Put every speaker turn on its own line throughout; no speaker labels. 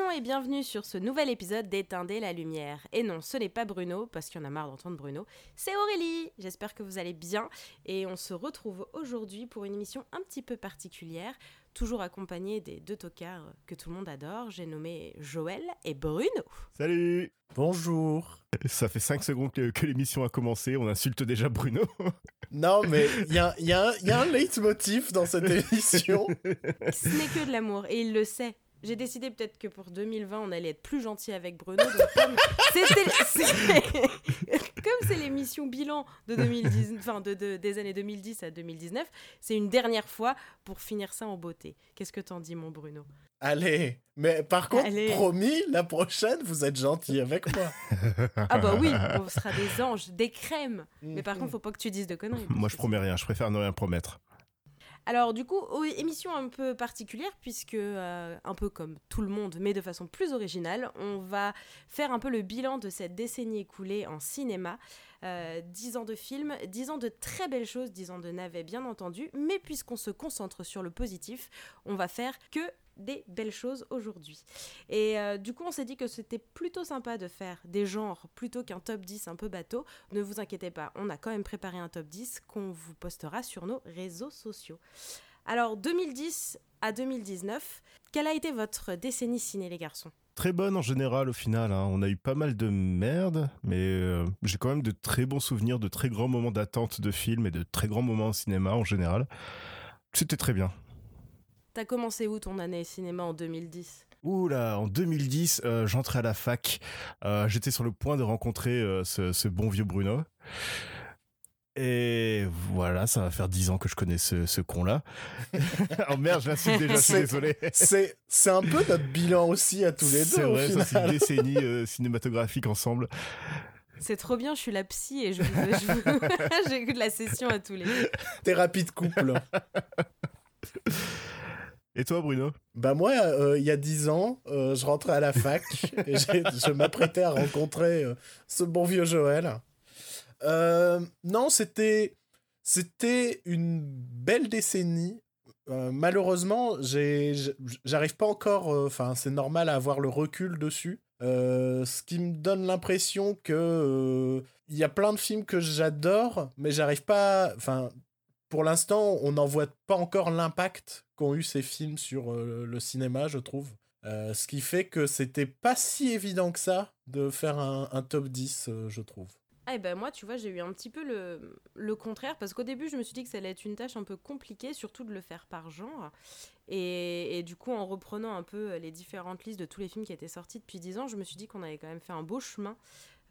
Salutations et bienvenue sur ce nouvel épisode d'Éteindre la lumière. Et non, ce n'est pas Bruno, parce qu'il y en a marre d'entendre Bruno, c'est Aurélie. J'espère que vous allez bien et on se retrouve aujourd'hui pour une émission un petit peu particulière, toujours accompagnée des deux tocards que tout le monde adore. J'ai nommé Joël et Bruno.
Salut
Bonjour.
Ça fait 5 secondes que, que l'émission a commencé, on insulte déjà Bruno.
Non, mais il y a, y a un- y a un leitmotiv dans cette émission.
Ce n'est que de l'amour et il le sait. J'ai décidé peut-être que pour 2020, on allait être plus gentil avec Bruno. comme c'est- comme c'est l'émission bilan de 2010, enfin de, de- des années 2010 à 2019, c'est une dernière fois pour finir ça en beauté. Qu'est-ce que t'en dis, mon Bruno?
Allez, mais par contre,
Allez.
promis, la prochaine, vous êtes gentil avec moi.
Ah bah oui, on sera des anges, des crèmes. Mais par contre, faut pas que tu dises de conneries.
Moi je promets rien, je préfère ne rien promettre.
Alors du coup, émission un peu particulière puisque, euh, un peu comme tout le monde, mais de façon plus originale, on va faire un peu le bilan de cette décennie écoulée en cinéma. Euh, 10 ans de films, 10 ans de très belles choses, 10 ans de navets bien entendu, mais puisqu'on se concentre sur le positif, on va faire que des belles choses aujourd'hui. Et euh, du coup, on s'est dit que c'était plutôt sympa de faire des genres plutôt qu'un top 10 un peu bateau. Ne vous inquiétez pas, on a quand même préparé un top 10 qu'on vous postera sur nos réseaux sociaux. Alors, 2010 à 2019, quelle a été votre décennie ciné, les garçons?
Très bonne en général au final, hein. on a eu pas mal de merde, mais euh, j'ai quand même de très bons souvenirs, de très grands moments d'attente de films et de très grands moments au cinéma en général. C'était très bien.
T'as commencé où ton année cinéma en 2010
Oula, en 2010, euh, j'entrais à la fac. Euh, J'étais sur le point de rencontrer euh, ce, ce bon vieux Bruno. Et voilà, ça va faire 10 ans que je connais ce, ce con-là. oh merde, je l'insulte déjà, je suis
C'est-
désolé.
C'est, c'est un peu notre bilan aussi à tous les
C'est
deux, au
vrai, ça c'est une décennie euh, cinématographique ensemble.
C'est trop bien, je suis la psy et je, je j'écoute la session à tous les deux.
Thérapie de couple.
Et toi, Bruno?
Bah moi, euh, il y a 10 ans, euh, je rentrais à la fac et je m'apprêtais à rencontrer euh, ce bon vieux Joël. Euh, non, c'était c'était une belle décennie. Euh, malheureusement, j'arrive pas encore. euh, Enfin, c'est normal à avoir le recul dessus. Ce qui me donne l'impression que il y a plein de films que j'adore, mais j'arrive pas. Enfin, pour l'instant, on n'en voit pas encore l'impact qu'ont eu ces films sur le cinéma, je trouve. Ce qui fait que c'était pas si évident que ça de faire un, un top 10, euh, je trouve.
Ah, et ben moi, tu vois, j'ai eu un petit peu le, le contraire parce qu'au début, je me suis dit que ça allait être une tâche un peu compliquée, surtout de le faire par genre. Et, et du coup, en reprenant un peu les différentes listes de tous les films qui étaient sortis depuis 10 ans, je me suis dit qu'on avait quand même fait un beau chemin.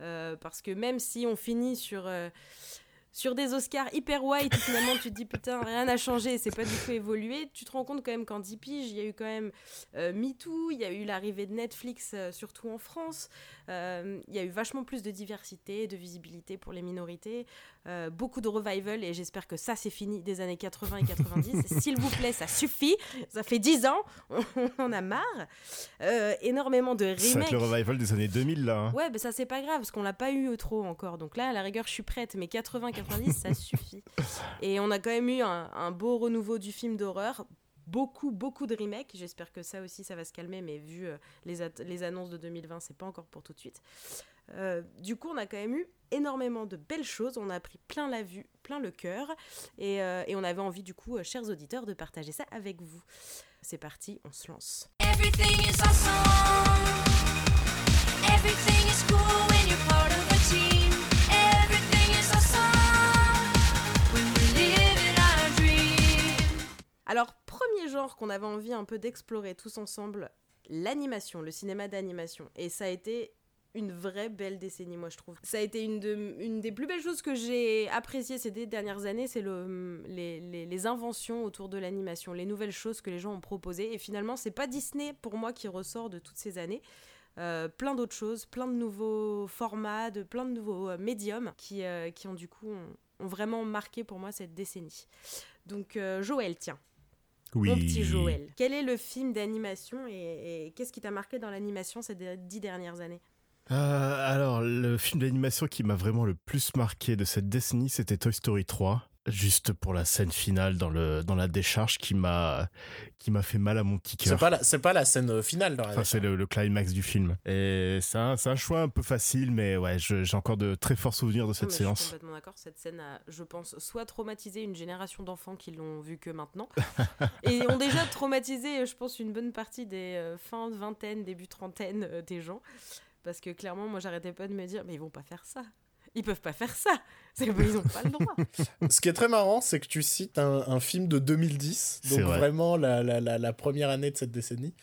Euh, parce que même si on finit sur, euh, sur des Oscars hyper white, finalement, tu te dis putain, rien n'a changé, c'est pas du tout évolué, tu te rends compte quand même qu'en 10 piges, il y a eu quand même euh, MeToo, il y a eu l'arrivée de Netflix, euh, surtout en France. Euh, il y a eu vachement plus de diversité, de visibilité pour les minorités, euh, beaucoup de revival et j'espère que ça c'est fini des années 80 et 90. S'il vous plaît, ça suffit. Ça fait 10 ans, on, on en a marre. Euh, énormément de
C'est
remakes.
le revival des années 2000 là. hein.
Ouais, mais ça c'est pas grave parce qu'on l'a pas eu trop encore. Donc là, à la rigueur, je suis prête. Mais 80-90, ça suffit. Et on a quand même eu un, un beau renouveau du film d'horreur. Beaucoup, beaucoup de remakes. J'espère que ça aussi, ça va se calmer. Mais vu euh, les, annonces de 2020, c'est pas encore pour tout de suite. Euh, du coup, on a quand même eu énormément de belles choses. On a pris plein la vue, plein le cœur. Et, euh, et on avait envie, du coup, chers auditeurs, de partager ça avec vous. C'est parti, on se lance.
Everything is awesome. Everything is cool when you're part of a team. Everything is awesome when we're living our dream.
Alors, premier genre qu'on avait envie un peu d'explorer tous ensemble, l'animation, le cinéma d'animation. Et ça a été une vraie belle décennie, moi je trouve. Ça a été une, de- une des plus belles choses que j'ai appréciées ces dernières années, c'est le, les, inventions autour de l'animation, les nouvelles choses que les gens ont proposées. Et finalement, c'est pas Disney pour moi qui ressort de toutes ces années. Euh, plein d'autres choses, plein de nouveaux formats, de plein de nouveaux euh, médiums qui, euh, qui ont du coup ont, ont vraiment marqué pour moi cette décennie. Donc Joël, tiens,
Oui.
mon petit Joël. Quel est le film d'animation et, et qu'est-ce qui t'a marqué dans l'animation ces dix dernières années?
Euh, alors, le film d'animation qui m'a vraiment le plus marqué de cette décennie, c'était Toy Story 3. Juste pour la scène finale dans le dans la décharge qui m'a qui m'a fait mal à mon petit
C'est
cœur.
pas, la, c'est pas la scène euh, finale dans la
Enfin, c'est le, le climax du film. Et c'est un, c'est un choix un peu facile, mais ouais, je- j'ai encore de très forts souvenirs de
Non,
cette
mais Je suis
séance.
complètement d'accord. Cette scène a, je pense, soit traumatisé une génération d'enfants qui l'ont vu que maintenant, et ont déjà traumatisé, je pense, une bonne partie des euh, fins de vingtaine, début trentaine euh, des gens. Parce que clairement, moi, j'arrêtais pas de me dire, mais ils vont pas faire ça. Ils peuvent pas faire ça. C'est ils ont pas le droit.
Ce qui est très marrant, c'est que tu cites un, un film de 2010,
C'est
donc
vrai.
vraiment la, la, la, la première année de cette décennie.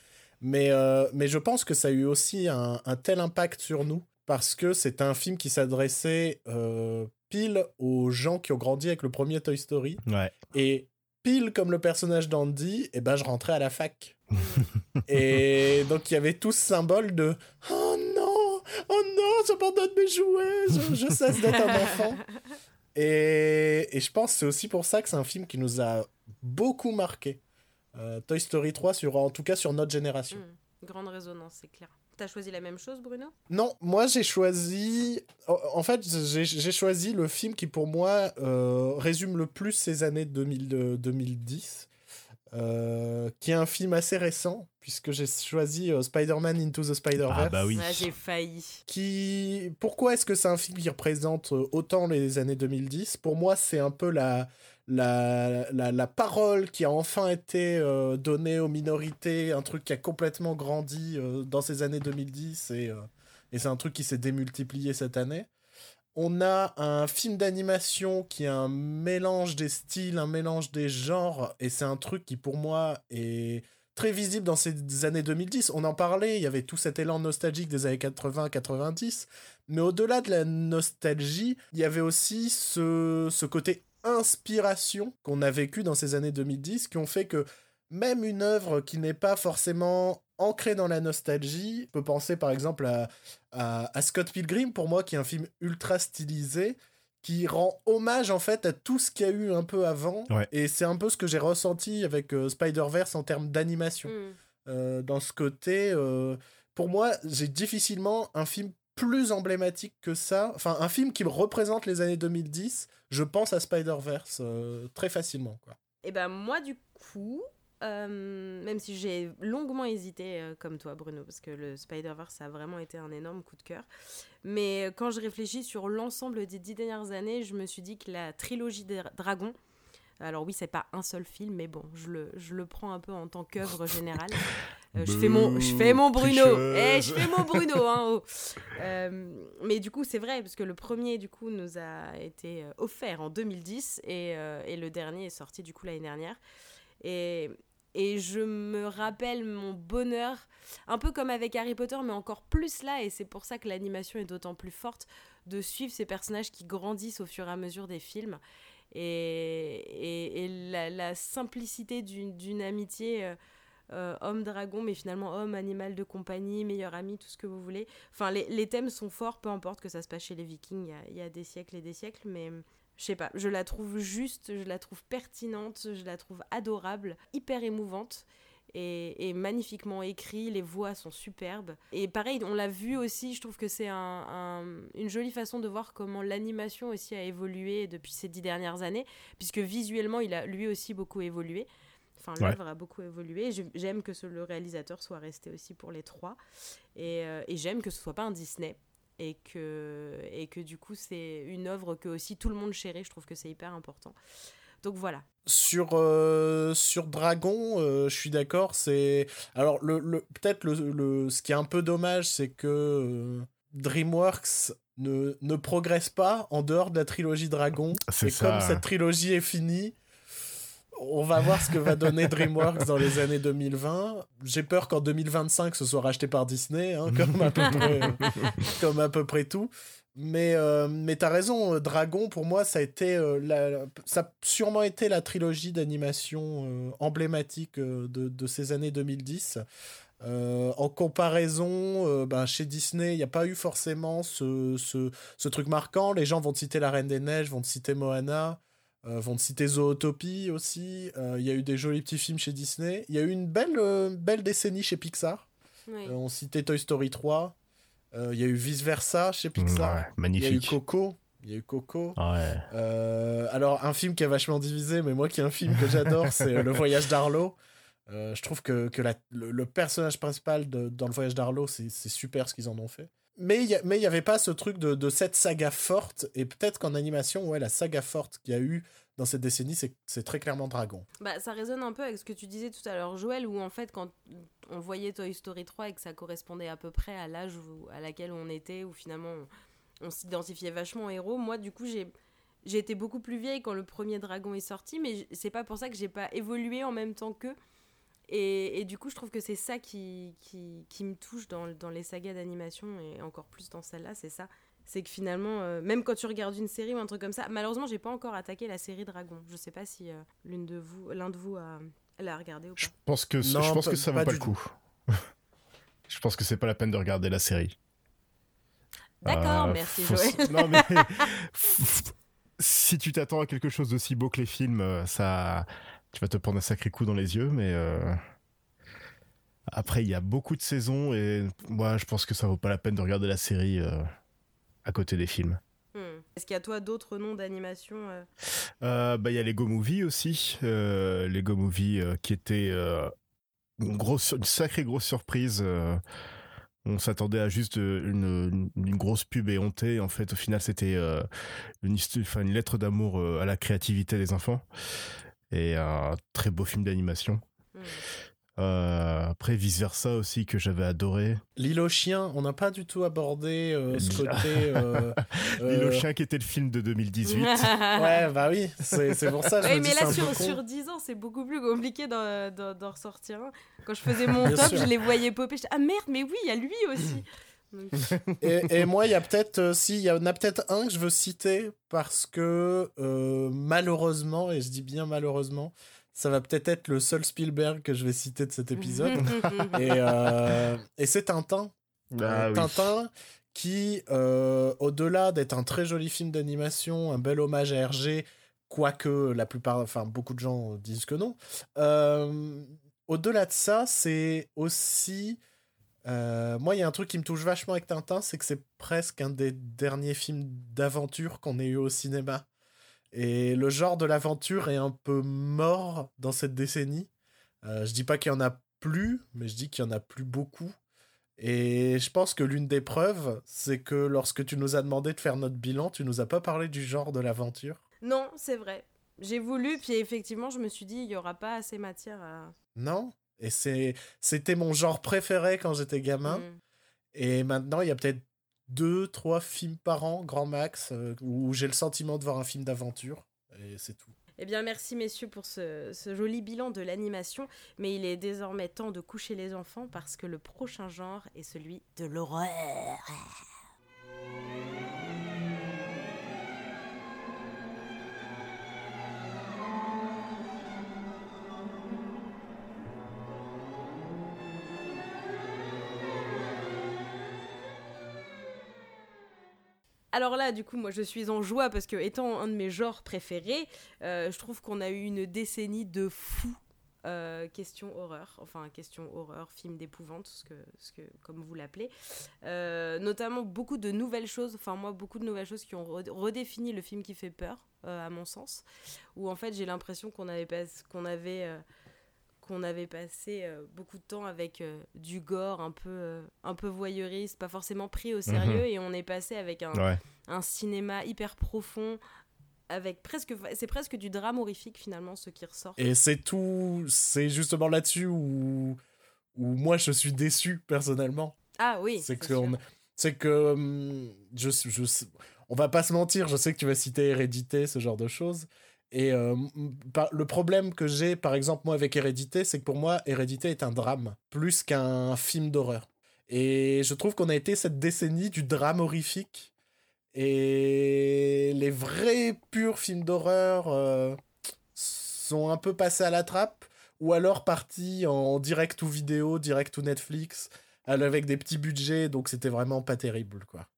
Mais, euh, mais je pense que ça a eu aussi un, un tel impact sur nous, parce que c'est un film qui s'adressait euh, pile aux gens qui ont grandi avec le premier Toy Story.
Ouais.
Et pile comme le personnage d'Andy, eh ben, je rentrais à la fac. Et donc il y avait tout ce symbole de Oh oh non, j'abandonne mes jouets, je, je cesse d'être un enfant. Et, et je pense que c'est aussi pour ça que c'est un film qui nous a beaucoup marqué. Euh, Toy Story 3, sur, en tout cas sur notre génération.
Hmm. Grande résonance, c'est clair. T'as choisi la même chose, Bruno?
Non, moi j'ai choisi. En fait, j'ai choisi le film qui pour moi euh, résume le plus ces années 2000 de- 2010, euh, qui est un film assez récent, puisque j'ai choisi euh, Spider-Man Into the Spider-Verse.
Ah bah oui.
Ah, J'ai failli.
qui pourquoi est-ce que c'est un film qui représente euh, autant les années 2010 Pour moi, c'est un peu la la, la, la parole qui a enfin été euh, donnée aux minorités, un truc qui a complètement grandi euh, dans ces années 2010 et, euh, et c'est un truc qui s'est démultiplié cette année. On a un film d'animation qui est un mélange des styles, un mélange des genres, et c'est un truc qui pour moi est très visible dans ces années 2010. On en parlait, il y avait tout cet élan nostalgique des années 80-90, mais au-delà de la nostalgie, il y avait aussi ce, côté inspiration qu'on a vécu dans ces années 2010 qui ont fait que même une œuvre qui n'est pas forcément ancrée dans la nostalgie, je peux penser par exemple à, à, à Scott Pilgrim, pour moi, qui est un film ultra stylisé, qui rend hommage en fait à tout ce qu'il y a eu un peu avant.
Ouais.
Et c'est un peu ce que j'ai ressenti avec euh, Spider-Verse en termes d'animation.
Hmm.
Euh, dans ce côté, euh, pour moi, j'ai difficilement un film plus emblématique que ça. Enfin, un film qui me représente les années 2010, je pense à Spider-Verse euh, très facilement. Quoi.
Et ben moi du coup, euh, même si j'ai longuement hésité euh, comme toi Bruno, parce que le Spider-Verse a vraiment été un énorme coup de cœur, mais euh, quand je réfléchis sur l'ensemble des dix dernières années, je me suis dit que la trilogie des Dragons, alors oui c'est pas un seul film, mais bon, je le, je le prends un peu en tant qu'œuvre générale. Euh, je, fais mon, je fais mon Bruno, eh, je fais mon Bruno, hein, oh. Mais du coup, c'est vrai, parce que le premier, du coup, nous a été offert en 2010 et, et le dernier est sorti, du coup, l'année dernière. Et, je me rappelle mon bonheur, un peu comme avec Harry Potter, mais encore plus là, et c'est pour ça que l'animation est d'autant plus forte, de suivre ces personnages qui grandissent au fur et à mesure des films. Et, et, la, simplicité d'une amitié. euh, euh, homme-dragon, mais finalement homme-animal de compagnie, meilleur ami, tout ce que vous voulez. Enfin, les, les thèmes sont forts, peu importe que ça se passe chez les Vikings il y a, il y a des siècles et des siècles, mais je sais pas, je la trouve juste, je la trouve pertinente, je la trouve adorable, hyper émouvante. Et, et magnifiquement écrit, les voix sont superbes. Et pareil, on l'a vu aussi, je trouve que c'est un- un- une jolie façon de voir comment l'animation aussi a évolué depuis ces dix dernières années, puisque visuellement, il a lui aussi beaucoup évolué. Enfin,
Ouais.
l'œuvre a beaucoup évolué. J'aime que ce- le réalisateur soit resté aussi pour les trois. Et, euh, et j'aime que ce soit pas un Disney. Et que, et que du coup, c'est une œuvre que aussi tout le monde chérit. Je trouve que c'est hyper important. Donc voilà.
Sur, euh, sur Dragon, euh, je suis d'accord. C'est alors le, le- peut-être le, le- ce qui est un peu dommage, c'est que euh, DreamWorks ne, ne progresse pas en dehors de la trilogie Dragon.
C'est
Et
ça.
comme cette trilogie est finie, on va voir ce que va donner DreamWorks dans les années 2020. J'ai peur qu'en 2025, ce soit racheté par Disney, hein, comme, à peu près, comme à peu près tout. Mais, euh, mais t'as raison, euh, Dragon, pour moi, ça a, été, euh, la- ça a sûrement été la trilogie d'animation euh, emblématique de, de ces années 2010. Euh, en comparaison, ben, chez Disney, il n'y a pas eu forcément ce, ce, ce truc marquant. Les gens vont te citer La Reine des Neiges, vont te citer Moana, euh, vont te citer Zootopie aussi. Euh, Il y a eu des jolis petits films chez Disney. Il y a eu une belle, euh, belle décennie chez Pixar.
Oui.
Euh, on citait Toy Story 3. Euh, Il y a eu Vice Versa chez Pixar.
Ouais,
Il y a eu. Coco. Il y a eu Coco.
Ouais.
Euh, alors, un film qui est vachement divisé, mais moi qui est un film que j'adore, c'est Le Voyage d'Arlo. Euh, je trouve que, que la- le, le personnage principal de- dans Le Voyage d'Arlo, c'est c'est super ce qu'ils en ont fait. Mais il y mais n'y avait pas ce truc de, cette saga forte, et peut-être qu'en animation, ouais, la saga forte qu'il y a eu dans cette décennie, c'est très clairement Dragon.
Bah, ça résonne un peu avec ce que tu disais tout à l'heure, Joël, où en fait, quand on voyait Toy Story 3 et que ça correspondait à peu près à l'âge à laquelle on était, où finalement on, s'identifiait vachement au héros, moi, du coup, j'ai. Été beaucoup plus vieille quand le premier dragon est sorti, mais c'est pas pour ça que j'ai pas évolué en même temps qu'eux. Et, et du coup, je trouve que c'est ça qui, qui, qui me touche dans, dans les sagas d'animation, et encore plus dans celle-là, c'est ça. C'est que finalement, euh, même quand tu regardes une série ou un truc comme ça, malheureusement, j'ai pas encore attaqué la série Dragon. Je sais pas si euh, l'une de vous, l'un de vous a, l'a regardé ou pas.
Je pense que,
Non,
je pense
pas-
que ça vaut
pas
pas le coup. je pense que c'est pas la peine de regarder la série.
D'accord,
Euh,
merci
faut-
Joël.
Non, mais si tu t'attends à quelque chose d'aussi beau que les films, euh, ça, tu vas te prendre un sacré coup dans les yeux, mais euh, après il y a beaucoup de saisons et moi je pense que ça vaut pas la peine de regarder la série euh, à côté des films.
Hmm. Est-ce qu'il y a toi d'autres noms d'animation euh,
bah il y a Lego Movie aussi, euh, Lego Movie qui était une grosse, une sacrée grosse surprise. on s'attendait à juste une, une- une grosse pub éhontée. En fait, au final, c'était euh, une, histo- enfin, une lettre d'amour à la créativité des enfants. Et un très beau film d'animation.
hmm.
Euh, après, Vice Versa aussi, que j'avais adoré.
L'île aux chiens, on n'a pas du tout abordé euh, ce
L'île-
côté. euh,
L'île aux
euh,
chiens, qui était le film de 2018.
Ouais, bah oui, c'est c'est pour ça. Me dis,
mais là, sur, sur 10 ans, c'est beaucoup plus compliqué d'en, ressortir un. Quand je faisais mon
Bien
top,
sûr.
je les voyais popper. Ah merde, mais oui, il y a lui aussi.
Et, et moi, il y a peut-être, euh, si, il y en a peut-être un que je veux citer parce que euh, malheureusement, et je dis bien malheureusement, ça va peut-être être le seul Spielberg que je vais citer de cet épisode. et euh, et c'est Tintin.
Ah
Euh,
oui.
Tintin qui, euh, au-delà d'être un très joli film d'animation, un bel hommage à Hergé, quoique la plupart, enfin beaucoup de gens disent que non, euh, au-delà de ça, c'est aussi... euh, moi, il y a un truc qui me touche vachement avec Tintin, c'est que c'est presque un des derniers films d'aventure qu'on ait eu au cinéma. Et le genre de l'aventure est un peu mort dans cette décennie. Euh, je dis pas qu'il y en a plus, mais je dis qu'il y en a plus beaucoup. Et je pense que l'une des preuves, c'est que lorsque tu nous as demandé de faire notre bilan, tu nous as pas parlé du genre de l'aventure.
non, c'est vrai. J'ai voulu, puis effectivement, je me suis dit, il n'y aura pas assez matière à.
Non? Et c'était mon genre préféré quand j'étais gamin.
Hmm.
Et maintenant, il y a peut-être deux, trois films par an, grand max, euh, où j'ai le sentiment de voir un film d'aventure. Et c'est tout.
Eh bien, merci messieurs pour ce, ce joli bilan de l'animation. Mais il est désormais temps de coucher les enfants parce que le prochain genre est celui de l'horreur. Alors là, du coup, moi, je suis en joie parce que, étant un de mes genres préférés, euh, je trouve qu'on a eu une décennie de fous. euh, question horreur, enfin question horreur, film d'épouvante, comme vous l'appelez. Euh, notamment beaucoup de nouvelles choses, enfin moi beaucoup de nouvelles choses qui ont re- redéfini le film qui fait peur, à mon sens. Où en fait j'ai l'impression qu'on avait, qu'on avait, qu'on avait passé euh, beaucoup de temps avec euh, du gore un peu, euh, un peu voyeuriste, pas forcément pris au sérieux, et on est passé avec un,
Ouais.
un cinéma hyper profond avec presque c'est presque du drame horrifique finalement ce qui ressort
Et c'est tout. C'est justement là-dessus où, où moi je suis déçu personnellement.
ah oui
c'est que, c'est que hum, je, je, on va pas se mentir, je sais que tu vas citer Hérédité, ce genre de choses. Et euh, le problème que j'ai, par exemple, moi avec Hérédité, c'est que pour moi, Hérédité est un drame, plus qu'un film d'horreur. Et je trouve qu'on a été cette décennie du drame horrifique. Et les vrais purs films d'horreur euh, sont un peu passés à la trappe, ou alors partis en direct ou vidéo, direct ou Netflix, avec des petits budgets, donc c'était vraiment pas terrible, quoi.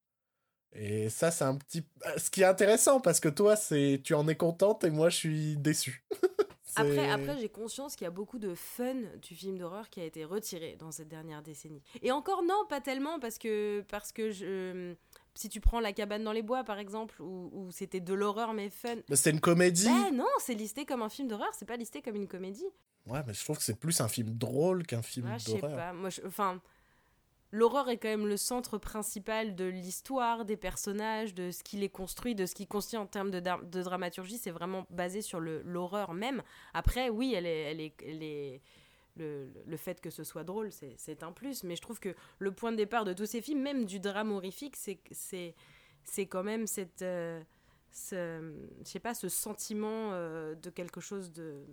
Et ça, c'est un petit. Ce qui est intéressant, parce que toi, c'est tu en es contente et moi, je suis déçu. C'est-
Après, après j'ai conscience qu'il y a beaucoup de fun du film d'horreur qui a été retiré dans cette dernière décennie. Et encore non, pas tellement parce que parce que je si tu prends La cabane dans les bois, par exemple, où, où c'était de l'horreur mais fun.
Mais C'était une comédie.
Ben non, c'est listé comme un film d'horreur, c'est pas listé comme une comédie.
Ouais, mais je trouve que c'est plus un film drôle qu'un film
Ouais, je sais
d'horreur.
pas. Moi, enfin, l'horreur est quand même le centre principal de l'histoire, des personnages, de ce qui les construit, de ce qui constitue en termes de, de dramaturgie. C'est vraiment basé sur l'horreur même. Après, oui, le, fait que ce soit drôle, c'est un plus. Mais je trouve que le point de départ de tous ces films, même du drame horrifique, c'est quand même euh, ce, sentiment euh, de quelque chose de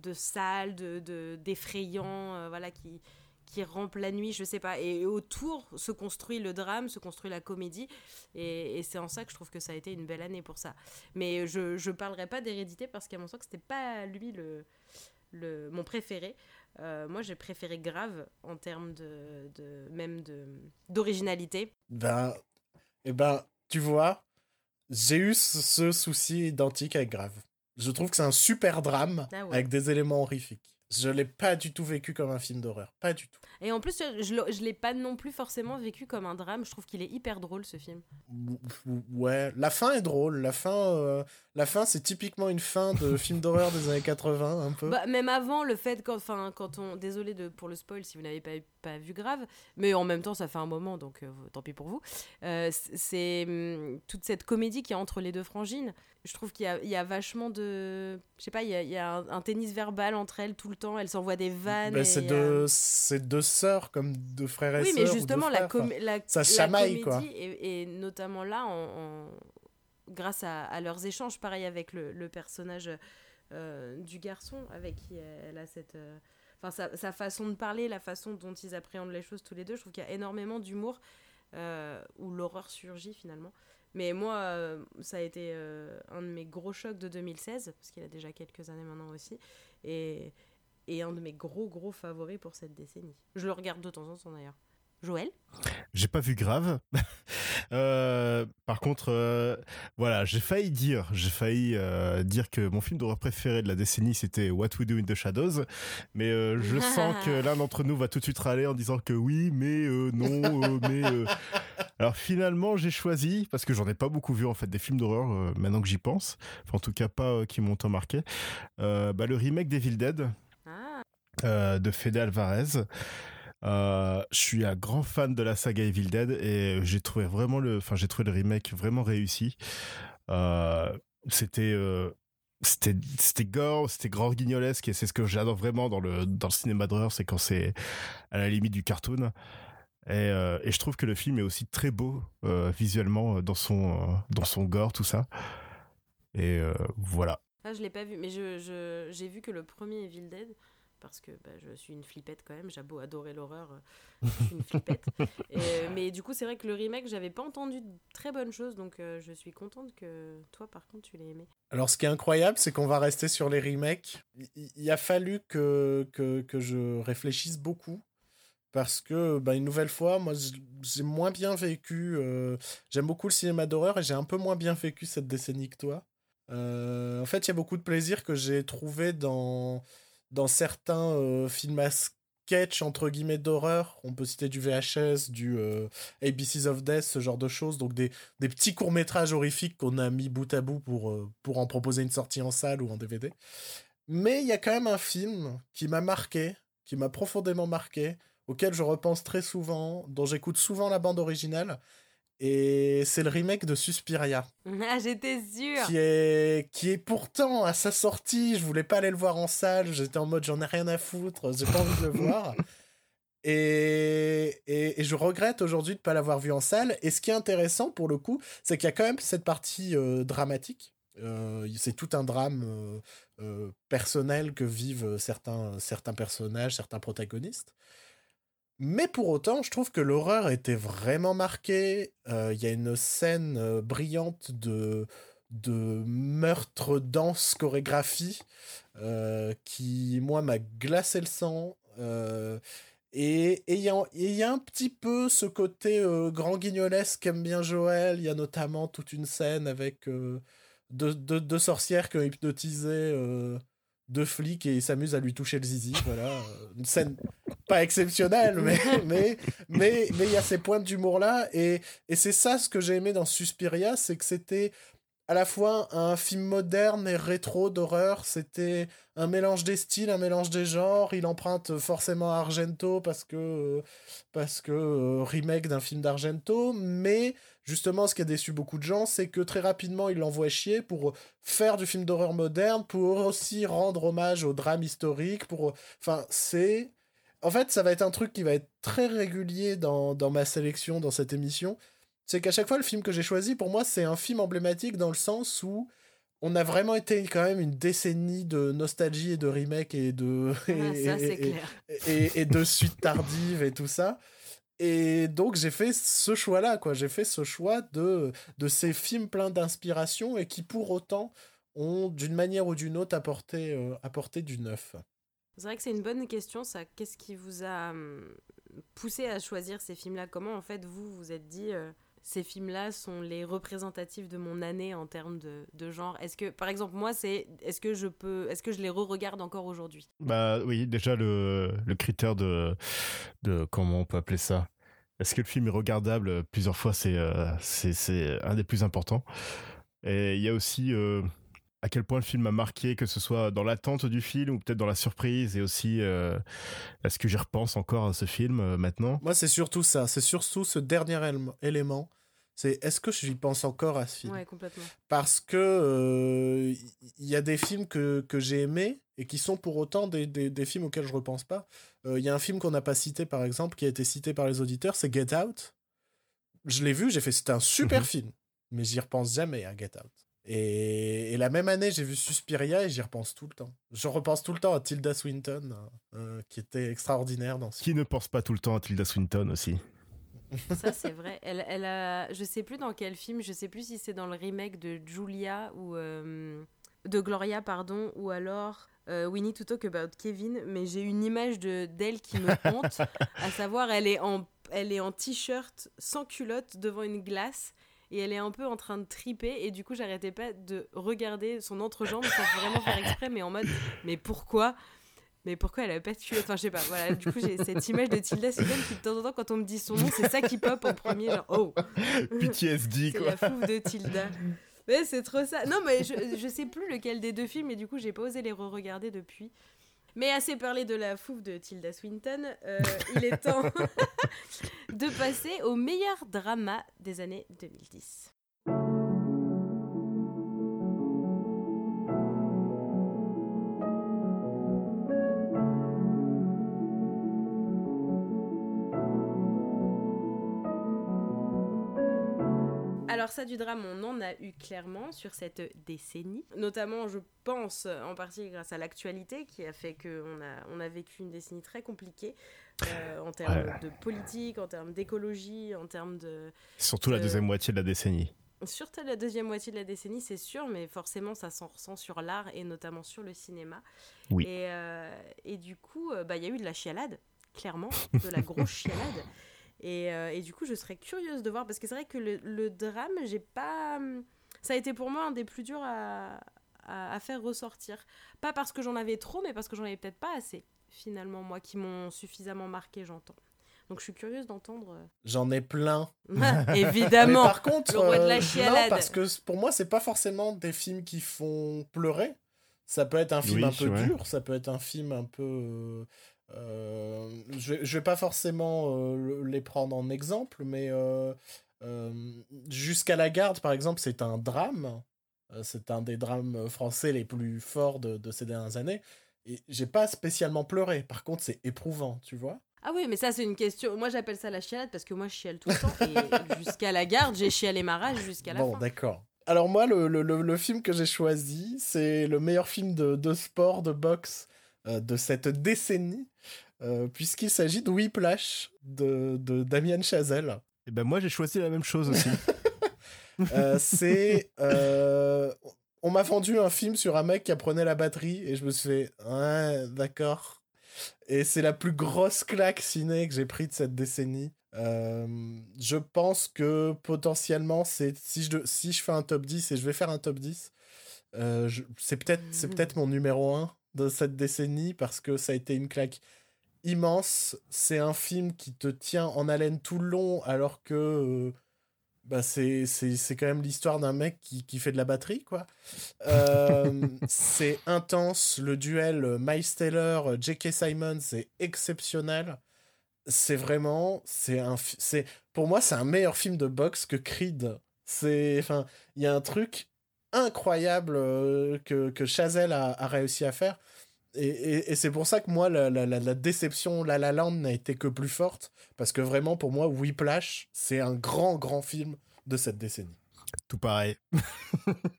de sale, de de- d'effrayant, euh, voilà qui qui rampe la nuit, je sais pas. Et autour se construit le drame, se construit la comédie. Et, et c'est en ça que je trouve que ça a été une belle année pour ça. Mais je je parlerai pas d'hérédité parce qu'à mon sens, c'était pas lui le, le mon préféré. Euh, moi, j'ai préféré Grave en termes de, de même de d'originalité.
Ben, eh ben, tu vois, j'ai eu ce, ce souci identique avec Grave. Je trouve que c'est un super drame
Ah ouais.
avec des éléments horrifiques. Je l'ai pas du tout vécu comme un film d'horreur, pas du tout.
Et en plus, je, je l'ai pas non plus forcément vécu comme un drame. Je trouve qu'il est hyper drôle ce film.
Ou- ou- Ouais, la fin est drôle. La fin, euh, la fin, c'est typiquement une fin de film d'horreur des années 80, un peu.
Bah, même avant le fait quand, enfin, quand on, désolé de pour le spoil si vous n'avez pas, pas vu grave, mais en même temps ça fait un moment donc euh, tant pis pour vous. Euh, c'est hum, toute cette comédie qui est entre les deux frangines. Je trouve qu'il y a, il y a vachement de, je sais pas, il y a, il y a un, un tennis verbal entre elles tout le temps. Elles s'envoient des vannes.
Ben, c'est
euh,
deux, c'est deux sœurs comme deux frères et
Oui,
sœurs.
mais
ou deux
justement, la,
enfin.
com- la,
ça
la
chamaille,
comédie,
quoi.
Et, et notamment là, en, en- grâce à, à leurs échanges, pareil avec le, le personnage euh, du garçon, avec qui elle a cette. euh, Enfin, sa, sa façon de parler, la façon dont ils appréhendent les choses tous les deux, je trouve qu'il y a énormément d'humour euh, où l'horreur surgit finalement. Mais moi, euh, ça a été euh, un de mes gros chocs de 2016, parce qu'il a déjà quelques années maintenant aussi, et, et un de mes gros gros favoris pour cette décennie. Je le regarde de temps en temps d'ailleurs. Joël?
J'ai pas vu grave. Euh, par contre, euh, voilà, j'ai failli dire, j'ai failli euh, dire que mon film d'horreur préféré de la décennie c'était What We Do in the Shadows, mais je sens que l'un d'entre nous va tout de suite râler en disant que oui, mais non, mais. Alors finalement, j'ai choisi parce que j'en ai pas beaucoup vu en fait des films d'horreur maintenant que j'y pense, enfin, en tout cas pas qui m'ont tant marqué. Bah, le remake d'Evil Dead
Ah,
de Fede Alvarez. Euh, je suis un grand fan de la saga Evil Dead et j'ai trouvé vraiment le, enfin j'ai trouvé le remake vraiment réussi. Euh, c'était, euh, c'était, c'était gore, c'était grand guignolesque et c'est ce que j'adore vraiment dans le dans le cinéma d'horreur, c'est quand c'est à la limite du cartoon. Et, je trouve que le film est aussi très beau visuellement dans son dans son gore tout ça. Et voilà.
ah je l'ai pas vu, mais je- j'ai vu que le premier Evil Dead, parce que bah, je suis une flippette quand même, j'ai beau adorer l'horreur, euh, je suis une flippette. Et, euh, mais du coup, c'est vrai que le remake, j'avais pas entendu de très bonnes choses, donc euh, je suis contente que toi, par contre, tu l'aies aimé.
Alors, ce qui est incroyable, c'est qu'on va rester sur les remakes. Il, il a fallu que, que, que je réfléchisse beaucoup. Parce que, bah, une nouvelle fois, moi, j'ai moins bien vécu. euh, J'aime beaucoup le cinéma d'horreur et j'ai un peu moins bien vécu cette décennie que toi. Euh, en fait, il y a beaucoup de plaisir que j'ai trouvé dans, dans certains films à sketch, entre guillemets, d'horreur. On peut citer du VHS, du ABCs of Death, ce genre de choses. Donc, des, des petits courts-métrages horrifiques qu'on a mis bout à bout pour, pour en proposer une sortie en salle ou en DVD. Mais il y a quand même un film qui m'a marqué, qui m'a profondément marqué, auquel je repense très souvent, dont j'écoute souvent la bande originale. Et c'est le remake de Suspiria,
Ah, j'étais sûre
qui est, qui est pourtant à sa sortie, je voulais pas aller le voir en salle, j'étais en mode j'en ai rien à foutre, j'ai pas envie de le voir. Et, et, et je regrette aujourd'hui de ne pas l'avoir vu en salle. Et ce qui est intéressant pour le coup, c'est qu'il y a quand même cette partie euh, dramatique. Euh, c'est tout un drame euh, personnel que vivent certains, certains personnages, certains protagonistes. Mais pour autant, je trouve que l'horreur était vraiment marquée. Euh, Il y a une scène euh, brillante de, de meurtre, danse, chorégraphie euh, qui, moi, m'a glacé le sang. Et il y, a- un petit peu ce côté grand guignolesque qu'aime bien Joël. Il y a notamment toute une scène avec deux, deux- deux sorcières qui ont hypnotisé deux flics et ils s'amusent à lui toucher le zizi. Voilà, euh, une scène pas exceptionnelle, mais mais mais mais il y a ces points d'humour là et et c'est ça ce que j'ai aimé dans Suspiria, c'est que c'était à la fois un film moderne et rétro d'horreur. C'était un mélange des styles, un mélange des genres. Il emprunte forcément Argento parce que, euh, parce que euh, remake d'un film d'Argento. Mais justement, ce qui a déçu beaucoup de gens, c'est que très rapidement, il l'envoie chier pour faire du film d'horreur moderne, pour aussi rendre hommage au drame historique. Pour... Enfin, c'est. En fait, ça va être un truc qui va être très régulier dans, dans ma sélection, dans cette émission c'est qu'à chaque fois, le film que j'ai choisi, pour moi, c'est un film emblématique dans le sens où on a vraiment été quand même une décennie de nostalgie et de remake et de,
Ah,
et,
ça,
et-
clair.
et- et de suites tardives et tout ça. Et donc, j'ai fait ce choix-là, quoi. J'ai fait ce choix de, de ces films pleins d'inspiration et qui, pour autant, ont, d'une manière ou d'une autre, apporté, euh, apporté du neuf.
C'est vrai que c'est une bonne question, ça. Qu'est-ce qui vous a hum, poussé à choisir ces films-là? Comment, en fait, vous vous êtes dit, euh, ces films-là sont les représentatifs de mon année en termes de, genre Est-ce que, par exemple, moi, c'est, est-ce que je peux, est-ce que je les re-regarde encore aujourd'hui?
Bah oui, déjà le, critère de, de. Comment on peut appeler ça Est-ce que le film est regardable? Plusieurs fois C'est euh, c'est un des plus importants. Et il y a aussi euh, à quel point le film m'a marqué, que ce soit dans l'attente du film ou peut-être dans la surprise, et aussi euh, est-ce que j'y repense encore à ce film euh, maintenant
Moi, c'est surtout ça. C'est surtout ce dernier élément-. C'est est-ce que j'y pense encore à ce film?
Ouais, complètement.
parce que euh, il y a des films que, que j'ai aimés et qui sont pour autant des, des, des films auxquels je repense pas. Euh, Il y a un film qu'on n'a pas cité par exemple, qui a été cité par les auditeurs, c'est Get Out. Je l'ai vu, j'ai fait c'était un super
Mhm.
film, mais j'y repense jamais à Get Out. Et, et la même année, j'ai vu Suspiria et j'y repense tout le temps. Je repense tout le temps à Tilda Swinton, euh, qui était extraordinaire dans ce
Qui ne pense pas tout le temps à Tilda Swinton aussi
Ça, c'est vrai. Elle, elle a, je sais plus dans quel film, je sais plus si c'est dans le remake de Julia ou euh, de Gloria, pardon, ou alors euh, We Need to Talk About Kevin. Mais j'ai une image de d'elle qui me hante, à savoir, elle est en, elle est en t-shirt sans culotte devant une glace. Et elle est un peu en train de triper, et du coup, j'arrêtais pas de regarder son entrejambe sans vraiment faire exprès, mais en mode, mais pourquoi? Mais pourquoi elle a pas de culotte Enfin, je sais pas. Voilà, du coup, j'ai cette image de Tilda Swinton qui, de temps en temps, quand on me dit son nom, c'est ça qui pop en premier. Genre, oh,
PTSD,
c'est
quoi.
la fouf de Tilda. Mais c'est trop ça. Non, mais je, je sais plus lequel des deux films, et du coup, j'ai pas osé les re-regarder depuis. Mais assez parlé de la fouf de Tilda Swinton, euh, il est temps de passer au meilleur drama des années 2010. Alors ça du drame, on en a eu clairement sur cette décennie. Notamment, je pense, en partie grâce à l'actualité qui a fait qu'on a, on a vécu une décennie très compliquée euh, en termes
Ouais.
de politique, en termes d'écologie, en termes de...
Surtout la deuxième moitié de la décennie.
Surtout la deuxième moitié de la décennie, c'est sûr, mais forcément, ça s'en ressent sur l'art et notamment sur le cinéma.
Oui.
Et, euh, et du coup, euh, bah, il y a eu de la chialade, clairement, de la grosse chialade. Et, euh, et du coup, je serais curieuse de voir, parce que c'est vrai que le, le drame, j'ai pas. hum, Ça a été pour moi un des plus durs à, à, à faire ressortir. Pas parce que j'en avais trop, mais parce que j'en avais peut-être pas assez, finalement, moi, qui m'ont suffisamment marqué, j'entends. Donc je suis curieuse d'entendre. euh,
J'en ai plein.
Évidemment!
Mais par contre,
le roi de la
euh,
chialade.
non, parce que pour moi, c'est pas forcément des films qui font pleurer. Ça peut être un film
Oui,
un peu
ouais.
dur, ça peut être un film un peu. Euh, je, je vais pas forcément euh, le- les prendre en exemple, mais euh, Jusqu'à la garde, par exemple, c'est un drame. C'est un des drames français les plus forts de, de ces dernières années. Et j'ai pas spécialement pleuré. Par contre, c'est éprouvant, tu vois.
Ah oui, mais ça, c'est une question. Moi, j'appelle ça la chialade parce que moi, je chiale tout le temps. Et jusqu'à la garde, j'ai chialé ma rage jusqu'à la
Bon,
fin.
d'accord. Alors moi, le, le, le, le film que j'ai choisi, c'est le meilleur film de, de sport, de boxe de cette décennie, euh, puisqu'il s'agit de Whiplash de, de Damien Chazelle.
Et ben moi j'ai choisi la même chose aussi.
Euh, c'est... euh, on m'a vendu un film sur un mec qui apprenait la batterie, et je me suis fait, ouais, d'accord. Et c'est la plus grosse claque ciné que j'ai pris de cette décennie. Euh, je pense que potentiellement, c'est si je, si je fais un top 10, et je vais faire un top 10, euh, je- c'est peut-être c'est peut-être mon numéro 1 de cette décennie parce que ça a été une claque immense. C'est un film qui te tient en haleine tout le long alors que euh, bah c'est, c'est, c'est quand même l'histoire d'un mec qui, qui fait de la batterie, quoi. Euh, c'est intense. Le duel euh, Miles Taylor, J.K. Simon, c'est exceptionnel. C'est vraiment, c'est un, c'est, pour moi, c'est un meilleur film de boxe que Creed. C'est, enfin, il y a un truc incroyable euh, que, que Chazelle a, réussi à faire. Et, et- c'est pour ça que moi, la, la, déception La La Land n'a été que plus forte. Parce que vraiment, pour moi, Whiplash, c'est un grand, grand film de cette décennie.
Tout pareil.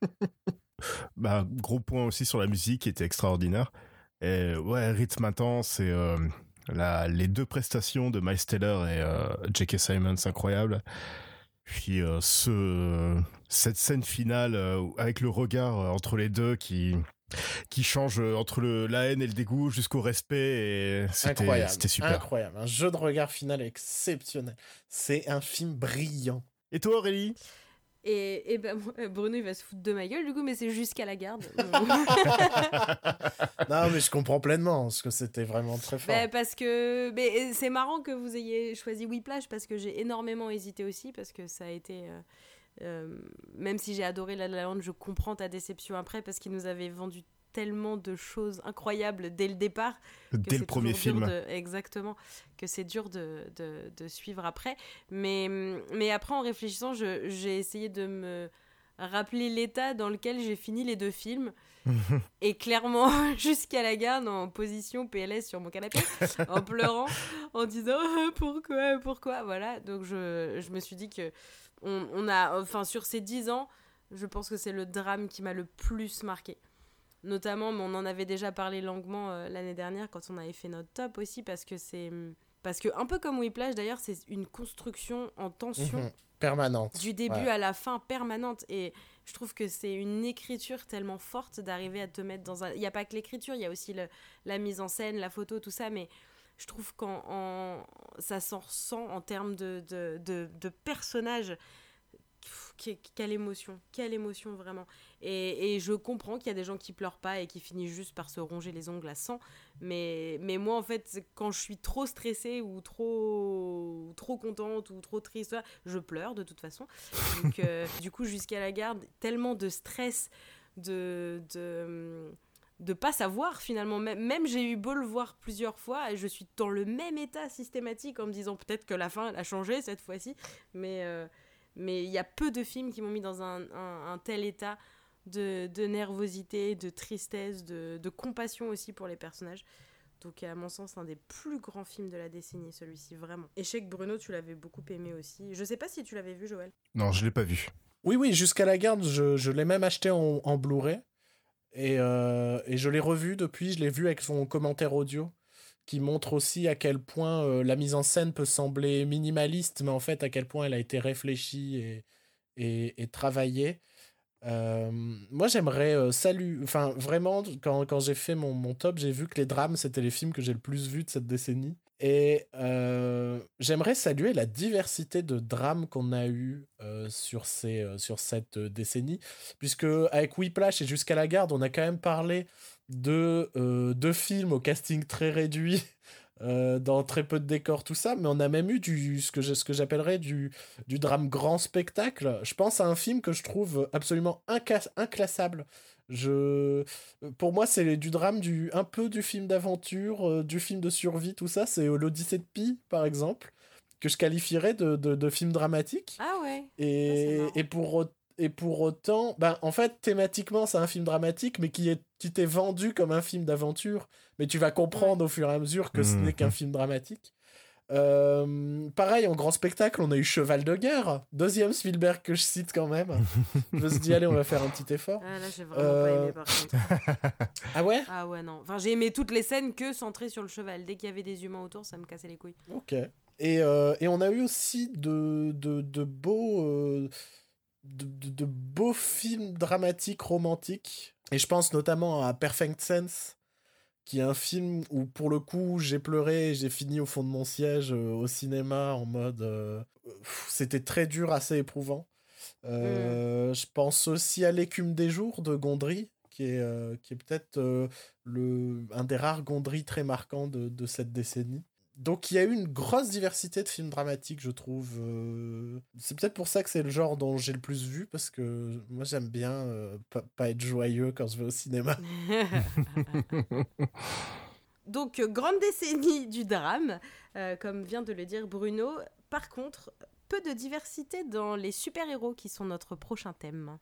bah, gros point aussi sur la musique qui était extraordinaire. Et ouais, rythme intense et euh, les deux prestations de Miles Taylor et euh, J.K. Simons incroyables. Puis euh, ce, cette scène finale euh, avec le regard euh, entre les deux qui, qui change entre le, la haine et le dégoût jusqu'au respect. Et c'était,
Incroyable.
c'était super.
Incroyable. Un jeu de regard final exceptionnel. C'est un film brillant.
Et toi Aurélie?
Et, et ben, moi, Bruno, il va se foutre de ma gueule, du coup, mais c'est jusqu'à la garde.
non, mais je comprends pleinement, parce que c'était vraiment très fort.
Ben, parce que mais c'est marrant que vous ayez choisi Whiplash parce que j'ai énormément hésité aussi parce que ça a été euh, euh, même si j'ai adoré La La Land, je comprends ta déception après parce qu'il nous avait vendu tellement de choses incroyables dès le départ que
Dès le premier film.
de- exactement que c'est dur de, de, de suivre après. Mais mais après en réfléchissant j'ai essayé de me rappeler l'état dans lequel j'ai fini les deux films. Et clairement jusqu'à la garde en position PLS sur mon canapé en pleurant en disant pourquoi pourquoi voilà. Donc je, je me suis dit que on, on a enfin sur ces 10 ans je pense que c'est le drame qui m'a le plus marqué notamment mais on en avait déjà parlé longuement euh, l'année dernière quand on avait fait notre top aussi parce que c'est parce que un peu comme Whiplash d'ailleurs c'est une construction en tension
Mhm. Permanente.
du début
Ouais.
à la fin permanente et je trouve que c'est une écriture tellement forte d'arriver à te mettre dans un il n'y a pas que l'écriture il y a aussi le- la mise en scène la photo tout ça mais je trouve qu'en en- ça s'en ressent en termes de, de, de, de personnages que- quelle émotion quelle émotion vraiment et, je comprends qu'il y a des gens qui pleurent pas et qui finissent juste par se ronger les ongles à sang mais, moi en fait quand je suis trop stressée ou trop trop contente ou trop triste je pleure de toute façon donc, euh, du coup, jusqu'à la garde, tellement de stress, de, de, de pas savoir finalement. Même, j'ai eu beau le voir plusieurs fois et je suis dans le même état systématique en me disant peut-être que la fin a changé cette fois-ci. Mais euh, mais il y a peu de films qui m'ont mis dans un, un- un tel état de, de nervosité, de tristesse, de, de compassion aussi pour les personnages. Donc, à mon sens, un des plus grands films de la décennie, celui-ci, vraiment. Échec Bruno, tu l'avais beaucoup aimé aussi. Je sais pas si tu l'avais vu, Joël.
Non, je l'ai pas vu.
Oui, oui, jusqu'à la garde, je, je l'ai même acheté en, en Blu-ray. Et, euh, et je l'ai revu depuis, je l'ai vu avec son commentaire audio, qui montre aussi à quel point euh, la mise en scène peut sembler minimaliste, mais en fait à quel point elle a été réfléchie et, et, travaillée. Euh, moi, j'aimerais euh, saluer. Enfin, vraiment, quand, quand j'ai fait mon, mon top, j'ai vu que les drames, c'était les films que j'ai le plus vus de cette décennie. Et j'aimerais saluer la diversité de drames qu'on a eu sur, ces, sur cette décennie. Puisque, avec Whiplash et Jusqu'à la garde, on a quand même parlé de euh, deux films au casting très réduit. euh, dans très peu de décors, tout ça, mais on a même eu du, ce que j'appellerais du, du drame grand spectacle. Je pense à un film que je trouve absolument inclassable. Je, pour moi, c'est du drame, du, un peu du film d'aventure, euh, du film de survie, tout ça. C'est euh, l'Odyssée de Pi, par exemple, que je qualifierais de, de, de film dramatique.
Ah ouais
Et,
marrant.
et, pour, et pour autant, ben, en fait, thématiquement, c'est un film dramatique, mais qui est qui t'est vendu comme un film d'aventure. Mais tu vas comprendre au fur et à mesure que ce
Mhm.
n'est qu'un film dramatique. Euh, pareil, en grand spectacle, on a eu Cheval de guerre, deuxième Spielberg que je cite quand même. je me suis dit, allez, on va faire un petit effort.
Ah là, j'ai vraiment pas
Euh,
aimé par contre.
Ah ouais?
Ah ouais, non. Enfin, j'ai aimé toutes les scènes que centrées sur le cheval. Dès qu'il y avait des humains autour, ça me cassait les couilles.
Ok. Et, euh, et on a eu aussi de, de, de beaux, euh, de, de- de beaux films dramatiques, romantiques. Et je pense notamment à Perfect Sense, qui est un film où, pour le coup, j'ai pleuré et j'ai fini au fond de mon siège euh, au cinéma en mode. euh, C'était très dur, assez éprouvant. Euh, Je pense aussi à L'écume des jours de Gondry, qui est, qui est peut-être le, un des rares gondries très marquants de, de cette décennie. Donc il y a eu une grosse diversité de films dramatiques, je trouve. euh, C'est peut-être pour ça que c'est le genre dont j'ai le plus vu, parce que moi j'aime bien euh, pas, pas être joyeux quand je vais au cinéma.
Donc, euh, grande décennie du drame, euh, comme vient de le dire Bruno. Par contre, peu de diversité dans les super-héros qui sont notre prochain thème.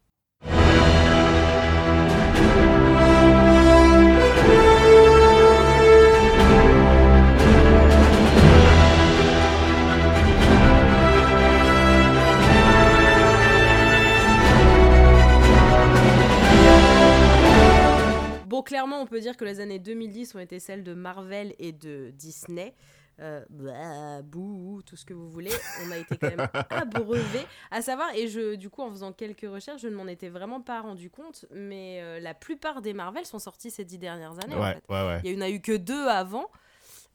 Bon, clairement, on peut dire que les années 2010 ont été celles de Marvel et de Disney. Euh, bah, bouh, tout ce que vous voulez. On a été quand même abreuvés. À savoir, et je, du coup, en faisant quelques recherches, je ne m'en étais vraiment pas rendu compte, mais euh, la plupart des Marvel sont sortis ces dix dernières années. en
Ouais,
fait.
ouais, ouais.
Il y en a eu que deux avant.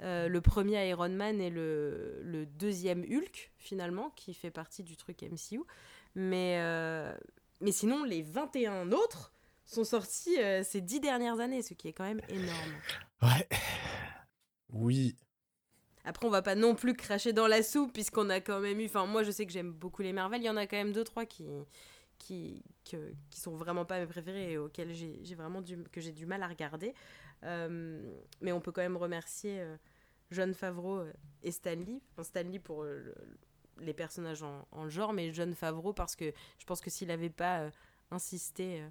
Euh, le premier Iron Man et le, le deuxième Hulk, finalement, qui fait partie du truc MCU. Mais, mais sinon, les 21 autres sont sortis euh, ces dix dernières années, ce qui est quand même énorme.
Ouais.
Oui.
Après, on va pas non plus cracher dans la soupe, puisqu'on a quand même eu. Enfin, moi, je sais que j'aime beaucoup les Marvel. Il y en a quand même deux, trois qui, qui, que- qui sont vraiment pas mes préférés et auxquels j'ai j'ai vraiment du, que j'ai du mal à regarder. Euh, mais on peut quand même remercier euh, John Favreau et Stanley. Enfin, Stanley pour le- les personnages en, en genre, mais John Favreau parce que je pense que s'il n'avait pas euh, insisté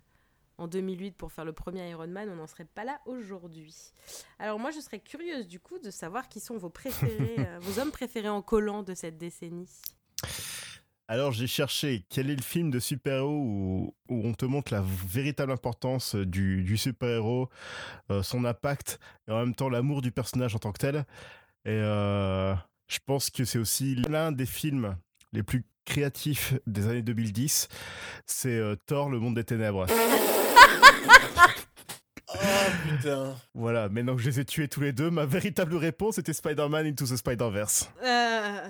en 2008 pour faire le premier Iron Man, on n'en serait pas là aujourd'hui. Alors moi, je serais curieuse du coup de savoir qui sont vos préférés, euh, vos hommes préférés en collant de cette décennie.
Alors j'ai cherché quel est le film de super-héros où, où on te montre la véritable importance du, du super-héros, euh, son impact et en même temps l'amour du personnage en tant que tel. Et euh, je pense que c'est aussi l'un des films les plus créatifs des années 2010. C'est euh, Thor, le monde des ténèbres.
Oh putain.
Voilà, maintenant que je les ai tués tous les deux, ma véritable réponse était Spider-Man Into the Spider-Verse.
Euh,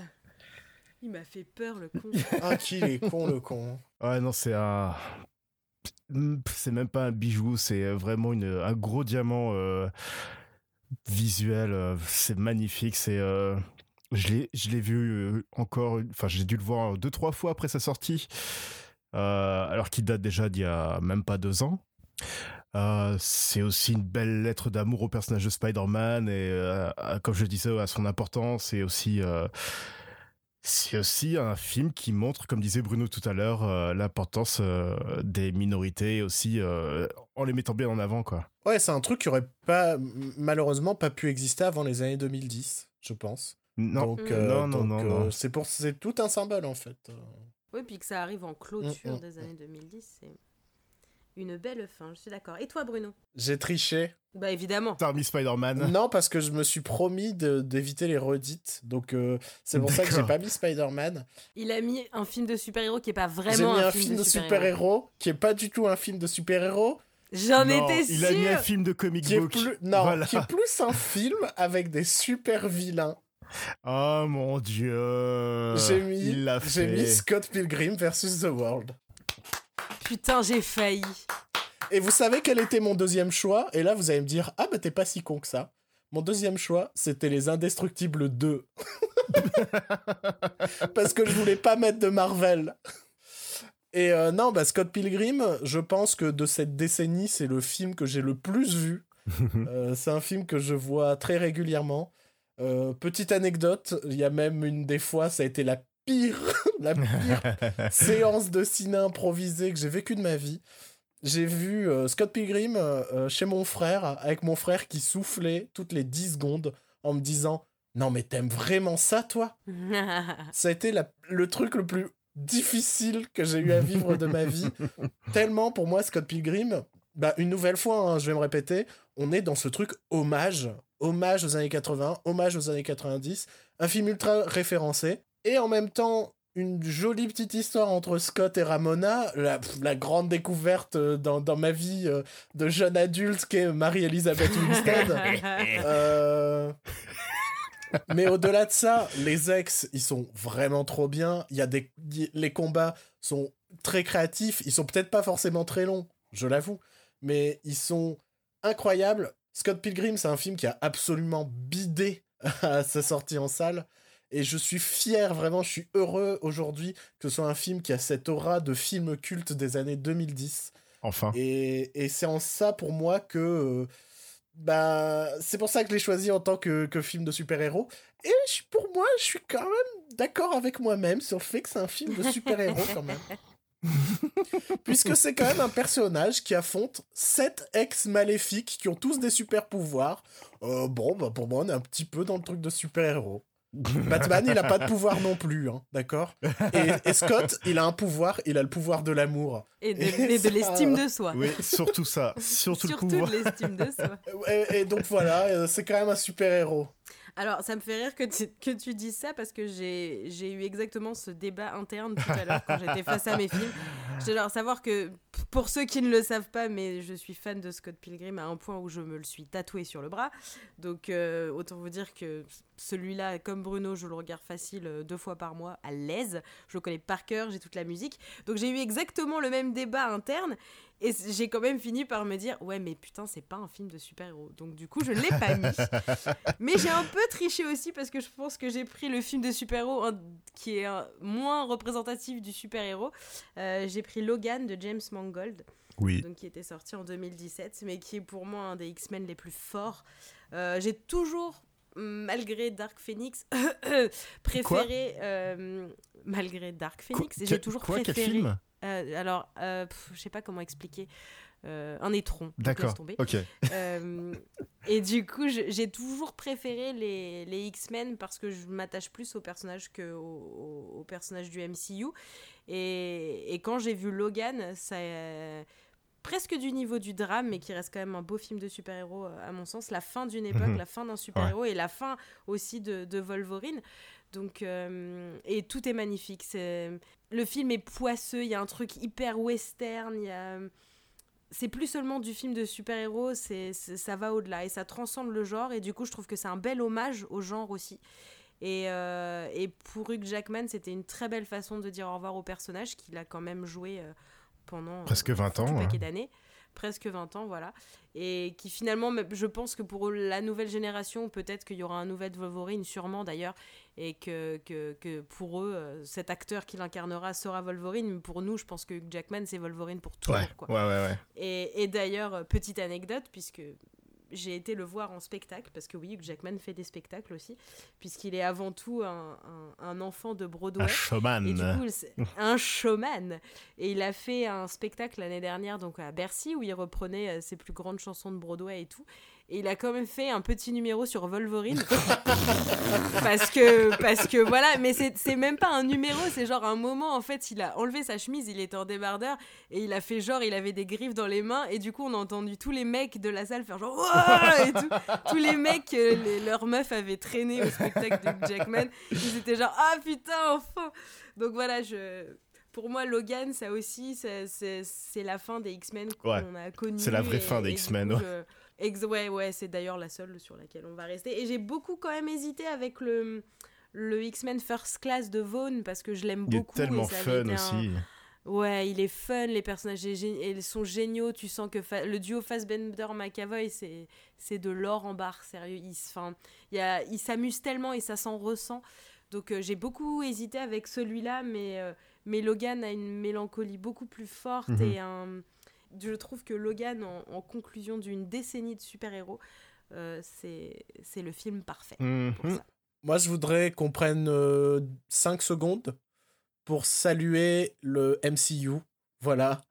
Il m'a fait peur le con.
Ah, qu'il est con, le con.
Ouais, non, c'est un. C'est même pas un bijou, c'est vraiment une, un gros diamant euh, visuel. euh, C'est magnifique. C'est. euh, Je l'ai, je l'ai vu encore. une- Enfin, j'ai dû le voir deux, trois fois après sa sortie. euh, alors qu'il date déjà d'il y a même pas deux ans. Euh, c'est aussi une belle lettre d'amour au personnage de Spider-Man et euh, comme je le disais à son importance et aussi euh, c'est aussi un film qui montre, comme disait Bruno tout à l'heure, euh, l'importance euh, des minorités aussi euh, en les mettant bien en avant quoi.
Ouais, c'est un truc qui aurait pas, malheureusement pas pu exister avant les années 2010, je pense.
Non,
Donc,
Mm.
euh,
non, non,
donc,
non,
euh,
non.
c'est pour, c'est tout un symbole en fait.
Oui, puis que ça arrive en clôture
Mm, mm,
des années 2010, c'est une belle fin, je suis d'accord. Et toi, Bruno?
J'ai triché.
Bah évidemment.
T'as remis Spider-Man.
Non, parce que je me suis promis de- d'éviter les redites. Donc, euh, c'est pour ça que j'ai pas mis Spider-Man.
Il a mis un film de super-héros qui est pas
J'ai
vraiment
mis
un,
un film de
super-héros.
qui est pas du tout un film de super-héros.
J'en étais
il a mis un film de comic
Qui est
book.
plus, non,
Voilà.
qui est plus un film avec des super vilains.
Oh mon dieu.
j'ai mis,
Il l'a
j'ai
fait.
mis Scott Pilgrim versus The World.
Putain, j'ai failli.
Et vous savez quel était mon deuxième choix? Et là, vous allez me dire, ah bah t'es pas si con que ça. Mon deuxième choix, c'était Les Indestructibles 2. Parce que je voulais pas mettre de Marvel. Et euh, non, bah Scott Pilgrim, je pense que de cette décennie, c'est le film que j'ai le plus vu. Euh, c'est un film que je vois très régulièrement. Euh, petite anecdote, il y a même une des fois, ça a été la pire, la pire séance de ciné improvisée que j'ai vécue de ma vie. J'ai vu euh, Scott Pilgrim euh, euh, chez mon frère, avec mon frère qui soufflait toutes les 10 secondes en me disant Non, mais t'aimes vraiment ça, toi? Ça a été la- le truc le plus difficile que j'ai eu à vivre de ma vie. Tellement pour moi, Scott Pilgrim, bah, une nouvelle fois, hein, je vais me répéter, on est dans ce truc hommage. Hommage aux années 80, hommage aux années 90, un film ultra référencé, et en même temps une jolie petite histoire entre Scott et Ramona, la, grande découverte euh, dans, dans ma vie euh, de jeune adulte qu'est Marie-Elisabeth Winstead. Euh, Mais au-delà de ça, les ex, ils sont vraiment trop bien. Il y a des... Les combats sont très créatifs. Ils sont peut-être pas forcément très longs, je l'avoue. mais ils sont incroyables. Scott Pilgrim, c'est un film qui a absolument bidé à sa sortie en salle. Et je suis fier, vraiment, je suis heureux aujourd'hui que ce soit un film qui a cette aura de film culte des années 2010.
Enfin.
Et, et c'est en ça pour moi que. euh, bah, c'est pour ça que je l'ai choisi en tant que, que film de super-héros. Et je- pour moi, je suis quand même d'accord avec moi-même sur le fait que c'est un film de super-héros quand même. Puisque c'est quand même un personnage qui affronte sept ex maléfiques qui ont tous des super-pouvoirs. Euh, bon, bah pour moi, on est un petit peu dans le truc de super-héros. Batman, il a pas de pouvoir non plus, hein, d'accord? Et, et Scott, il a un pouvoir, il a le pouvoir de l'amour.
Et de,
Et
et de
ça-
l'estime de soi.
Oui, surtout ça. Surtout,
Surtout
le pouvoir.
de l'estime de soi.
Et, et donc voilà, euh, c'est quand même un super-héros.
Alors, ça me fait rire que tu, que tu dises ça parce que j'ai eu exactement ce débat interne tout à l'heure quand j'étais face à mes films. J'étais genre savoir que, pour ceux qui ne le savent pas, mais je suis fan de Scott Pilgrim à un point où je me le suis tatoué sur le bras. Donc, euh, autant vous dire que celui-là, comme Bruno, je le regarde facile euh, deux fois par mois, à l'aise. Je le connais par cœur, j'ai toute la musique. Donc, j'ai eu exactement le même débat interne. Et j'ai quand même fini par me dire, ouais, mais putain, c'est pas un film de super-héros. Donc, du coup, je l'ai pas mis. Mais j'ai un peu triché aussi parce que je pense que j'ai pris le film de super-héros qui est moins représentatif du super-héros. Euh, j'ai pris Logan de James Mangold,
Oui.
donc qui était sorti en 2017, mais qui est pour moi un des X-Men les plus forts. Euh, j'ai toujours, malgré Dark Phoenix, préféré. euh, malgré Dark Phoenix, j'ai
quel-
toujours
quoi, quel
préféré.
film?
Euh, alors, euh, je sais pas comment expliquer. Euh, un étron.
D'accord.
tomber.
Ok.
Euh, et du coup, j'ai toujours préféré les, les X-Men parce que je m'attache plus aux personnages que aux, aux personnages du MCU. Et, et quand j'ai vu Logan, ça presque du niveau du drame, mais qui reste quand même un beau film de super-héros à mon sens. La fin d'une époque,
Mhm.
la fin d'un super-héros et la fin aussi de, de Wolverine. Donc, euh, et tout est magnifique. C'est le film est poisseux. Il y a un truc hyper western. Il y a c'est plus seulement du film de super-héros, c'est, ça va au-delà et ça transcende le genre. Et du coup, je trouve que c'est un bel hommage au genre aussi. Et, euh, et pour Hugh Jackman, c'était une très belle façon de dire au revoir au personnage qu'il a quand même joué euh, pendant euh,
Presque 20
un
ans,
paquet
ouais.
d'années. Presque 20 ans, voilà. Et qui finalement, je pense que pour la nouvelle génération, peut-être qu'il y aura un nouvel Wolverine, sûrement d'ailleurs, et que, que, que pour eux, euh, cet acteur qui l'incarnera sera Wolverine. Mais pour nous, je pense que Hugh Jackman, c'est Wolverine pour toujours.
Ouais.
quoi.
ouais, ouais, ouais.
Et, et d'ailleurs, petite anecdote, puisque j'ai été le voir en spectacle, parce que oui, Hugh Jackman fait des spectacles aussi, puisqu'il est avant tout un, un- un enfant de Broadway.
Un showman.
Et du coup, c'est un showman. Et il a fait un spectacle l'année dernière donc à Bercy où il reprenait euh, ses plus grandes chansons de Broadway et tout. Et il a quand même fait un petit numéro sur Wolverine. parce que, parce que voilà, mais c'est c'est même pas un numéro, c'est genre un moment en fait, il a enlevé sa chemise, il était en débardeur et il a fait genre, il avait des griffes dans les mains et du coup on a entendu tous les mecs de la salle faire genre Wouah et tout. Tous les mecs, euh, les- leurs meufs avaient traîné au spectacle de Jackman. Ils étaient genre ah putain, enfin Donc voilà, je. Pour moi, Logan, ça aussi, c'est c'est la fin des X-Men qu'on
Ouais.
a connue.
C'est la vraie
et-
fin des X-Men,
coup, je- Ex ouais, ouais, c'est d'ailleurs la seule sur laquelle on va rester. Et j'ai beaucoup quand même hésité avec le, le X-Men First Class de Vaughn parce que je l'aime
Il est
beaucoup. et
tellement
ça
fun
un-
aussi.
Ouais, il est fun, les personnages ils sont géniaux. Tu sens que fa- le duo Fassbender-McAvoy, c'est c'est de l'or en barre, sérieux. Ils s- 'fin, il s'amusent tellement et ça s'en ressent. Donc euh, j'ai beaucoup hésité avec celui-là, mais, euh, mais Logan a une mélancolie beaucoup plus forte
Mhm.
et un... je trouve que Logan, en, en conclusion d'une décennie de super-héros, euh, c'est c'est le film parfait pour
Mhm.
ça.
Moi, je voudrais qu'on prenne 5 secondes pour saluer le MCU. Voilà.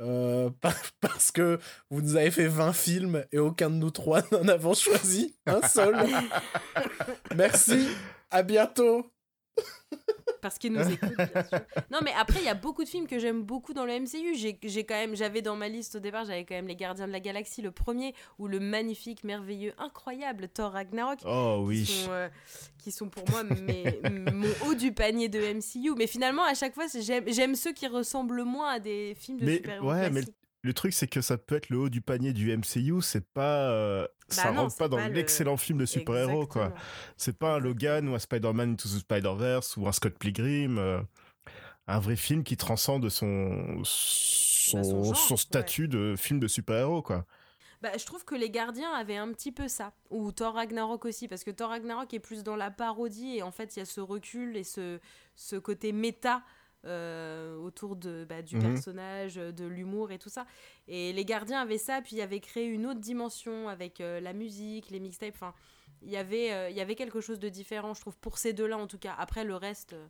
Euh, par- parce que vous nous avez fait 20 films et aucun de nous trois n'en avons choisi un seul. Merci. À bientôt.
Parce qu'ils nous écoutent, bien sûr. Non, mais après, il y a beaucoup de films que j'aime beaucoup dans le MCU. J'ai quand même, j'avais dans ma liste au départ, j'avais quand même Les Gardiens de la Galaxie, le premier, ou le magnifique, merveilleux, incroyable Thor Ragnarok.
Oh
Qui
oui.
sont, euh, qui sont pour moi mes- mon haut du panier de MCU. Mais finalement, à chaque fois, j'aime ceux qui ressemblent moins à des films de super-héros
ouais, mais
classiques.
Le truc, c'est que ça peut être le haut du panier du MCU, c'est pas. euh, ça
Bah non,
rentre pas dans
le-
l'excellent film de super-héros, quoi. C'est pas un Logan ou un Spider-Man Into the Spider-Verse ou un Scott Pilgrim. euh, un vrai film qui transcende son, son,
Bah, son genre,
son
ouais.
statut de film de super-héros, quoi.
Bah, je trouve que les gardiens avaient un petit peu ça. Ou Thor Ragnarok aussi, parce que Thor Ragnarok est plus dans la parodie et en fait il y a ce recul et ce, ce côté méta autour de, bah, du
Mhm.
personnage, de l'humour et tout ça. Et les gardiens avaient ça, puis ils avaient créé une autre dimension avec euh, la musique, les mixtapes. Enfin, il y avait, euh, il y avait quelque chose de différent, je trouve, pour ces deux-là en tout cas. Après le reste. euh,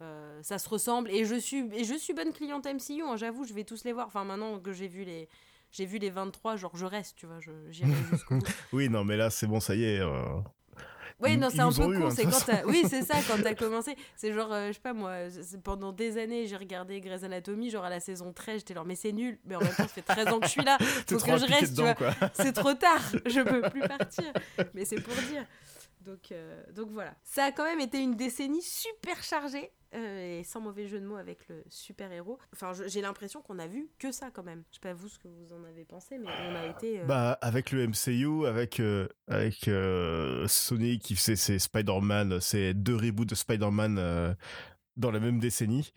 euh, ça se ressemble et je suis et je suis bonne cliente MCU hein, j'avoue je vais tous les voir enfin maintenant que j'ai vu les j'ai vu les 23 genre je reste tu vois j'irai jusqu'au
Oui, non, mais là, c'est bon, ça y est. euh,
oui non c'est un peu
eu,
con
hein,
c'est quand oui c'est ça quand t'as commencé. C'est genre euh, je sais pas moi pendant des années j'ai regardé Grey's Anatomy genre à la saison 13 j'étais là mais c'est nul. Mais en même temps ça fait 13 ans que je suis là faut que je reste tu vois. c'est trop tard, je peux plus partir. Mais c'est pour dire. Donc, euh, donc voilà. Ça a quand même été une décennie super chargée. euh, et sans mauvais jeu de mots avec le super-héros. Enfin, j'ai l'impression qu'on a vu que ça quand même. Je sais pas vous ce que vous en avez pensé, mais on a été. euh,
Bah, avec le MCU, avec, euh, avec euh, Sony qui faisait ses Spider-Man, ses deux reboots de Spider-Man euh, dans la même décennie.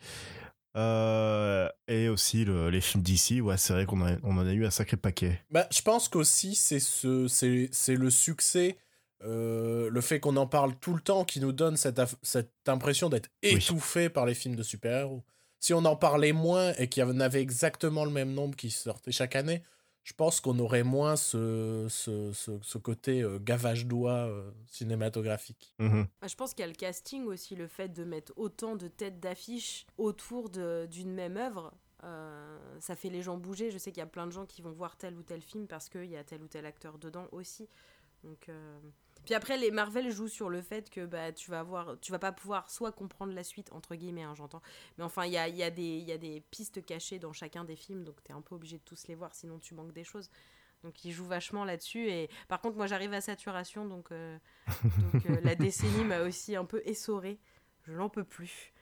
Euh, et aussi le- les films d'ici, ouais, c'est vrai qu'on on en a eu un sacré paquet.
Bah, je pense qu'aussi, c'est ce, c'est, c'est le succès, euh, le fait qu'on en parle tout le temps qui nous donne cette, cette impression d'être
Oui.
étouffé par les films de super-héros. Si on en parlait moins et qu'il y en avait exactement le même nombre qui sortaient chaque année, je pense qu'on aurait moins ce, ce, ce, ce côté euh, gavage doigts euh, cinématographique.
Mhm.
Bah, Je pense qu'il y a le casting aussi, le fait de mettre autant de têtes d'affiche autour d'une même œuvre. euh, ça fait les gens bouger. Je sais qu'il y a plein de gens qui vont voir tel ou tel film parce qu'il y a tel ou tel acteur dedans aussi. Donc, euh, Puis après, les Marvel jouent sur le fait que bah, tu, vas avoir, tu vas pas pouvoir soit comprendre la suite, entre guillemets, hein, j'entends. Mais enfin, il y a, y, a des- il y a des pistes cachées dans chacun des films, donc tu es un peu obligé de tous les voir, sinon tu manques des choses. Donc ils jouent vachement là-dessus. Et par contre, moi j'arrive à saturation, donc, euh, donc euh, la décennie m'a aussi un peu essorée. Je n'en peux plus.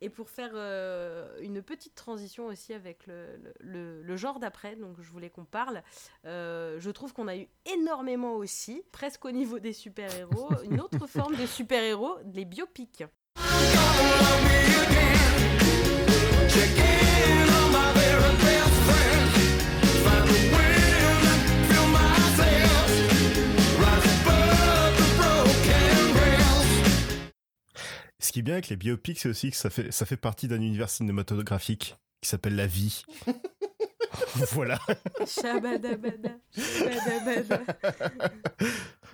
Et pour faire euh, une petite transition aussi avec le, le- le- le genre d'après, donc je voulais qu'on parle, euh, je trouve qu'on a eu énormément aussi, presque au niveau des super-héros, une autre forme de super-héros, les biopics.
Qui est bien avec les biopics, c'est aussi que ça fait, ça fait partie d'un univers cinématographique qui s'appelle la vie. voilà.
Shabadabada, shabadabada.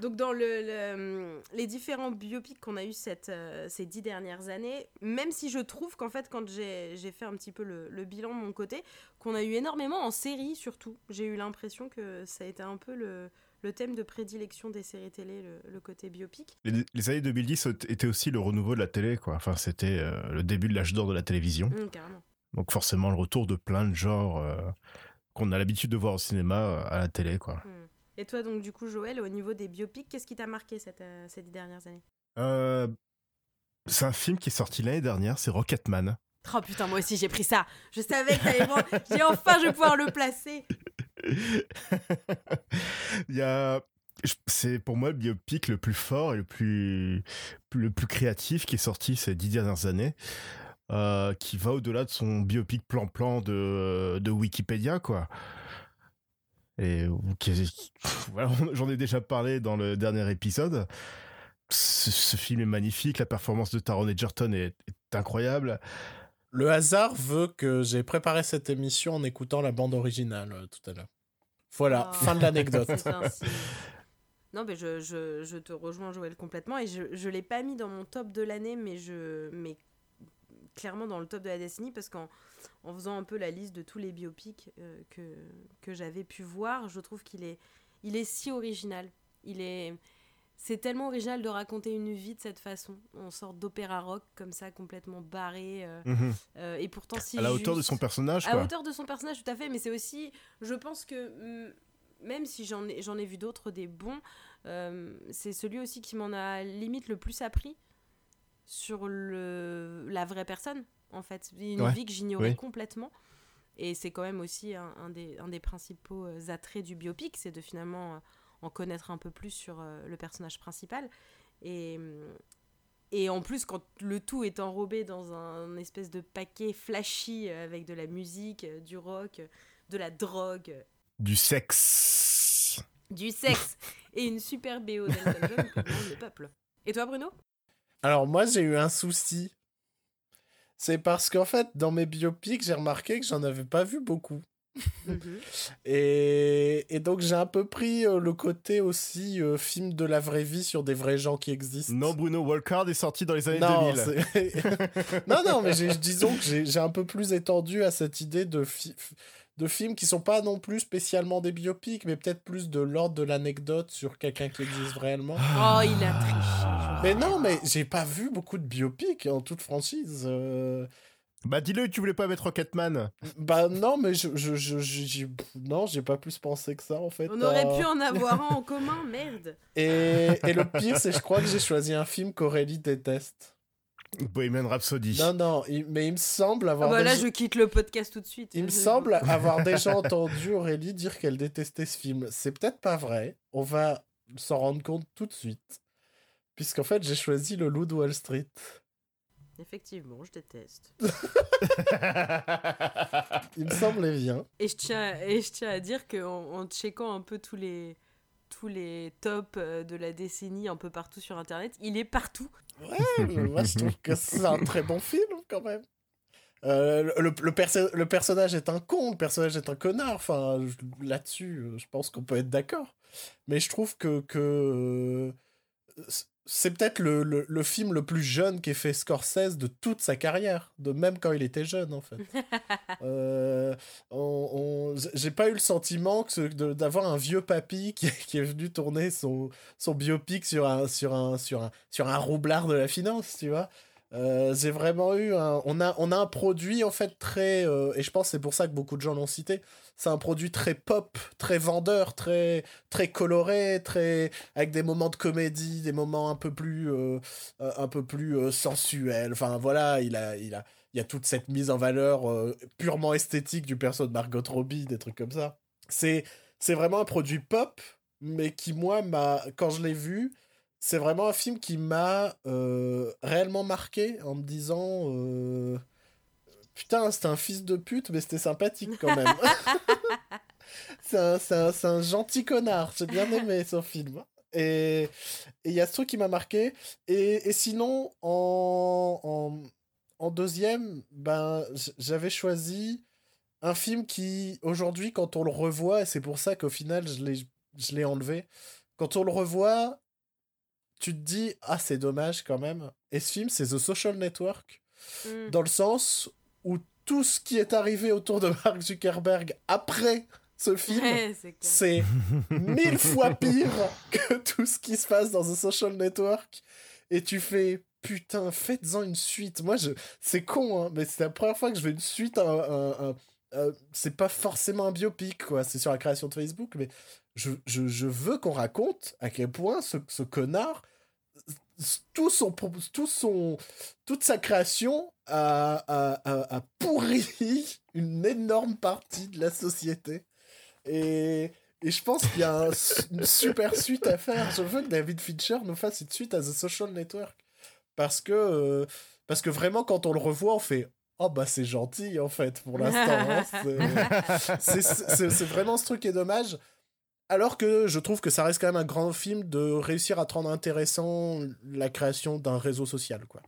Donc dans le, le- les différents biopics qu'on a eu cette, euh, ces dix dernières années, même si je trouve qu'en fait quand j'ai j'ai fait un petit peu le, le bilan de mon côté, qu'on a eu énormément en série surtout, j'ai eu l'impression que ça a été un peu le, le thème de prédilection des séries télé, le, le côté biopic.
Les, les années 2010 étaient aussi le renouveau de la télé, quoi. Enfin, c'était euh, le début de l'âge d'or de la télévision.
Carrément.
Donc forcément le retour de plein de genres euh, qu'on a l'habitude de voir au cinéma euh, à la télé, quoi.
Hum. Et toi donc du coup Joël, au niveau des biopics, qu'est-ce qui t'a marqué cette, ces dix dernières années?
C'est un film qui est sorti l'année dernière, c'est Rocketman.
Oh putain, moi aussi j'ai pris ça. Je savais que t'allais. J'ai enfin, je vais pouvoir le placer.
Il y a c'est pour moi le biopic le plus fort et le plus le plus créatif qui est sorti ces dix dernières années euh, qui va au-delà de son biopic plan-plan de, de Wikipédia quoi. Et j'en ai déjà parlé dans le dernier épisode. Ce, ce film est magnifique la performance de Taron Egerton est, est incroyable
Le hasard veut que j'ai préparé cette émission en écoutant la bande originale euh, tout à l'heure. Voilà,
Oh.
fin de l'anecdote.
Non, mais je, je, je te rejoins, Joël, complètement. Et je ne l'ai pas mis dans mon top de l'année, mais, je, mais clairement dans le top de la décennie, parce qu'en en faisant un peu la liste de tous les biopics euh, que, que j'avais pu voir, je trouve qu'il est, il est si original. Il est. C'est tellement original de raconter une vie de cette façon, en sorte d'opéra rock comme ça, complètement barré, euh,
Mhm.
euh, et pourtant si
à la hauteur de son personnage
À
quoi
hauteur de son personnage, tout à fait, mais c'est aussi, je pense que mm, même si j'en ai, j'en ai vu d'autres des bons, euh, c'est celui aussi qui m'en a limite le plus appris sur le, la vraie personne, en fait. Une
Ouais,
vie que j'ignorais
oui.
complètement. Et c'est quand même aussi un, un des, un des principaux attraits du biopic, c'est de finalement en connaître un peu plus sur euh, le personnage principal. Et, Et en plus, quand le tout est enrobé dans un espèce de paquet flashy euh, avec de la musique, euh, du rock, de la drogue,
Du sexe.
du sexe et une super BO d'Elton John pour le peuple. Et toi, Bruno?
Alors moi j'ai eu un souci. C'est parce qu'en fait dans mes biopics j'ai remarqué que j'en avais pas vu beaucoup. Et, et donc j'ai un peu pris euh, le côté aussi euh, film de la vraie vie sur des vrais gens qui existent.
Non, Bruno Walcard est sorti dans les années
Non,
2000.
c'est- non, non, mais disons que j'ai j'ai un peu plus étendu à cette idée de, fi- de films qui sont pas non plus spécialement des biopics, mais peut-être plus de l'ordre de l'anecdote sur quelqu'un qui existe réellement.
Oh, il a triché.
Mais non, mais j'ai pas vu beaucoup de biopics en toute franchise. euh.
Bah dis-le, tu voulais pas mettre Rocketman.
Bah non, mais je, je, je, non, j'ai pas plus pensé que ça en fait.
On aurait
Euh,
pu en avoir un en commun, merde.
Et, et le pire, c'est que je crois que j'ai choisi un film qu'Aurélie déteste.
Bohemian Rhapsody.
Non, non, il- mais il me semble
Ah
avoir.
bah là,
déjà-
je quitte le podcast tout de suite.
Il me semble avoir déjà entendu Aurélie dire qu'elle détestait ce film. C'est peut-être pas vrai. On va s'en rendre compte tout de suite. Puisqu'en fait, j'ai choisi Le Loup de Wall Street.
Effectivement, je déteste.
Il me semblait bien.
Et je tiens, et je tiens à dire qu'en en checkant un peu tous les, tous les tops euh, de la décennie un peu partout sur Internet, il est partout.
Ouais, moi je trouve que c'est un très bon film quand même. Euh, le, le, le perso- le personnage est un con, le personnage est un connard. Enfin, là-dessus, je pense qu'on peut être d'accord. Mais je trouve que, que euh, c'est peut-être le, le, le film le plus jeune qu'ait fait Scorsese de toute sa carrière, de même quand il était jeune en fait. Euh, on- on- J'ai pas eu le sentiment d'avoir un vieux papy qui, qui est venu tourner son, son biopic sur un, sur, un, sur, un, sur un roublard de la finance, tu vois. Euh, vraiment eu un... On a, on a un produit en fait très... euh, et je pense c'est pour ça que beaucoup de gens l'ont cité. C'est un produit très pop, très vendeur, très, très coloré, très avec des moments de comédie, des moments un peu plus, euh, un peu plus euh, sensuels. Enfin voilà, il a, il a, il y a toute cette mise en valeur purement esthétique du perso de Margot Robbie, des trucs comme ça. C'est, c'est vraiment un produit pop, mais qui moi m'a, quand je l'ai vu, c'est vraiment un film qui m'a euh, réellement marqué en me disant euh, putain c'est un fils de pute mais c'était sympathique quand même. c'est un, c'est un- c'est un gentil connard, j'ai bien aimé ce film. Et il y a ce truc qui m'a marqué. Et, et sinon, en, en, en deuxième, ben, j'avais choisi un film qui, aujourd'hui, quand on le revoit, et c'est pour ça qu'au final, je l'ai, je l'ai enlevé, quand on le revoit, tu te dis, ah, c'est dommage quand même. Et ce film, c'est The Social Network,
Mm.
dans le sens où tout ce qui est arrivé autour de Mark Zuckerberg après ce film,
Ouais, c'est
mille fois pire que tout ce qui se passe dans The Social Network. Et tu fais, putain, faites-en une suite. Moi, je... c'est con, hein, mais c'est la première fois que je veux une suite. à un- un- un- un- c'est pas forcément un biopic, quoi. C'est sur la création de Facebook, mais je, je, je veux qu'on raconte à quel point ce, ce connard, tout son, tout son, toute sa création a, a, a, pourri une énorme partie de la société. Et, et je pense qu'il y a un une super suite à faire. Je veux que David Fincher nous fasse une suite à The Social Network. Parce que, euh, parce que vraiment, quand on le revoit, on fait Oh, bah c'est gentil en fait pour l'instant. hein. C'est vraiment ce truc qui est dommage. Alors que je trouve que ça reste quand même un grand film de réussir à te rendre intéressant la création d'un réseau social. quoi.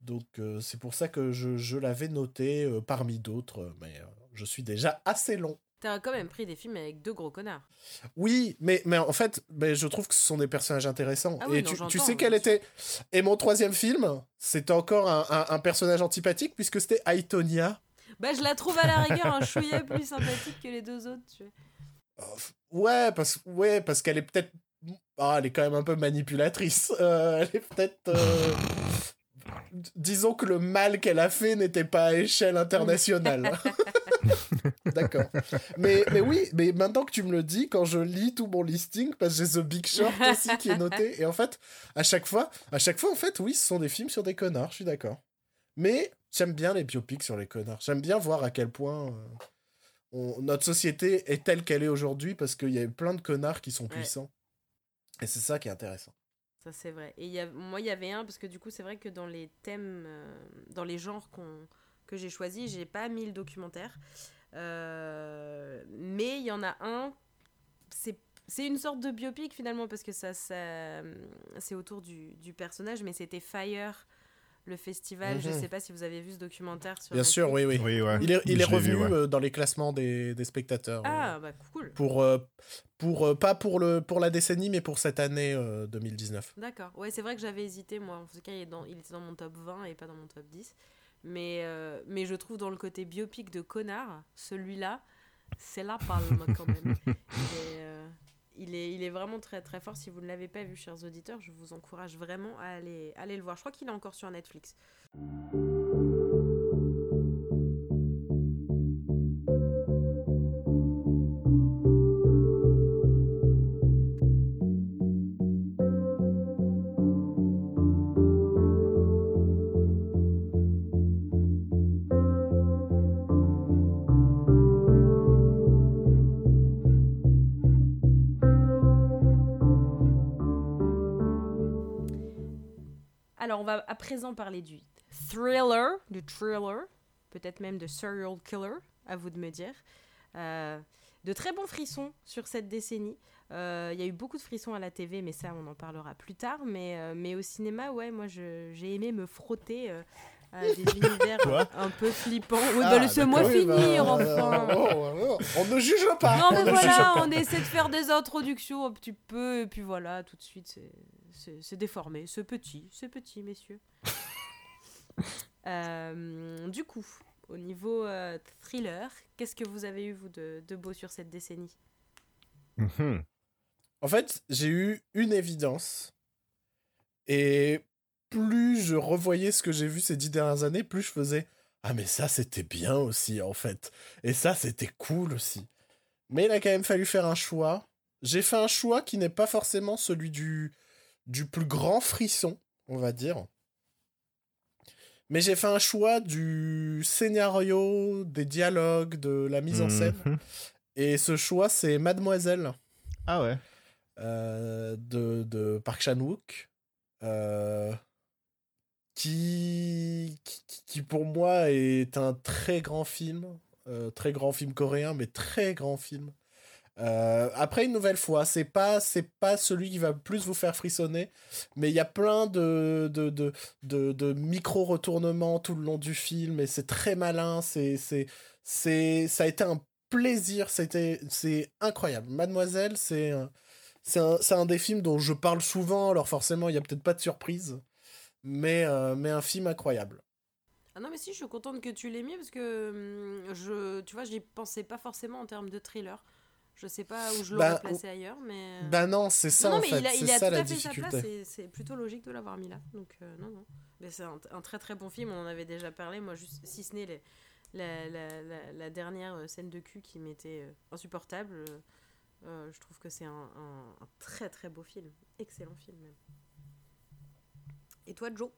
Donc euh, c'est pour ça que je, je l'avais noté euh, parmi d'autres, mais euh, je suis déjà assez long.
T'as quand même pris des films avec deux gros connards.
Oui, mais, mais en fait, mais je trouve que ce sont des personnages intéressants.
Ah oui,
et
non,
tu, sais quel était. Et mon troisième film, c'était encore un, un- un personnage antipathique, puisque c'était Aitonia.
Bah, je la trouve à la rigueur un chouïa plus sympathique que les deux autres, tu vois.
Euh, Ouais, parce, ouais, parce qu'elle est peut-être. Ah, elle est quand même un peu manipulatrice. Euh, elle est peut-être. euh, Disons que le mal qu'elle a fait n'était pas à échelle internationale. D'accord. Mais, mais oui, mais maintenant que tu me le dis, quand je lis tout mon listing, parce que j'ai The Big Short aussi qui est noté, et en fait, à chaque fois, à chaque fois, en fait, oui, ce sont des films sur des connards, je suis d'accord. Mais j'aime bien les biopics sur les connards. J'aime bien voir à quel point euh, on- notre société est telle qu'elle est aujourd'hui, parce qu'il y a plein de connards qui sont
Ouais.
puissants. Et c'est ça qui est intéressant.
Ça, c'est vrai. Et il y a, moi, il y avait un, parce que du coup, c'est vrai que dans les thèmes, euh, dans les genres qu'on, que j'ai choisis, j'ai pas mis le documentaire. Euh, mais il y en a un, c'est, c'est une sorte de biopic finalement, parce que ça, ça c'est autour du, du personnage, mais c'était Fire, le festival. Je
Mhm.
sais pas si vous avez vu ce documentaire sur
Bien sûr, oui, oui.
Oui, ouais.
Il est, il est
vu,
revenu
ouais.
euh, dans les classements des, des spectateurs.
Ah,
euh,
bah cool.
pour, euh, pour, euh, pas pour, le, pour la décennie, mais pour cette année euh, 2019.
D'accord. Ouais, c'est vrai que j'avais hésité, moi. En tout cas, il, est dans, il était dans mon top 20 et pas dans mon top 10. Mais, euh, mais je trouve dans le côté biopic de connard, celui-là, c'est la palme quand même. Et, euh, il, est, il est vraiment très très fort. Si vous ne l'avez pas vu, chers auditeurs, je vous encourage vraiment à aller, aller le voir. Je crois qu'il est encore sur Netflix. Alors, on va à présent parler du thriller, du thriller, peut-être même de serial killer, à vous de me dire. Euh, de très bons frissons sur cette décennie. Euh, Il y a eu beaucoup de frissons à la TV, mais ça, on en parlera plus tard. Mais, euh, mais au cinéma, ouais, moi, j'ai aimé me frotter à des univers
Quoi
un, peu flippants. Oui,
Ah,
bah, laissez-moi.
Oui, bah,
finir,
euh,
enfin.
oh, oh, oh, on ne juge pas.
Non,
on
mais
juge
voilà, on essaie de faire des introductions un petit peu, et puis voilà, tout de suite, c'est- c'est déformé. C'est petit, c'est petit, messieurs. Euh, du coup, au niveau euh, thriller, qu'est-ce que vous avez eu, vous, de, de beau sur cette décennie?
Mhm.
En fait, j'ai eu une évidence. Et plus je revoyais ce que j'ai vu ces dix dernières années, plus je faisais Ah, mais ça, c'était bien aussi, en fait. Et ça, c'était cool aussi. Mais il a quand même fallu faire un choix. J'ai fait un choix qui n'est pas forcément celui du, du plus grand frisson, on va dire. Mais j'ai fait un choix du scénario, des dialogues, de la mise en scène.
Mhm.
Et ce choix, c'est Mademoiselle
Ah ouais.
euh, de, de Park Chan-wook, euh, qui, qui, qui pour moi est un très grand film, euh, très grand film coréen, mais très grand film. Euh, après, une nouvelle fois, c'est pas, c'est pas celui qui va plus vous faire frissonner, mais il y a plein de, de, de, de, de micro-retournements tout le long du film, et c'est très malin, c'est, c'est, c'est, ça a été un plaisir, c'était, c'est incroyable. Mademoiselle, c'est c'est un, un des films dont je parle souvent, alors forcément, il y a peut-être pas de surprise, mais, euh, mais un film incroyable.
Ah non, mais si, je suis contente que tu l'aies mis, parce que hum, je, tu vois, j'y pensais pas forcément en termes de thriller. Je sais pas où je l'aurais
Bah,
placé ailleurs, mais...
Bah non, c'est ça
non, non,
en
mais
fait,
il a, il
c'est
a
ça
tout
la
à fait sa place, c'est plutôt logique de l'avoir mis là. Donc, euh, non, non. Mais c'est un, un très très bon film, on en avait déjà parlé. Moi, juste, si ce n'est la, la, la, la dernière euh, scène de cul qui m'était euh, insupportable, euh, euh, je trouve que c'est un, un- un très très beau film. Excellent film, même. Et toi, Joe?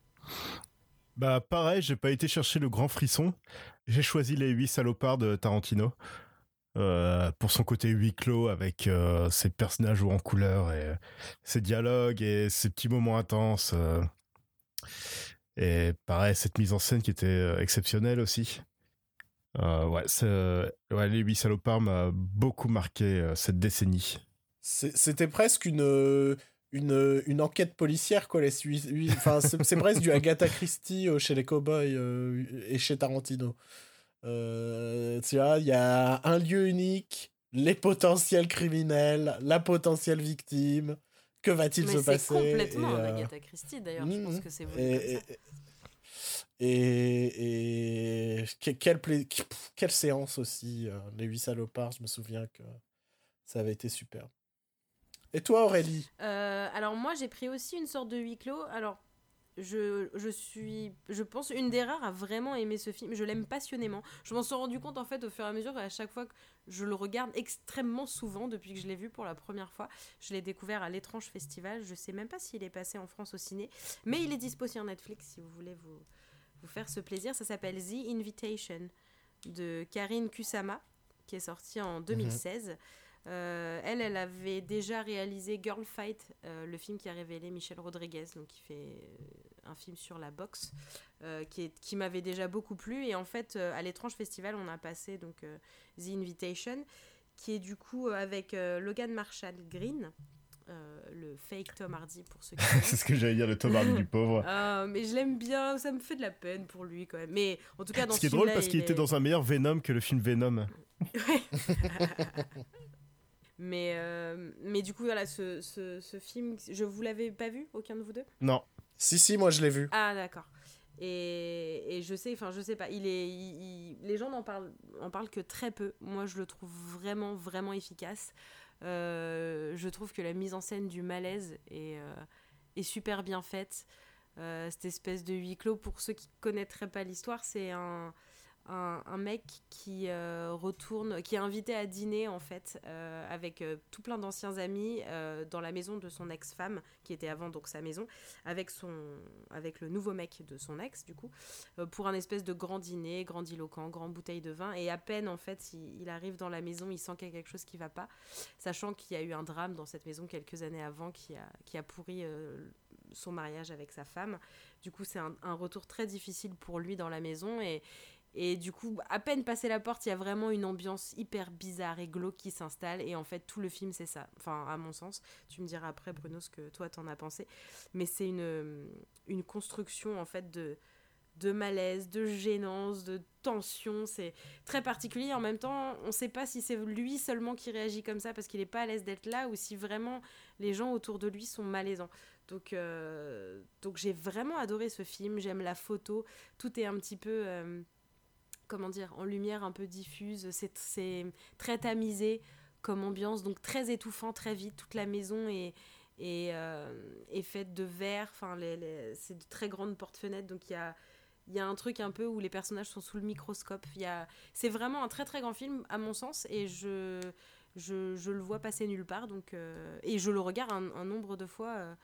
Bah pareil, j'ai pas été chercher le grand frisson. J'ai choisi les huit salopards de Tarantino. Euh, pour son côté huis clos avec euh, ses personnages hauts en couleur et ses dialogues et ses petits moments intenses. euh. Et pareil, cette mise en scène qui était exceptionnelle aussi. Ouais, ouais, les huit salopards m'a beaucoup marqué cette décennie.
C'était presque une, une, une enquête policière, quoi. Les, enfin, c'est presque du Agatha Christie chez les cowboys et chez Tarantino. Euh, tu vois, il y a un lieu unique, les potentiels criminels, la potentielle victime. Que va-t-il se
c'est
passer?
Complètement
Et, euh,
Agatha Christie, d'ailleurs. Je pense que c'est voulu
et, et, et, et que- quelle, pla- quelle séance aussi, euh, les huit salopards, je me souviens que ça avait été super. Et toi Aurélie?
Euh, alors moi j'ai pris aussi une sorte de huis clos. Alors je, je suis, je pense, une des rares à vraiment aimer ce film. Je l'aime passionnément. Je m'en suis rendu compte en fait au fur et à mesure à chaque fois que je le regarde extrêmement souvent depuis que je l'ai vu pour la première fois. Je l'ai découvert à l'étrange festival. Je sais même pas s'il est passé en France au ciné, mais il est dispo sur Netflix si vous voulez vous, vous faire ce plaisir. Ça s'appelle The Invitation de Karine Kusama qui est sorti en 2016. Euh, elle, elle avait déjà réalisé Girl Fight, euh, le film qui a révélé Michelle Rodriguez, donc qui fait euh, un film sur la boxe, euh, qui, est- qui m'avait déjà beaucoup plu. Et en fait, à l'étrange festival, on a passé donc The Invitation, qui est du coup avec Logan Marshall Green, le fake Tom Hardy pour ceux qui.
C'est ce que j'allais dire, le Tom Hardy du pauvre.
Euh, mais je l'aime bien, ça me fait de la peine pour lui quand même. Mais en tout cas, dans
Ce qui est drôle parce qu'il
il
était dans un meilleur Venom que le film Venom.
Mais, euh, mais du coup, voilà, ce, ce, ce film, je vous l'avais pas vu, aucun de vous deux?
Non.
Si, si, moi je l'ai vu.
Ah, d'accord. Et, et je sais, enfin, je sais pas, il est, il- il- les gens n'en parlent, en parlent que très peu. Moi, je le trouve vraiment, vraiment efficace. Euh, je trouve que la mise en scène du malaise est, euh, est super bien faite. Cette espèce de huis clos, pour ceux qui connaîtraient pas l'histoire, c'est un, un, mec qui euh, retourne, qui est invité à dîner en fait, euh, avec euh, tout plein d'anciens amis dans la maison de son ex-femme, qui était avant donc sa maison, avec, son, avec le nouveau mec de son ex du coup, pour un espèce de grand dîner, grandiloquent, grand bouteille de vin, et à peine en fait il, il arrive dans la maison, il sent qu'il y a quelque chose qui va pas, sachant qu'il y a eu un drame dans cette maison quelques années avant qui a, qui a pourri son mariage avec sa femme. Du coup, c'est un, un retour très difficile pour lui dans la maison et, et du coup, à peine passé la porte, il y a vraiment une ambiance hyper bizarre et glauque qui s'installe. Et en fait, tout le film, c'est ça. Enfin, à mon sens. Tu me diras après, Bruno, ce que toi, t'en as pensé. Mais c'est une, une construction, en fait, de, de malaise, de gênance, de tension. C'est très particulier. En même temps, on ne sait pas si c'est lui seulement qui réagit comme ça parce qu'il n'est pas à l'aise d'être là ou si vraiment les gens autour de lui sont malaisants. Donc, euh, donc j'ai vraiment adoré ce film. J'aime la photo. Tout est un petit peu, euh, comment dire, en lumière un peu diffuse. C'est, très tamisé comme ambiance, donc très étouffant, très vite. Toute la maison est, euh, faite de verre. Enfin, c'est de très grandes portes-fenêtres. Donc il y a, un truc un peu où les personnages sont sous le microscope. C'est vraiment un très très grand film à mon sens et je, le vois passer nulle part. Donc, euh, et je le regarde un, un nombre de fois. euh,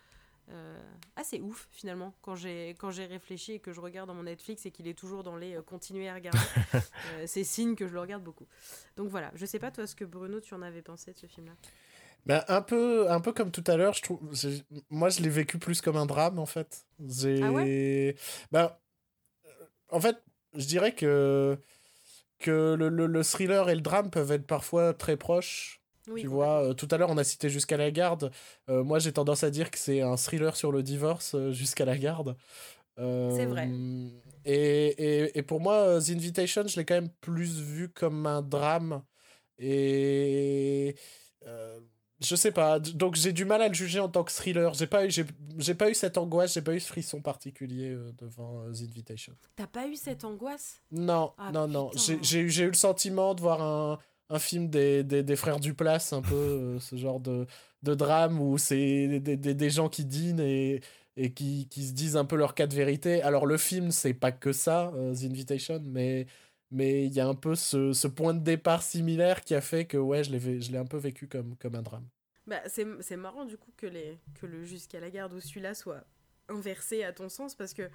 euh, assez ouf finalement quand j'ai quand j'ai réfléchi et que je regarde dans mon Netflix et qu'il est toujours dans les euh, continuer à regarder euh, c'est signe que je le regarde beaucoup donc voilà je sais pas toi ce que Bruno tu en avais pensé de ce film là
Ben, un, peu, un peu comme tout à l'heure, je trouve. Moi, je l'ai vécu plus comme un drame, en fait.
Ah
Ben, euh, en fait, je dirais que, que le, le, le thriller et le drame peuvent être parfois très proches.
Oui
tu vois, euh, tout à l'heure, on a cité Jusqu'à la garde. Euh, moi, j'ai tendance à dire que c'est un thriller sur le divorce, euh, Jusqu'à la garde.
C'est vrai.
Et, et, et pour moi, The Invitation, je l'ai quand même plus vu comme un drame. Et. je sais pas, donc j'ai du mal à le juger en tant que thriller. J'ai pas eu, pas eu cette angoisse, j'ai pas eu ce frisson particulier devant The Invitation.
t'as pas eu cette angoisse?
Non,
Ah,
non, non.
putain.
J'ai, j'ai, eu- j'ai eu le sentiment de voir un, un film des, des, des frères Duplass, un peu euh, ce genre de, de drame où c'est des, des, des gens qui dînent et, et qui, qui se disent un peu leur cas de vérité. Alors le film, c'est pas que ça, euh, The Invitation, mais mais il y a un peu ce, ce point de départ similaire qui a fait que ouais, je l'ai, je l'ai un peu vécu comme, comme un drame.
bah, c'est c'est marrant du coup que les que le jusqu'à la garde ou celui-là soit inversé à ton sens parce que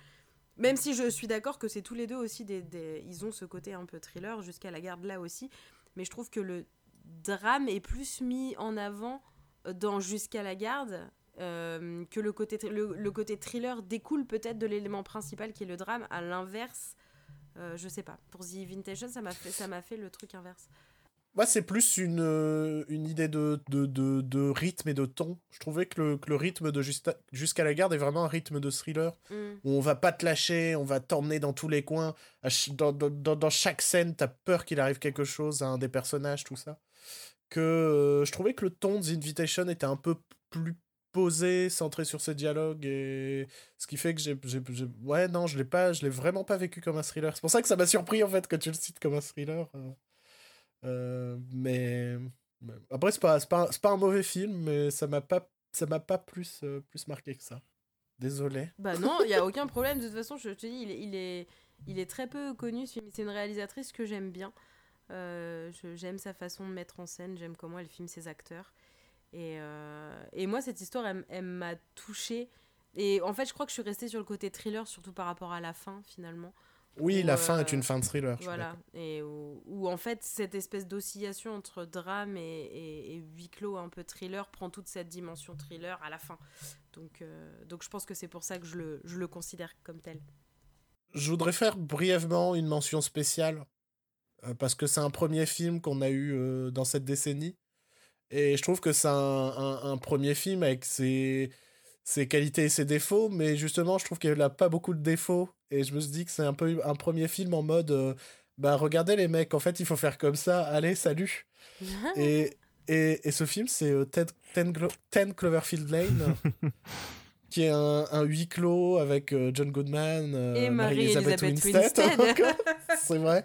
même si je suis d'accord que c'est tous les deux aussi des, des- ils ont ce côté un peu thriller jusqu'à la garde là aussi mais je trouve que le drame est plus mis en avant dans jusqu'à la garde euh, que le côté le, côté thriller découle peut-être de l'élément principal qui est le drame. À l'inverse euh, je sais pas. Pour The Invitation ça m'a fait ça m'a fait le truc inverse
Moi, c'est plus une, euh, une idée de, de, de, de rythme et de ton. Je trouvais que le, que le rythme de Justa- Jusqu'à la garde est vraiment un rythme de thriller.
Mm.
où on va pas te lâcher, on va t'emmener dans tous les coins. Dans, dans, dans, dans chaque scène, t'as peur qu'il arrive quelque chose à un des personnages, tout ça. Que euh, je trouvais que le ton de The Invitation était un peu plus posé, centré sur ce dialogue et ce qui fait que j'ai- ouais non je l'ai pas je l'ai vraiment pas vécu comme un thriller c'est pour ça que ça m'a surpris en fait que tu le cites comme un thriller euh. Euh, mais, après c'est pas pas, pas un mauvais film mais ça m'a pas ça m'a pas plus euh, plus marqué que ça désolé
Bah non, il y a aucun problème. De toute façon, je te dis, il est, il est, il est très peu connu. C'est une réalisatrice que j'aime bien. Euh, j'aime sa façon de mettre en scène. J'aime comment elle filme ses acteurs. Et, et moi, cette histoire, elle m'a touchée. Et en fait, je crois que je suis restée sur le côté thriller, surtout par rapport à la fin, finalement.
Oui,
Ou,
la fin
euh,
est une fin de thriller.
Voilà, et où, où, en fait cette espèce d'oscillation entre drame et, et, et huis clos un peu thriller prend toute cette dimension thriller à la fin. Donc, euh, donc je pense que c'est pour ça que je le, je le considère comme tel.
Je voudrais faire brièvement une mention spéciale euh, parce que c'est un premier film qu'on a eu euh, dans cette décennie et je trouve que c'est un, un- un premier film avec ses, ses qualités et ses défauts, mais justement je trouve qu'il n'a pas beaucoup de défauts et je me suis dit que c'est un peu un premier film en mode euh, bah regardez les mecs, en fait il faut faire comme ça, allez salut et, et, et ce film, c'est euh, Ted- Ten, Glo- Ten Cloverfield Lane, qui est un, un huis clos avec euh, John Goodman euh,
Et Marie-Elisabeth
Winstead.
Winstead.
c'est vrai.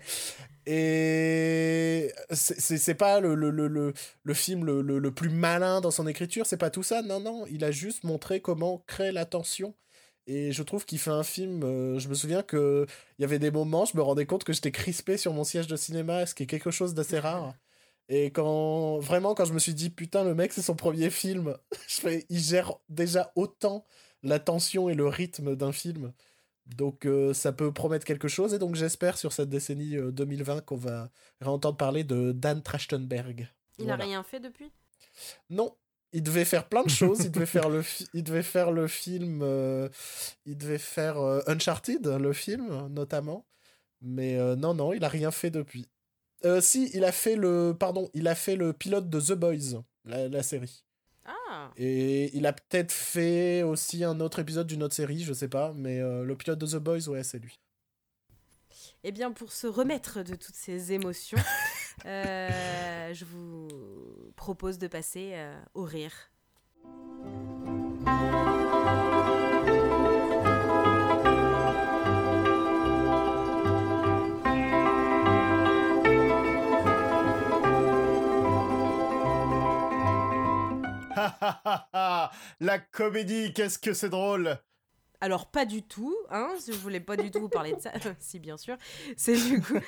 Et c'est- pas le, le, le, le, le film le, le, le plus malin dans son écriture, c'est pas tout ça. Non, non, il a juste montré comment créer la tension. Et je trouve qu'il fait un film. euh, je me souviens que il y avait des moments, je me rendais compte que j'étais crispé sur mon siège de cinéma, ce qui est quelque chose d'assez rare. Et quand vraiment, quand je me suis dit putain, le mec, c'est son premier film, je fais, il gère déjà autant la tension et le rythme d'un film. Donc euh, ça peut promettre quelque chose. Et donc j'espère sur cette décennie euh, 2020 qu'on va réentendre parler de Dan Trachtenberg.
Il
Voilà.
a rien fait depuis?
Non, il devait faire plein de choses. il devait faire le, il devait faire le film. euh, il devait faire euh, Uncharted, le film notamment. Mais euh, non, non, il a rien fait depuis. Euh, si, il a fait le, pardon, il a fait le pilote de The Boys, la, la série.
Ah
Et il a peut-être fait aussi un autre épisode d'une autre série, je sais pas. Mais euh, le pilote de The Boys, ouais, c'est lui.
Eh bien, pour se remettre de toutes ces émotions, euh, je vous propose de passer euh, au rire.
La comédie, qu'est-ce que c'est drôle
Alors pas du tout, hein, je voulais pas du tout vous parler de ça, si bien sûr, c'est du coup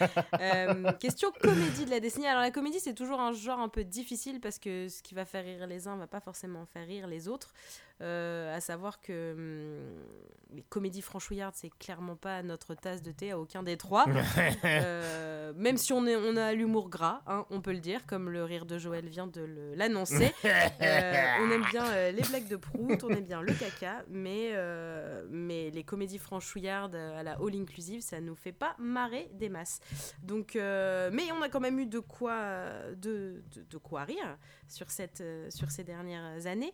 euh, question comédie de la décennie. Alors la comédie c'est toujours un genre un peu difficile parce que ce qui va faire rire les uns va pas forcément faire rire les autres. Euh, à savoir que hum, les comédies franchouillardes c'est clairement pas notre tasse de thé à aucun des trois. Euh, même si on, est, on a l'humour gras, hein, on peut le dire, comme le rire de Joël vient de l'annoncer. Euh, on aime bien les blagues de prout, on aime bien le caca, mais, mais les comédies franchouillardes à la all inclusive, ça nous fait pas marrer des masses. Donc, mais on a quand même eu de quoi, de, de, de quoi rire sur, cette, sur ces dernières années.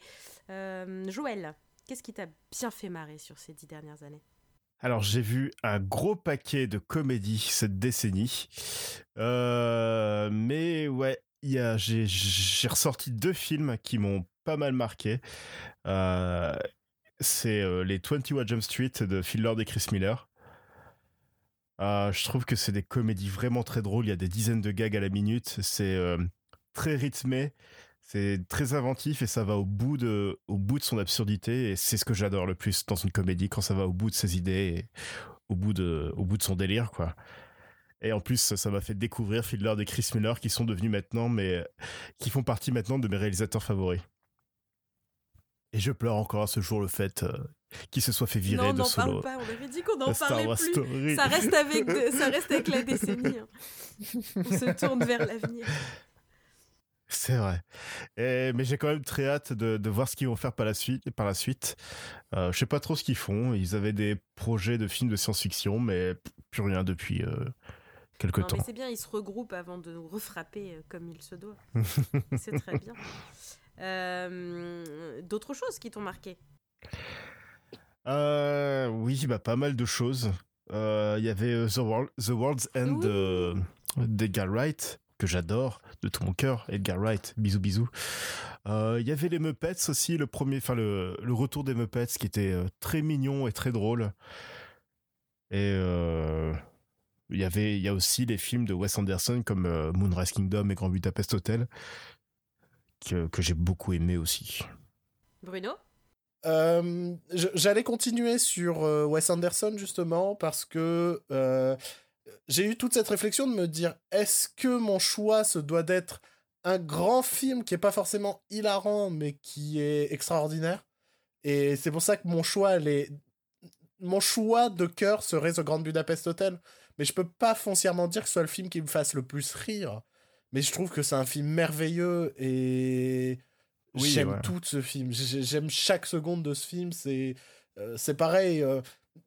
Euh, Joël, qu'est-ce qui t'a bien fait marrer sur ces dix dernières années?
Alors j'ai vu un gros paquet de comédies cette décennie. Euh, mais ouais, j'ai ressorti deux films qui m'ont pas mal marqué. Euh, c'est euh, les 21 Jump Street de Phil Lord et Chris Miller. Je trouve que c'est des comédies vraiment très drôles. Il y a des dizaines de gags à la minute. C'est très rythmé. C'est très inventif et ça va au bout de, au bout de son absurdité. Et c'est ce que j'adore le plus dans une comédie, quand ça va au bout de ses idées et au bout de, au bout de son délire, quoi. Et en plus, ça m'a fait découvrir Lord et Chris Miller qui sont devenus maintenant, mais qui font partie maintenant de mes réalisateurs favoris. Et je pleure encore à ce jour le fait euh, qu'il se soit fait virer
Non,
de
n'en
solo.
parle pas, on avait dit qu'on n'en
de
parlait plus.
Story.
Ça reste avec, de- ça reste avec la décennie. hein. On se tourne vers l'avenir.
C'est vrai. Et- mais j'ai quand même très hâte de, de voir ce qu'ils vont faire par la suite. Par la suite. Euh, je sais pas trop ce qu'ils font. Ils avaient des projets de films de science-fiction, mais plus rien depuis euh, quelque
mais
temps.
c'est bien, ils se regroupent avant de nous refrapper euh, comme il se doit. c'est très bien. Euh, D'autres choses qui t'ont marqué?
Oui, bah, pas mal de choses. Il y avait The, World- The World's End
Oui.
de- d'Edgar Wright, que j'adore de tout mon cœur. Edgar Wright, bisous bisous. Euh, Il y avait les Muppets aussi, le premier, enfin le, le retour des Muppets qui était euh, très mignon et très drôle. Et euh, il y avait, il y a aussi les films de Wes Anderson comme euh, Moonrise Kingdom et Grand Budapest Hotel que, que j'ai beaucoup aimé aussi.
Bruno?
Euh, J'allais continuer sur euh, Wes Anderson justement parce que euh, j'ai eu toute cette réflexion de me dire est-ce que mon choix se doit d'être un grand film qui est pas forcément hilarant mais qui est extraordinaire? Et c'est pour ça que mon choix est mon choix de cœur serait The Grand Budapest Hotel, mais je peux pas foncièrement dire que ce soit le film qui me fasse le plus rire. Mais je trouve que c'est un film merveilleux et
Oui,
j'aime
ouais.
tout ce film. J'ai- J'aime chaque seconde de ce film. C'est euh, c'est pareil.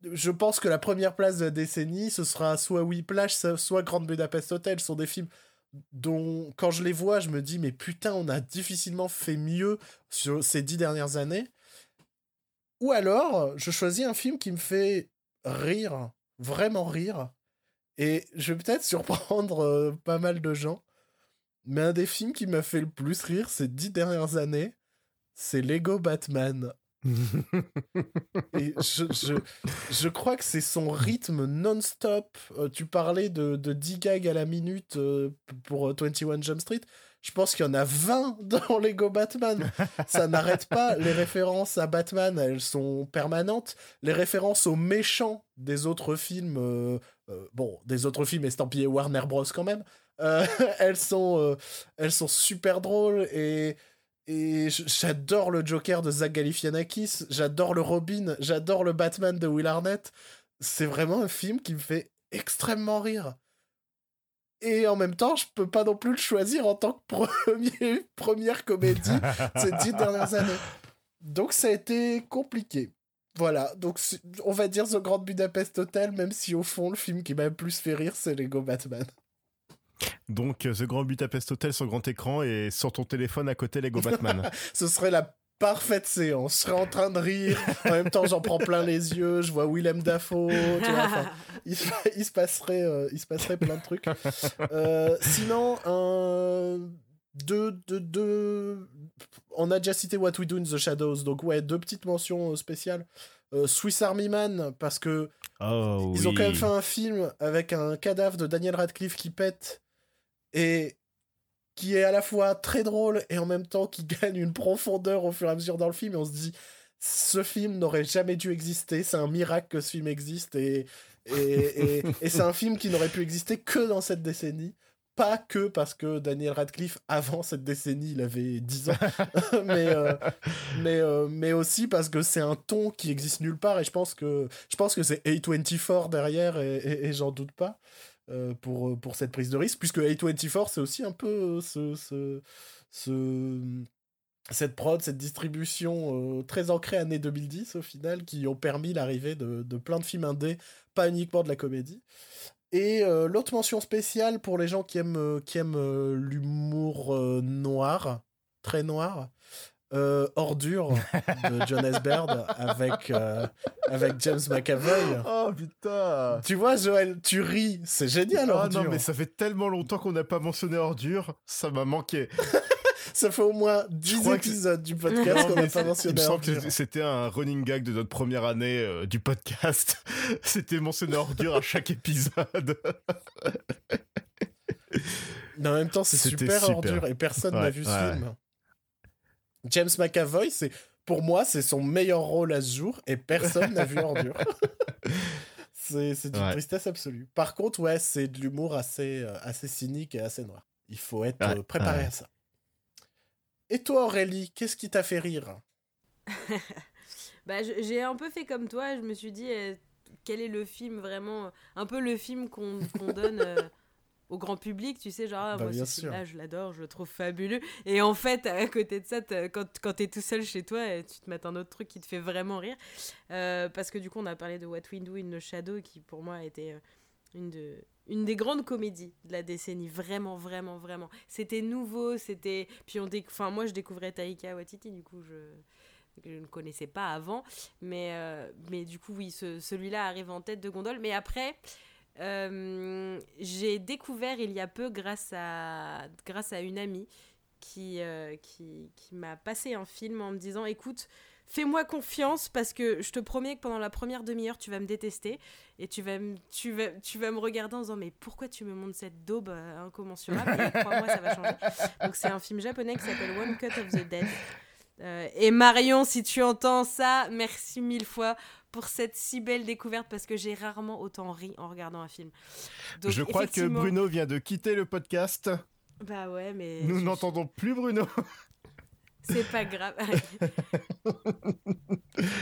Je pense que la première place de la décennie, ce sera soit Whiplash, so- soit Grand Budapest Hotel. Ce sont des films dont, quand je les vois, je me dis, mais putain, on a difficilement fait mieux sur ces dix dernières années. Ou alors, je choisis un film qui me fait rire, vraiment rire. Et je vais peut-être surprendre euh, pas mal de gens. Mais un des films qui m'a fait le plus rire ces dix dernières années, c'est Lego Batman. Je, crois que c'est son rythme non-stop. Euh, tu parlais de, de 10 gags à la minute euh, pour euh, 21 Jump Street. Je pense qu'il y en a 20 dans Lego Batman. Ça n'arrête pas. Les références à Batman, elles sont permanentes. Les références aux méchants des autres films, euh, euh, bon, des autres films estampillés Warner Bros. quand même, euh, elles, sont, euh, elles sont super drôles et. Et j'adore le Joker de Zach Galifianakis, j'adore le Robin, j'adore le Batman de Will Arnett. C'est vraiment un film qui me fait extrêmement rire. Et en même temps, je peux pas non plus le choisir en tant que premier, première comédie ces dix dernières années. Donc ça a été compliqué. Voilà, donc on va dire The Grand Budapest Hotel, même si au fond, le film qui m'a le plus fait rire, c'est Lego Batman.
Donc, euh, The Grand Budapest Hotel sur grand écran et sur ton téléphone à côté Lego Batman.
Ce serait la parfaite séance. Je serais en train de rire, en même temps j'en prends plein les yeux, je vois Willem Dafoe, tu vois, enfin, il, se- il se passerait, euh, il se passerait plein de trucs. Euh, sinon, un... Deux, deux, deux... On a déjà cité What We Do in the Shadows, donc ouais, deux petites mentions spéciales. Euh, Swiss Army Man, parce que
Oh,
ils ont quand même fait un film avec un cadavre de Daniel Radcliffe qui pète et qui est à la fois très drôle et en même temps qui gagne une profondeur au fur et à mesure dans le film. Et on se dit, ce film n'aurait jamais dû exister. C'est un miracle que ce film existe et, et, et, et c'est un film qui n'aurait pu exister que dans cette décennie. Pas que parce que Daniel Radcliffe, avant cette décennie, il avait 10 ans, mais, euh, mais, euh, mais aussi parce que c'est un ton qui existe nulle part et je pense que, je pense que c'est A24 derrière et j'en doute pas euh, pour, pour cette prise de risque, puisque A24 c'est aussi un peu euh, ce, ce, ce- cette prod, cette distribution euh, très ancrée année 2010 au final, qui ont permis l'arrivée de, de plein de films indés, pas uniquement de la comédie. Et euh, l'autre mention spéciale pour les gens qui aiment, euh, qui aiment euh, l'humour euh, noir, très noir, euh, Ordure de John S. Baird avec, euh, avec James McAvoy.
Oh putain
Tu vois, Joël, tu ris, c'est génial,
Ah
Ordure.
non, mais ça fait tellement longtemps qu'on n'a pas mentionné Ordure, ça m'a manqué.
Ça fait au moins 10
crois que-
épisodes du podcast qu'on n'a pas
Il
mentionné
me semble
Ordure.
que c'était un running gag de notre première année euh, du podcast. c'était mentionné Ordure à chaque épisode.
Mais en même temps, c'est super,
super.
Ordure et personne n'a
Ouais,
vu ce film. James McAvoy, c'est pour moi, c'est son meilleur rôle à ce jour et personne n'a vu Ordure. c'est c'est d'une
Ouais.
tristesse absolue. Par contre, ouais, c'est de l'humour assez, euh, assez cynique et assez noir. Il faut être
Ouais,
euh, préparé
ouais.
à ça. Et toi, Aurélie, qu'est-ce qui t'a fait rire?
Bah, j'ai un peu fait comme toi, je me suis dit euh, quel est le film vraiment, un peu le film qu'on qu'on donne euh, au grand public, tu sais, genre, ah,
Bah,
moi ce film-là, je l'adore, je le trouve fabuleux. Et en fait, à côté de ça, quand, quand t'es tout seul chez toi, tu te mets un autre truc qui te fait vraiment rire. Euh, parce que du coup, on a parlé de What We Do in the Shadow, qui pour moi a été euh, une, de, une des grandes comédies de la décennie. Vraiment, vraiment, vraiment. C'était nouveau, c'était. Puis on déc- enfin, moi, je découvrais Taika Waititi, du coup, je que je ne connaissais pas avant. Mais, euh, mais du coup, oui, ce- celui-là arrive en tête de gondole. Mais après, euh, j'ai découvert il y a peu, grâce à, grâce à une amie, qui, euh, qui, qui m'a passé un film en me disant Écoute, fais-moi confiance parce que je te promets que pendant la première demi-heure, tu vas me détester et tu vas, me- tu, vas, tu vas me regarder en disant Mais pourquoi tu me montres cette daube euh, incommensurable? Et crois-moi, ça va changer. Donc, c'est un film japonais qui s'appelle One Cut of the Dead. Et Marion, si tu entends ça, merci mille fois pour cette si belle découverte parce que j'ai rarement autant ri en regardant un film. Donc,
Je crois que Bruno vient de quitter le podcast.
Bah ouais, mais.
Nous
je-
n'entendons plus Bruno.
C'est pas grave.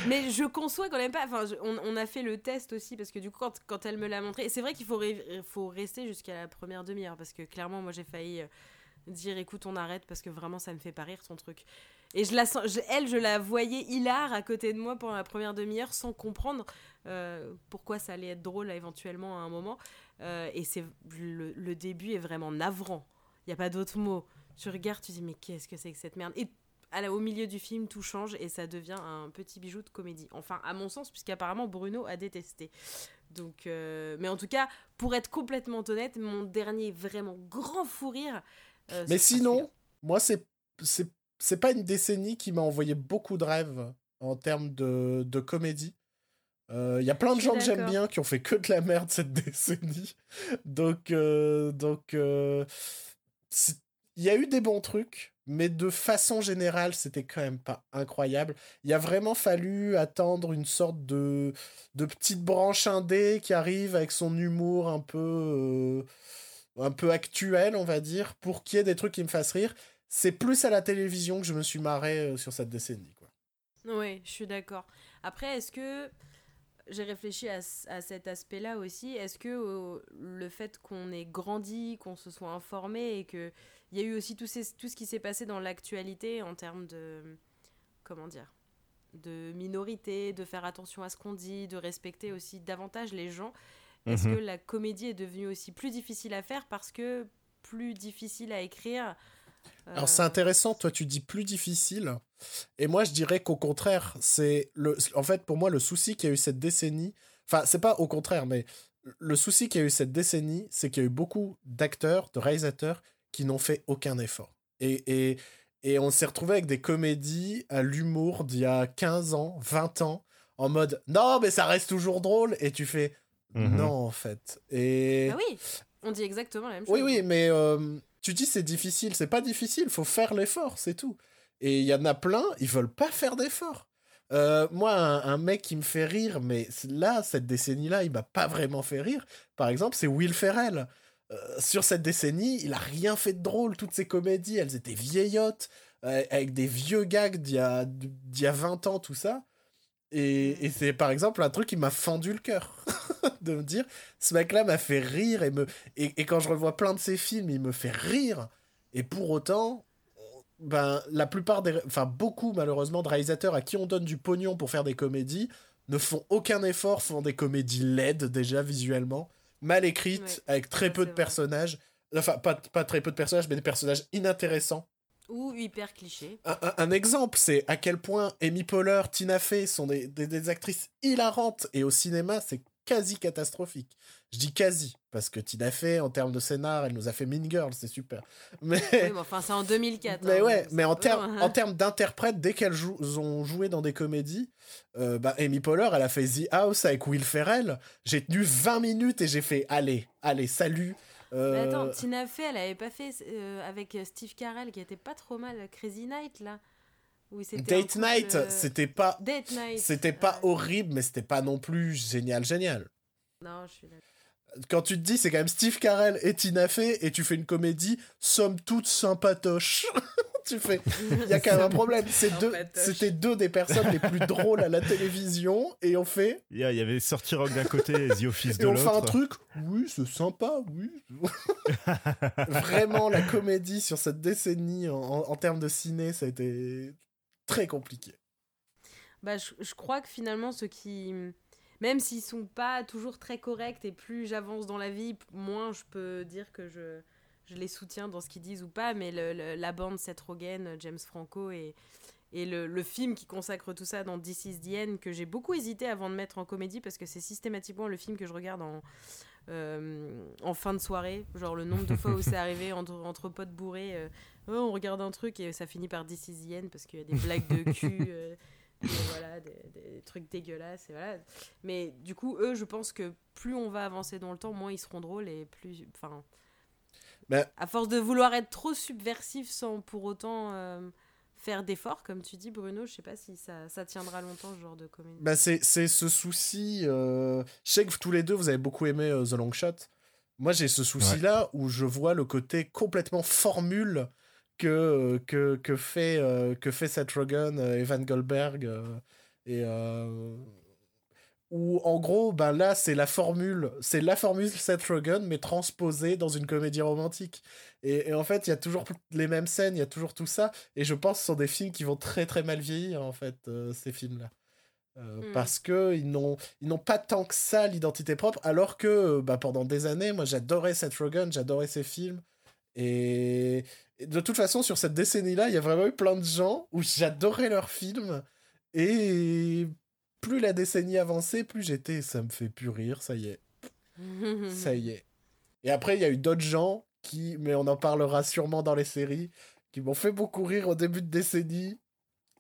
Mais je conçois quand même pas. Enfin, je- on, on a fait le test aussi parce que du coup, quand, quand elle me l'a montré, c'est vrai qu'il faut, faut rester jusqu'à la première demi-heure parce que clairement, moi, j'ai failli euh, dire écoute, on arrête parce que vraiment, ça me fait pas rire ton truc. Et je la sens, je- elle, je la voyais hilar à côté de moi pendant la première demi-heure sans comprendre euh, pourquoi ça allait être drôle éventuellement à un moment. Euh, et c'est le, le début est vraiment navrant. Il y a pas d'autre mot. Tu regardes, tu dis mais qu'est-ce que c'est que cette merde? Et à la- au milieu du film, tout change et ça devient un petit bijou de comédie. Enfin, à mon sens, puisqu'apparemment Bruno a détesté. Donc, euh, mais en tout cas, pour être complètement honnête, mon dernier vraiment grand fou rire.
Mais sinon, moi, c'est c'est c'est pas une décennie qui m'a envoyé beaucoup de rêves en termes de, de comédie. Il y a plein de gens que j'aime bien qui ont fait que de la merde cette décennie. Donc, euh, donc euh, il y a eu des bons trucs, mais de façon générale, c'était quand même pas incroyable. Il a vraiment fallu attendre une sorte de, de petite branche indé qui arrive avec son humour un peu, euh, un peu actuel, on va dire, pour qu'il y ait des trucs qui me fassent rire. C'est plus à la télévision que je me suis marré euh, sur cette décennie. Quoi.
Oui, je suis d'accord. Après, est-ce que j'ai réfléchi à, cet aspect-là aussi Est-ce que euh, le fait qu'on ait grandi, qu'on se soit informé et que il y a eu aussi tout, ces- tout ce qui s'est passé dans l'actualité en termes de comment dire de minorité, de faire attention à ce qu'on dit, de respecter aussi davantage les gens. Est-ce
Mhm.
que la comédie est devenue aussi plus difficile à faire parce que plus difficile à écrire
Alors c'est intéressant, toi tu dis plus difficile, et moi je dirais qu'au contraire, c'est le, en fait pour moi le souci qu'il y a eu cette décennie, enfin c'est pas au contraire, mais le souci qu'il y a eu cette décennie, c'est qu'il y a eu beaucoup d'acteurs, de réalisateurs qui n'ont fait aucun effort. Et, et, et on s'est retrouvé avec des comédies à l'humour d'il y a 15 ans, 20 ans, en mode non mais ça reste toujours drôle, et tu fais
Mhm.
non en fait. Et...
Ah oui, on dit exactement la même chose.
Oui, oui, mais euh, tu dis c'est difficile. C'est pas difficile, faut faire l'effort, c'est tout. Et il y en a plein, ils veulent pas faire d'effort. Euh, moi, un, mec qui me fait rire, mais là, cette décennie-là, il m'a pas vraiment fait rire. Par exemple, c'est Will Ferrell. Euh, sur cette décennie, il a rien fait de drôle. Toutes ses comédies, elles étaient vieillottes, euh, avec des vieux gags d'il y, y a 20 ans, tout ça. Et, et c'est par exemple un truc qui m'a fendu le cœur. de me dire, ce mec-là m'a fait rire et me, et, et quand je revois plein de ses films, il me fait rire. Et pour autant, ben, la plupart des. Enfin, beaucoup, malheureusement, de réalisateurs à qui on donne du pognon pour faire des comédies ne font aucun effort, font des comédies laides, déjà, visuellement, mal écrites,
Ouais,
avec très peu de
vrai.
personnages. Enfin, pas, pas très peu de personnages, mais des personnages inintéressants.
Ou hyper cliché.
Un, un- un exemple, c'est à quel point Amy Poehler, Tina Fey sont des, des- des actrices hilarantes et au cinéma, c'est quasi catastrophique. Je dis quasi, parce que Tina Fey, en termes de scénar, elle nous a fait Mean Girls, c'est super. Mais,
Oui, mais enfin, c'est en 2004.
mais
hein,
ouais, mais
c'est
en termes
loin,
en
hein.
termes d'interprètes, dès qu'elles jou- ont joué dans des comédies, euh, bah, Amy Poehler, elle a fait The House avec Will Ferrell. J'ai tenu 20 minutes et j'ai fait allez, allez, salut.
Mais
Euh,
attends, Tina Fey, elle avait pas fait euh, avec euh, Steve Carell qui était pas trop mal Crazy Night là c'était un
Date Night,
euh,
c'était pas,
Date Night.
c'était pas
ouais.
horrible, mais c'était pas non plus génial, génial.
Non, je suis
quand tu te dis c'est quand même Steve Carell et Tina Fey et tu fais une comédie somme toute sympatoche tu fais il y a quand même un problème c'était deux des personnes les plus drôles à la télévision et on fait
Il y avait Sorti Rock d'un côté et The Office
et
de
on fait un
l'autre.
truc oui c'est sympa oui vraiment la comédie sur cette décennie en, en- en termes de ciné ça a été très compliqué
Bah, je, je crois que finalement, ceux qui. Même s'ils sont pas toujours très corrects et plus j'avance dans la vie, moins je peux dire que je, je les soutiens dans ce qu'ils disent ou pas. Mais le- le- la bande Seth Rogen, James Franco et, et le, le film qui consacre tout ça dans This is the End, que j'ai beaucoup hésité avant de mettre en comédie parce que c'est systématiquement le film que je regarde en, euh, en fin de soirée. Genre le nombre de fois où c'est arrivé entre, entre potes bourrés. euh, Oh, on regarde un truc et ça finit par This is the End parce qu'il y a des blagues de cul. euh, et voilà, des, des trucs dégueulasses. Et voilà. Mais du coup, eux, je pense que plus on va avancer dans le temps, moins ils seront drôles et plus. Enfin.
Mais-
À force de vouloir être trop subversif sans pour autant euh, faire d'efforts, comme tu dis, Bruno, je sais pas si ça, ça tiendra longtemps ce genre de comédie.
Bah, c'est c'est ce souci. euh, Je sais que tous les deux, vous avez beaucoup aimé euh, The Long Shot. Moi, j'ai ce souci-là où je vois le côté complètement formule que, que, que, fait, euh, que fait Seth Rogen, euh, Evan Goldberg. euh, et euh, où en gros, ben là, c'est la formule, c'est la formule Seth Rogen, mais transposée dans une comédie romantique. Et, et en fait, il y a toujours les mêmes scènes, il y a toujours tout ça. Et je pense que ce sont des films qui vont très très mal vieillir, en fait, euh, ces films-là. Euh,
Mm.
Parce que ils n'ont ils n'ont pas tant que ça l'identité propre, alors que bah, pendant des années, moi j'adorais Seth Rogen, j'adorais ses films. Et, et de toute façon, sur cette décennie-là, il y a vraiment eu plein de gens où j'adorais leurs films. Et plus la décennie avançait, plus j'étais, ça me fait plus rire, ça y est, ça y est. Et après, il y a eu d'autres gens qui, mais on en parlera sûrement dans les séries, qui m'ont fait beaucoup rire au début de décennie.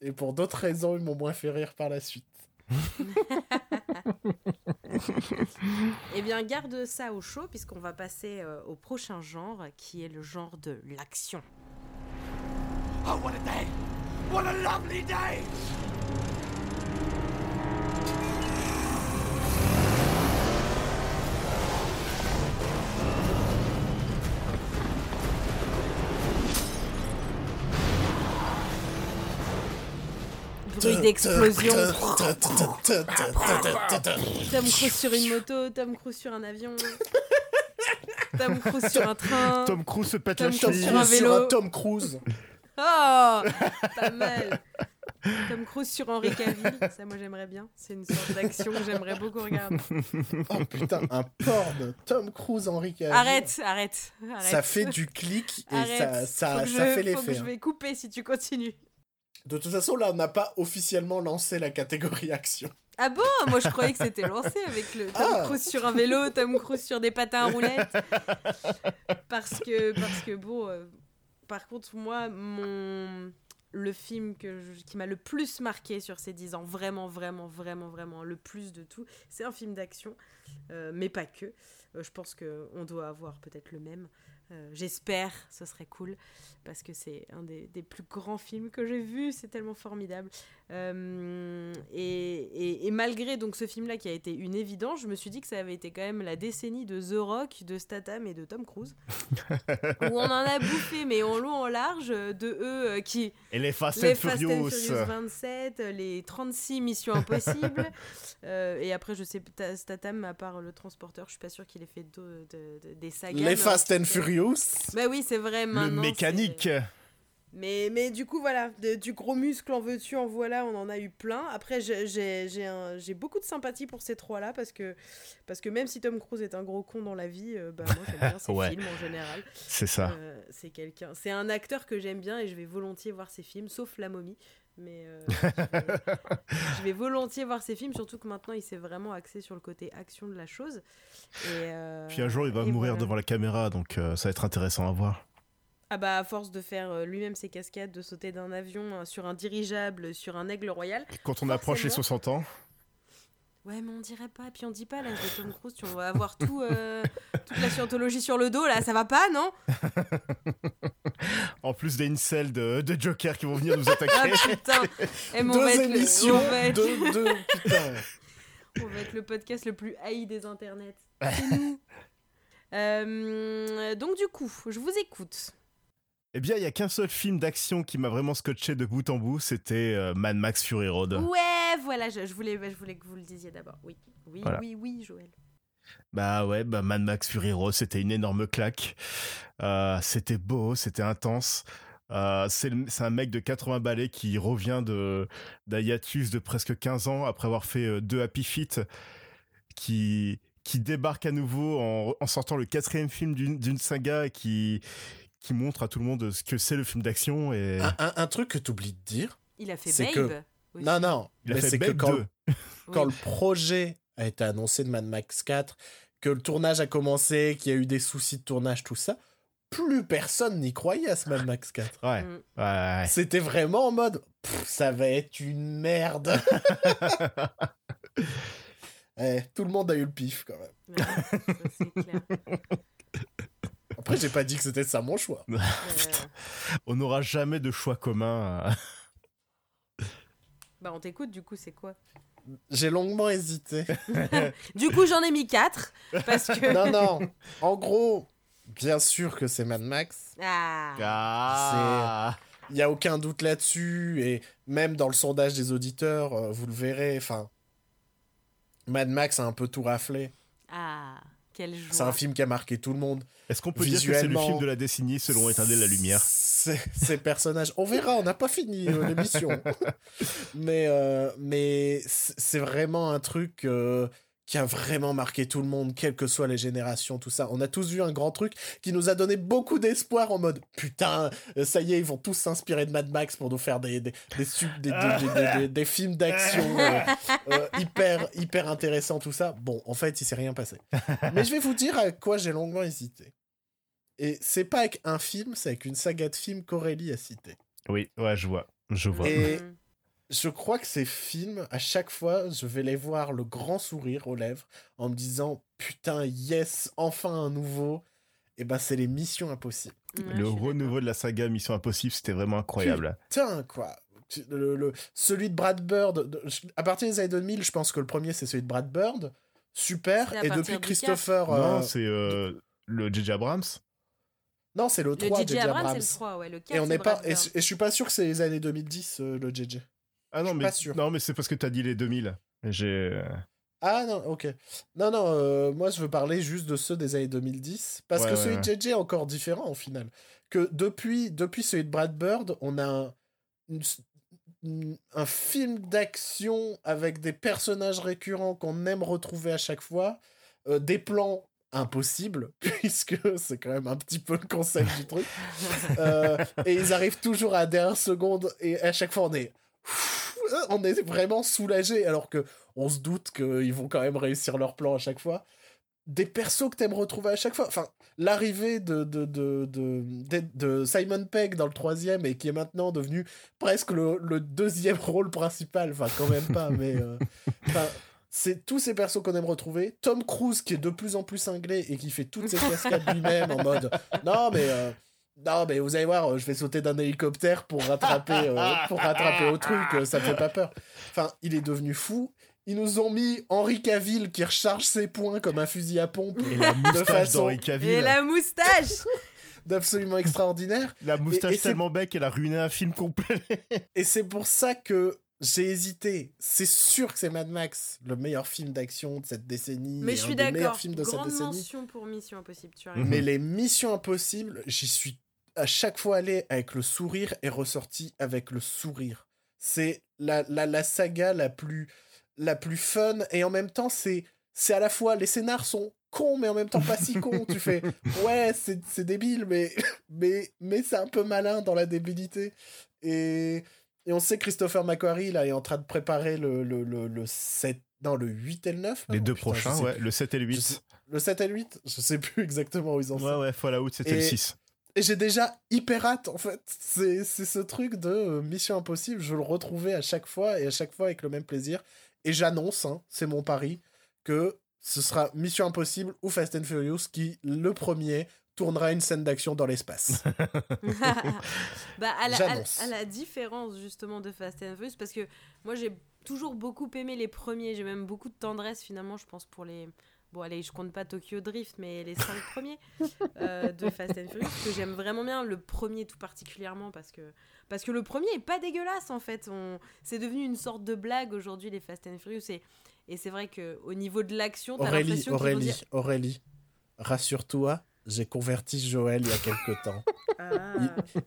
Et pour d'autres raisons, ils m'ont moins fait rire par la suite.
Eh bien, garde ça au chaud, puisqu'on va passer euh, au prochain genre, qui est le genre de l'action.
Oh, what a day! What a lovely day!
Bruit d'explosion.
Tom
Cruise sur une moto, Tom Cruise sur un avion. Tom Cruise sur un train.
Tom Cruise se pète la
Tom Cruise sur un
sur
vélo.
un Tom Cruise.
Oh Pas mal. Tom Cruise sur Henri Cavill, ça moi j'aimerais bien. C'est une sorte d'action que j'aimerais beaucoup regarder.
Oh putain, un porn. Tom Cruise, Henri Cavill.
Arrête, arrête, arrête.
Ça fait du clic et
Arrête.
ça, ça, ça
je-
fait
faut que
l'effet.
Je
hein.
vais couper si tu continues.
De toute façon, là, on n'a pas officiellement lancé la catégorie action.
Ah bon? Moi je croyais que c'était lancé avec le Tom
Ah.
Cruise sur un vélo, Tom Cruise sur des patins à roulettes. Parce que, parce que bon, euh, par contre, moi, mon. Le film que je- qui m'a le plus marqué sur ces 10 ans, vraiment, vraiment, vraiment, vraiment, le plus de tout, c'est un film d'action, euh, mais pas que. Euh, je pense qu'on doit avoir peut-être le même. Euh, J'espère, ce serait cool, parce que c'est un des, des plus grands films que j'ai vus, c'est tellement formidable. Euh, et, et- et malgré donc ce film-là qui a été une évidence, je me suis dit que ça avait été quand même la décennie de The Rock, de Statham et de Tom Cruise, où on en a bouffé, mais en long en large, de eux euh, qui
Et les Fast
les
and
Fast and
Furious.
Furious 27, euh, les 36 Missions Impossibles. Euh, et après, je sais, Ta- Statham, à part le transporteur, je suis pas sûre qu'il ait fait de- de- de- des sagas.
Les Fast and Furious.
Bah oui, c'est vrai.
Le
maintenant,
mécanique.
Mais, mais du coup, voilà, de- du gros muscle en veux-tu, en voilà, on en a eu plein. Après, j'ai- beaucoup de sympathie pour ces trois-là parce que, parce que même si Tom Cruise est un gros con dans la vie, euh, bah, moi j'aime bien ses
Ouais.
films en général.
C'est ça.
Euh, c'est quelqu'un, c'est un acteur que j'aime bien et je vais volontiers voir ses films, sauf La Momie. Mais euh, je, vais, je vais volontiers voir ses films, surtout que maintenant il s'est vraiment axé sur le côté action de la chose. Et,
Puis un jour, il va mourir
voilà.
devant la caméra, donc ça va être intéressant à voir.
Ah bah à force de faire euh, lui-même ses cascades, de sauter d'un avion euh, sur un dirigeable, sur un aigle royal.
Quand on approche les
Forcément.
60 ans,
Ouais mais on dirait pas, puis on dit pas l'âge de Tom Cruise, tu on va avoir tout, euh, toute la scientologie sur le dos là, ça va pas non
en plus des incels de, de Joker qui vont venir nous
Ah
attaquer.
putain Eh,
Deux
va être le-
émissions.
on va être-
Deux, deux, putain.
On va être le podcast le plus haï des internets. C'est nous. Euh, donc du coup, je vous écoute.
Eh bien, il y a qu'un seul film d'action qui m'a vraiment scotché de bout en bout, c'était euh, Mad Max Fury Road.
Ouais, voilà, je, je voulais, je voulais que vous le disiez d'abord. Oui, oui,
Voilà.
oui, oui, Joël.
Bah ouais, bah Mad Max Fury Road, c'était une énorme claque. Euh, c'était beau, c'était intense. Euh, c'est un mec de 80 balais qui revient de d'un hiatus de presque 15 ans après avoir fait deux Happy Feet, qui qui débarque à nouveau en, en sortant le quatrième film d'une d'une saga et qui qui montre à tout le monde ce que c'est le film d'action et
Un, un- un truc que t'oublies de dire.
Il a fait
C'est
Babe.
que-
aussi.
Non, non.
il a
mais
fait
c'est que quand,
2.
quand
Oui.
le projet a été annoncé de Mad Max 4, que le tournage a commencé, qu'il y a eu des soucis de tournage, tout ça, plus personne n'y croyait à ce Mad Max 4.
Ouais,
Mm.
ouais, ouais.
C'était vraiment en mode Pff, ça va être une merde. Eh, tout le monde a eu le pif quand même.
Ouais, ça, c'est clair.
Après, j'ai pas dit que c'était ça mon choix.
On n'aura jamais de choix commun. euh.
bah on t'écoute, du coup, c'est quoi?
J'ai longuement hésité.
Du coup, j'en ai mis 4 parce que
non, non. En gros, bien sûr que c'est Mad Max.
Ah.
Ah
Il n'y a aucun doute là-dessus. Et même dans le sondage des auditeurs, euh, vous le verrez. Enfin, Mad Max a un peu tout raflé.
Ah. Quelle joie.
C'est un film qui a marqué tout le monde.
Est-ce qu'on peut dire que c'est le film de la décennie selon Éteindre la lumière
C'est- Ces personnages. On verra, on n'a pas fini euh, l'émission. mais euh, mais c'est c'est vraiment un truc euh, qui a vraiment marqué tout le monde, quelles que soient les générations, tout ça. On a tous vu un grand truc qui nous a donné beaucoup d'espoir en mode putain, euh, ça y est, ils vont tous s'inspirer de Mad Max pour nous faire des, des, des, sub- des, des- des- des- des films d'action euh, euh, hyper, hyper intéressants, tout ça. Bon, en fait, il s'est rien passé. Mais je vais vous dire à quoi j'ai longuement hésité. Et c'est pas avec un film, c'est avec une saga de films qu'Aurélie a cité.
Oui, ouais, je vois. Je vois.
Et-
Mhm.
Je crois que ces films, à chaque fois, je vais les voir le grand sourire aux lèvres en me disant putain, yes, enfin un nouveau. Et ben, c'est les missions impossibles.
Ouais,
le renouveau de la saga Mission Impossible, c'était vraiment incroyable.
Putain, quoi. Le, le- celui de Brad Bird, de- à partir des années 2000, je pense que le premier, c'est celui de Brad Bird. Super. Et depuis Christopher. euh,
Non, c'est euh, le J.J. Abrams.
non, c'est le
Le
3
DJ
J.J.
Abrams,
Abrams.
c'est le 3, ouais. Le 4,
Et on n'est pas. Et je suis pas sûr que c'est les années 2010, euh, le JJ.
Ah non,
suis
mais
pas sûr.
non, mais c'est parce que t'as dit les 2000. J'ai
Ah non, ok. Non, non, euh, moi je veux parler juste de ceux des années 2010. Parce
Ouais,
que celui de JJ est encore différent au final. Que depuis, depuis celui de Brad Bird, on a un, une- une- un film d'action avec des personnages récurrents qu'on aime retrouver à chaque fois, euh, des plans impossibles, puisque c'est quand même un petit peu le concept du truc. Euh, et ils arrivent toujours à la dernière seconde, et à chaque fois on est. On est vraiment soulagé, alors que on se doute qu'ils vont quand même réussir leur plan à chaque fois. Des persos que t'aimes retrouver à chaque fois. Enfin, l'arrivée de, de, de, de, de- Simon Pegg dans le troisième et qui est maintenant devenu presque le, deuxième rôle principal. Enfin, quand même pas, mais. euh, c'est tous ces persos qu'on aime retrouver. Tom Cruise qui est de plus en plus cinglé et qui fait toutes ses cascades lui-même en mode non mais euh, non mais vous allez voir, euh, je vais sauter d'un hélicoptère pour rattraper euh, pour rattraper au truc, euh, ça me fait pas peur. Enfin, il est devenu fou. Ils nous ont mis Henri Cavill qui recharge ses points comme un fusil à pompe
Et la moustache
façon-
d'Henri Cavill.
Et la moustache
d'absolument extraordinaire.
La moustache
et
tellement bec, elle a ruiné un film complet.
Et c'est pour ça que j'ai hésité. C'est sûr que c'est Mad Max, le meilleur film d'action de cette décennie.
Mais je suis d'accord.
cette
Grande
décennie.
mention pour Mission Impossible, tu as
Mhm.
raison.
Mais les missions impossibles, j'y suis à chaque fois allé avec le sourire et ressorti avec le sourire. C'est la, la, la saga la plus, la plus fun et en même temps, c'est, c'est à la fois les scénars sont cons mais en même temps pas si cons. tu fais ouais, c'est, c'est débile, mais, mais, mais c'est un peu malin dans la débilité. Et, et on sait que Christopher McQuarrie là, est en train de préparer le, le, le, le 7, non, le 8 et le 9.
Les
non
deux
Putain,
prochains, ouais,
plus.
le 7 et le
Je sais-
8.
Le 7 et le 8, je sais plus exactement où ils en sont.
Ouais, ouais, Fallout, c'était le
Et-
6.
Et j'ai déjà hyper hâte, en fait. C'est c'est ce truc de euh, Mission Impossible, je le retrouver à chaque fois et à chaque fois avec le même plaisir. Et j'annonce, hein, c'est mon pari, que ce sera Mission Impossible ou Fast and Furious qui, le premier, tournera une scène d'action dans l'espace.
bah, à, la, à-
J'annonce.
à la différence justement de Fast and Furious, parce que moi j'ai toujours beaucoup aimé les premiers, j'ai même beaucoup de tendresse finalement, je pense, pour les. Bon, allez, je compte pas Tokyo Drift, mais les cinq premiers euh, de Fast and Furious, que j'aime vraiment bien, le premier tout particulièrement, parce que, parce que le premier est pas dégueulasse en fait. On... C'est devenu une sorte de blague aujourd'hui, les Fast and Furious, et, et c'est vrai qu'au niveau de l'action, t'as
Aurélie,
l'impression dire.
Aurélie, rassure-toi, j'ai converti Joël il y a quelque temps.
Ah.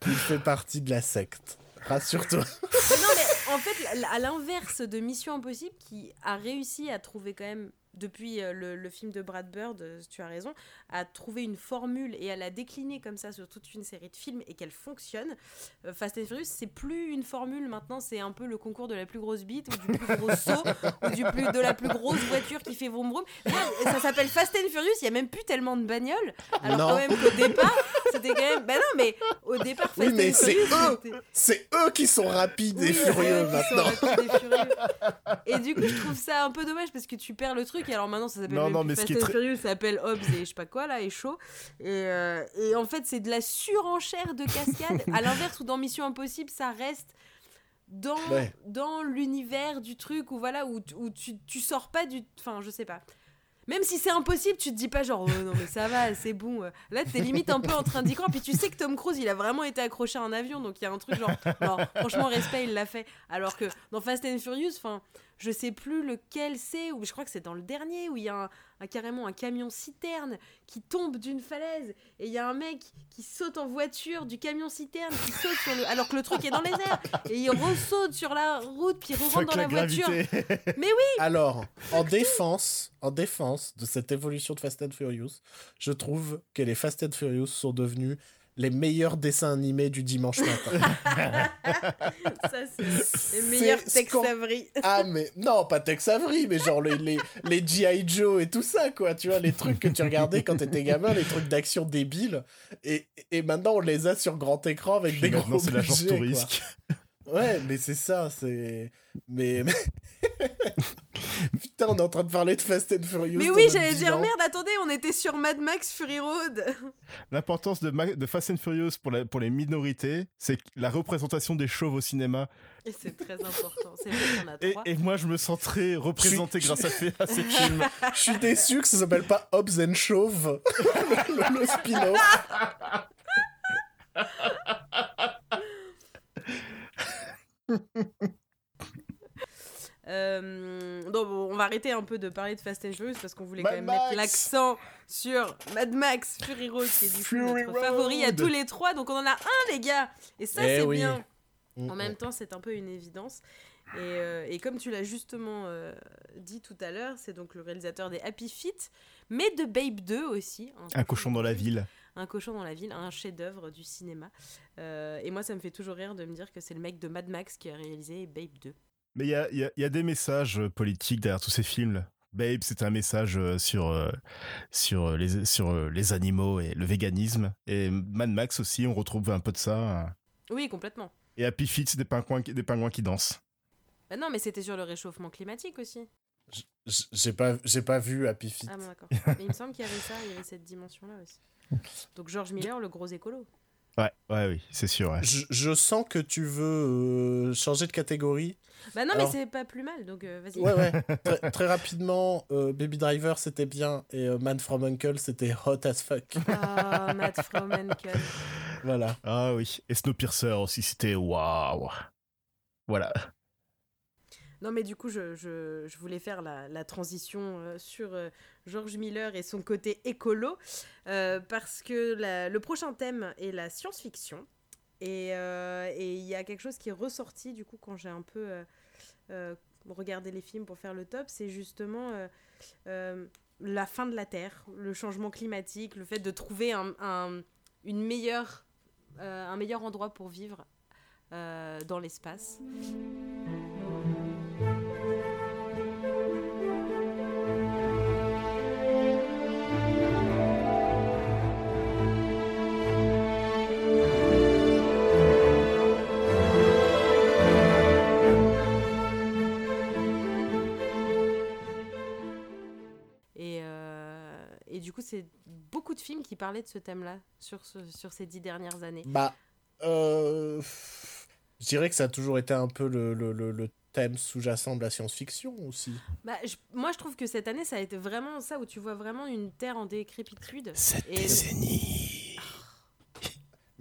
Il fait partie de la secte. Rassure-toi.
Non, mais en fait, à l'inverse de Mission Impossible, qui a réussi à trouver quand même, depuis euh, le, le film de Brad Bird, euh, tu as raison, à trouver une formule et à la décliner comme ça sur toute une série de films et qu'elle fonctionne. euh, Fast and Furious, c'est plus une formule maintenant, c'est un peu le concours de la plus grosse bite ou du plus gros saut ou du plus, de la plus grosse voiture qui fait vroom vroom. Ça s'appelle Fast and Furious, il y a même plus tellement de bagnoles. Alors
Non.
quand même qu'au départ, c'était quand même... Bah non, mais au départ, Fast
Oui, mais
and
c'est
Furious,
eux.
c'était-
C'est eux qui sont rapides et
oui,
furieux maintenant.
Et du coup, je trouve ça un peu dommage parce que tu perds le truc. Et alors maintenant, ça s'appelle
Non, non, mais
Fast and
très-
Furious, ça s'appelle Hobbs et je sais pas quoi là, et chaud. Et, euh, et en fait, c'est de la surenchère de cascade. à l'inverse, où dans Mission Impossible, ça reste dans,
Ouais.
dans l'univers du truc où voilà où, où tu, tu sors pas du enfin je sais pas Même si c'est impossible, tu te dis pas genre oh, non mais ça va, c'est bon. Là t'es limite un peu en train d'y croire, puis tu sais que Tom Cruise il a vraiment été accroché à un avion, donc il y a un truc genre non, franchement respect il l'a fait. Alors que dans Fast and Furious, enfin je sais plus lequel c'est, ou je crois que c'est dans le dernier où il y a un, un- carrément un camion citerne qui tombe d'une falaise et il y a un mec qui saute en voiture du camion citerne qui saute sur le alors que le truc est dans les airs et il ressaute sur la route puis il rentre dans la, voiture.
gravité.
Alors, en défense, en défense de cette évolution de Fast and Furious, je trouve que les Fast and Furious sont devenus les meilleurs dessins animés du dimanche matin.
Ça c'est les meilleurs Tex Avery.
ah mais non, pas Tex Avery, mais genre les, les, les G.I. Joe et tout ça, quoi. Tu vois, les trucs que tu regardais quand t'étais gamin, les trucs d'action débiles. Et, et maintenant, on les a sur grand écran avec des gros
maintenant, c'est la chance risque.
Ouais, mais c'est ça, c'est... Mais... Putain, on est en train de parler de Fast and Furious.
Mais oui, j'allais dire merde, attendez, on était sur Mad Max Fury Road.
L'importance de, Ma- de Fast and Furious pour, la- pour les minorités, c'est la représentation des chauves au cinéma.
Et c'est très important. Vrai a
Et,
trois.
et moi, je me sens très représenté
suis-
grâce à, à ces films.
Je suis déçu que ça s'appelle pas Hobbs and Chauve, le, le spin-off.
Euh, donc bon, on va arrêter un peu de parler de Fast and Furious parce qu'on voulait
Mad
quand même
Max.
mettre l'accent sur Mad Max Fury Road qui est du coup notre favori à tous les trois. Donc on en a un les gars et ça
Eh
c'est
oui.
bien.
Mm,
En même temps, c'est un peu une évidence. Et, euh, et comme tu l'as justement euh, dit tout à l'heure, c'est donc le réalisateur des Happy Feet, mais de Babe 2 aussi.
Un cochon dans la ville.
Un cochon dans la ville, un chef-d'œuvre du cinéma. Euh, et moi, ça me fait toujours rire de me dire que c'est le mec de Mad Max qui a réalisé Babe 2.
Mais il y a, il y a- il y a des messages euh, politiques derrière tous ces films. Babe, c'est un message euh, sur, sur, les, sur les animaux et le véganisme. Et Mad Max aussi, on retrouve un peu de ça. hein.
Oui, complètement.
Et Happy Feet, c'est des pingouins, qui- des pingouins qui dansent.
Bah non, mais c'était sur le réchauffement climatique aussi.
J'ai pas, j'ai pas vu Happy Feet.
Ah bon, d'accord. Mais il me semble qu'il y avait ça, il y avait cette dimension-là aussi. Donc George Miller, le gros écolo.
Ouais, ouais, oui, c'est sûr. ouais.
Je, je sens que tu veux euh, changer de catégorie.
Bah non,
Alors-
mais c'est pas plus mal, donc euh, vas-y.
Ouais, ouais. très, très rapidement, euh, Baby Driver c'était bien et euh, Man from Uncle c'était hot as fuck.
Ah, Matt from Uncle.
voilà.
Ah oui. Et Snowpiercer aussi, c'était waouh. Voilà.
Non, mais du coup, je, je- voulais faire la, transition euh, sur euh, George Miller et son côté écolo, euh, parce que le prochain thème est la science-fiction. Et il y a quelque chose qui est ressorti, du coup, quand j'ai un peu regardé les films pour faire le top, c'est justement la fin de la Terre, le changement climatique, le fait de trouver un, un- une meilleure, un meilleur endroit pour vivre dans l'espace. Du coup, c'est beaucoup de films qui parlaient de ce thème-là sur, ce- sur ces dix dernières années.
Bah, euh, je dirais que ça a toujours été un peu le, le, le, le thème sous-jacent de la science-fiction aussi.
Bah, je- moi, je trouve que cette année, ça a été vraiment ça où tu vois vraiment une terre en décrépitude.
Cette
Et-
décennie.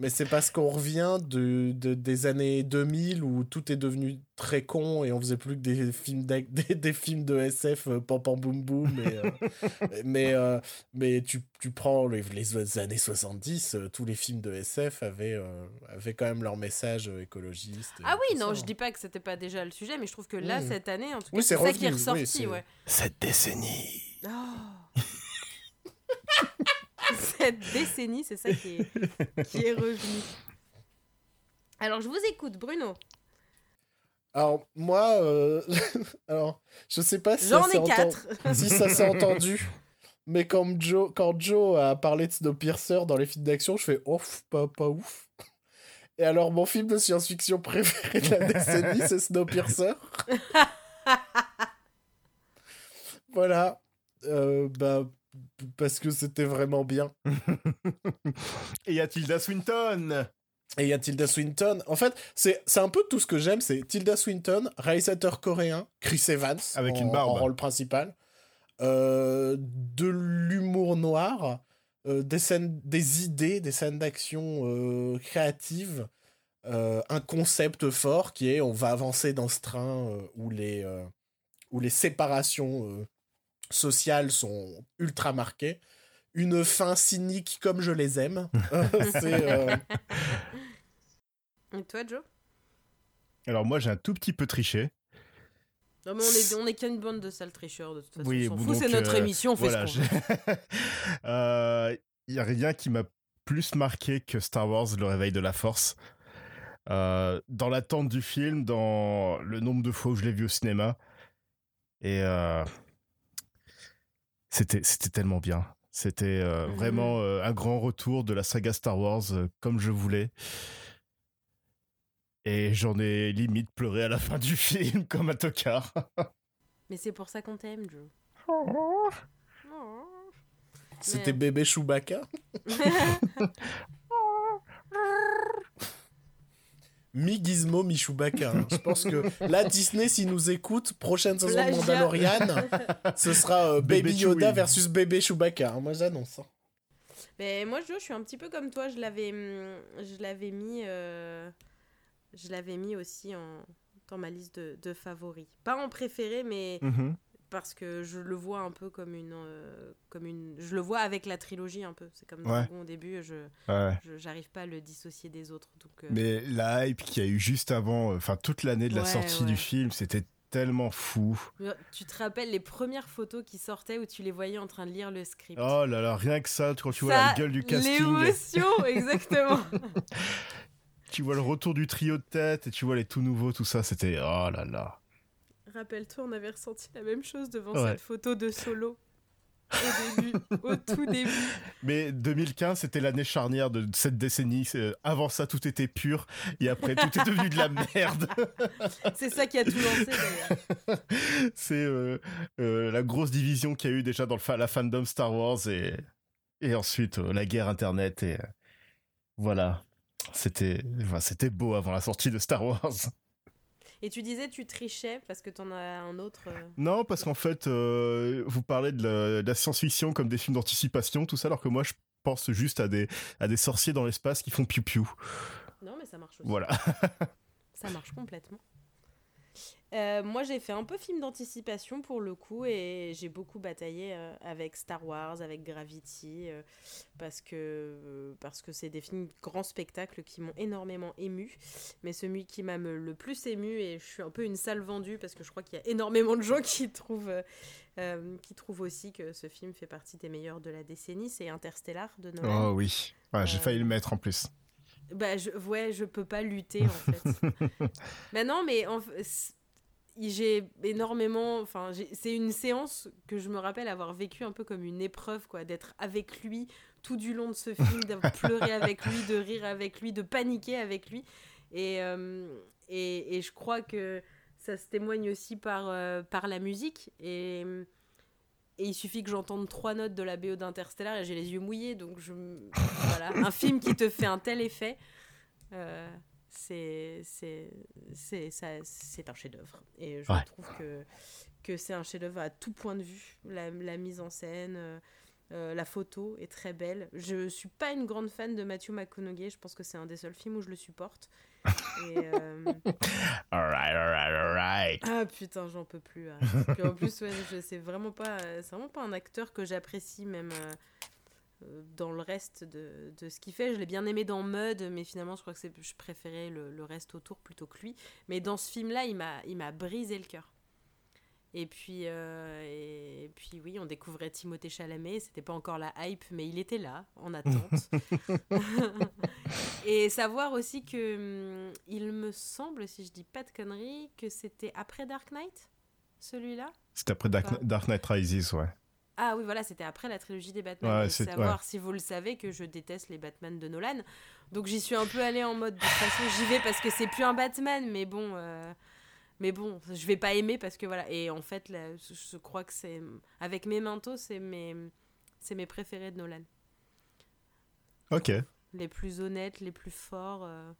Mais c'est parce qu'on revient de, de- des années 2000 où tout est devenu très con et on faisait plus que des films, des, des films de SF euh, pam pam boum boum. euh, mais euh, mais tu, tu prends les, les années 70, euh, tous les films de SF avaient, euh, avaient quand même leur message écologiste.
Ah oui, non,
ça.
je dis pas que c'était pas déjà le sujet, mais je trouve que là,
Mm.
cette année, en tout cas,
Oui,
c'est
c'est
ça qui est
oui,
ressorti, ouais.
Cette décennie.
Oh. Cette décennie, c'est ça qui est, qui est revenu. Alors, je vous écoute, Bruno.
Alors, moi, euh, alors, je sais pas si ça s'est si ça s'est entendu, mais quand Joe, quand Joe a parlé de Snowpiercer dans les films d'action, je fais ouf, pas, pas ouf. Et alors, mon film de science-fiction préféré de la décennie, c'est Snowpiercer. voilà. Euh, bah, parce que c'était vraiment bien.
Et y a Tilda Swinton
Et il y a Tilda Swinton. En fait, c'est c'est un peu tout ce que j'aime. C'est Tilda Swinton, réalisateur coréen, Chris Evans,
Avec
en,
une barbe.
en rôle principal. euh, de l'humour noir, euh, des scènes, des idées, des scènes d'action euh, créatives, un concept fort qui est on va avancer dans ce train où les où les séparations sociales sont ultra marquées. Une fin cynique comme je les aime. Euh,
Et toi, Joe?
Alors moi j'ai un tout petit peu triché.
Non, mais on est, on est qu'une bande de sales tricheurs, de toute façon.
Oui,
on s'en
bon,
fout, c'est notre
euh,
émission, on fait
voilà,
ce qu'on veut.
je- Euh, Il y a rien qui m'a plus marqué que Star Wars Le Réveil de la Force. Euh, dans l'attente du film, dans le nombre de fois où je l'ai vu au cinéma. Et euh, c'était c'était tellement bien. C'était euh,
Mhm.
vraiment euh, un grand retour de la saga Star Wars euh, comme je voulais. Et j'en ai limite pleuré à la fin du film comme un tocard.
Mais c'est pour ça qu'on t'aime, Joe. Oh.
C'était
Mais-
bébé Chewbacca. Mi Gizmo, mi Chewbacca. hein. Je pense que là, Disney, s'il nous écoute, prochaine saison de. Mandalorian, ce sera euh,
Bébé
Baby Yoda
Chewie.
versus bébé Chewbacca. hein. Moi, j'annonce. hein.
Mais moi, Joe, je suis un petit peu comme toi. Je l'avais, je l'avais mis, euh, je l'avais mis aussi en dans ma liste de, de favoris. Pas en préféré, mais
Mhm.
Parce que je le vois un peu comme une, euh, comme une, je le vois avec la trilogie un peu. C'est comme
Ouais.
Au début. Je,
Ouais.
j'arrive pas à le dissocier des autres. Donc, euh,
Mais la hype qu'il y a eu juste avant, euh, enfin toute l'année de la
Ouais,
sortie du film, c'était tellement fou.
tu te rappelles les premières photos qui sortaient où tu les voyais en train de lire le script?
Oh là là, rien que ça, quand tu vois
Ça,
la gueule du casting,
L'émotion, exactement.
tu vois le retour du trio de tête et tu vois les tout nouveaux, tout ça, c'était oh là là.
Rappelle-toi, on avait ressenti la même chose devant
Ouais.
cette photo de solo. Au début, au tout début.
Mais 2015, c'était l'année charnière de cette décennie. C'est- Avant ça, tout était pur et après, tout est devenu de la merde.
C'est ça qui a tout lancé d'ailleurs.
C'est euh, euh, la grosse division qu'il y a eu déjà dans le fa- la fandom Star Wars et, et ensuite euh, la guerre Internet. Et euh, voilà. C'était enfin, c'était beau avant la sortie de Star Wars.
Et tu disais tu trichais parce que t'en as un autre. euh,
Non, parce qu'en fait, euh, vous parlez de la, science-fiction comme des films d'anticipation, tout ça, alors que moi, je pense juste à des, à des sorciers dans l'espace qui font piou-piou.
Non, mais ça marche aussi.
Voilà.
Ça marche complètement. Euh, moi, j'ai fait un peu film d'anticipation pour le coup et j'ai beaucoup bataillé euh, avec Star Wars, avec Gravity, euh, parce que parce que c'est des films grands spectacles qui m'ont énormément ému. Mais celui qui m'a le plus ému et je suis un peu une salle vendue parce que je crois qu'il y a énormément de gens qui trouvent qui trouvent aussi que ce film fait partie des meilleurs de la décennie, c'est Interstellar de Nolan.
Oh oui. Ouais, J'ai failli le mettre en plus.
Bah, je, ouais, je peux pas lutter en fait. bah non, mais en j'ai énormément. Enfin, c'est une séance que je me rappelle avoir vécu un peu comme une épreuve, quoi, d'être avec lui tout du long de ce film, de pleurer avec lui, de rire avec lui, de paniquer avec lui. Et, euh, et, et je crois que ça se témoigne aussi par, euh, par la musique. Et, et il suffit que j'entende trois notes de la BO d'Interstellar et j'ai les yeux mouillés. Donc, je, voilà. un film qui te fait un tel effet, euh, c'est c'est c'est c'est un chef-d'œuvre. Et je
Ouais.
trouve que, que c'est un chef-d'œuvre à tout point de vue. La, la mise en scène. euh, euh, la photo est très belle. Je suis pas une grande fan de Matthew McConaughey. Je pense que c'est un des seuls films où je le supporte. Et, euh,
Alright, alright, alright.
ah putain, j'en peux plus. hein. En plus, ouais, sais vraiment pas. C'est vraiment pas un acteur que j'apprécie même euh, dans le reste de, de ce qu'il fait. Je l'ai bien aimé dans Mud, mais finalement, je crois que je préférais le, le reste autour plutôt que lui. Mais dans ce film-là, il m'a, brisé le cœur. Et puis, euh, et, puis oui, on découvrait Timothée Chalamet. C'était pas encore la hype, mais il était là, en attente. et savoir aussi que hum, il me semble, si je dis pas de conneries, que c'était après Dark Knight, celui-là?
C'était après Dark, Dark Knight Rises, ouais.
Ah oui, voilà, c'était après la trilogie des Batman.
Ouais, c'est-
savoir si vous le savez que je déteste les Batman de Nolan. Donc j'y suis un peu allée en mode de toute façon j'y vais parce que c'est plus un Batman, mais bon, euh, mais bon, je vais pas aimer parce que voilà. Et en fait, là, je crois que c'est avec Memento, c'est mes c'est mes préférés de Nolan.
Ok.
Les plus honnêtes, les plus forts. euh,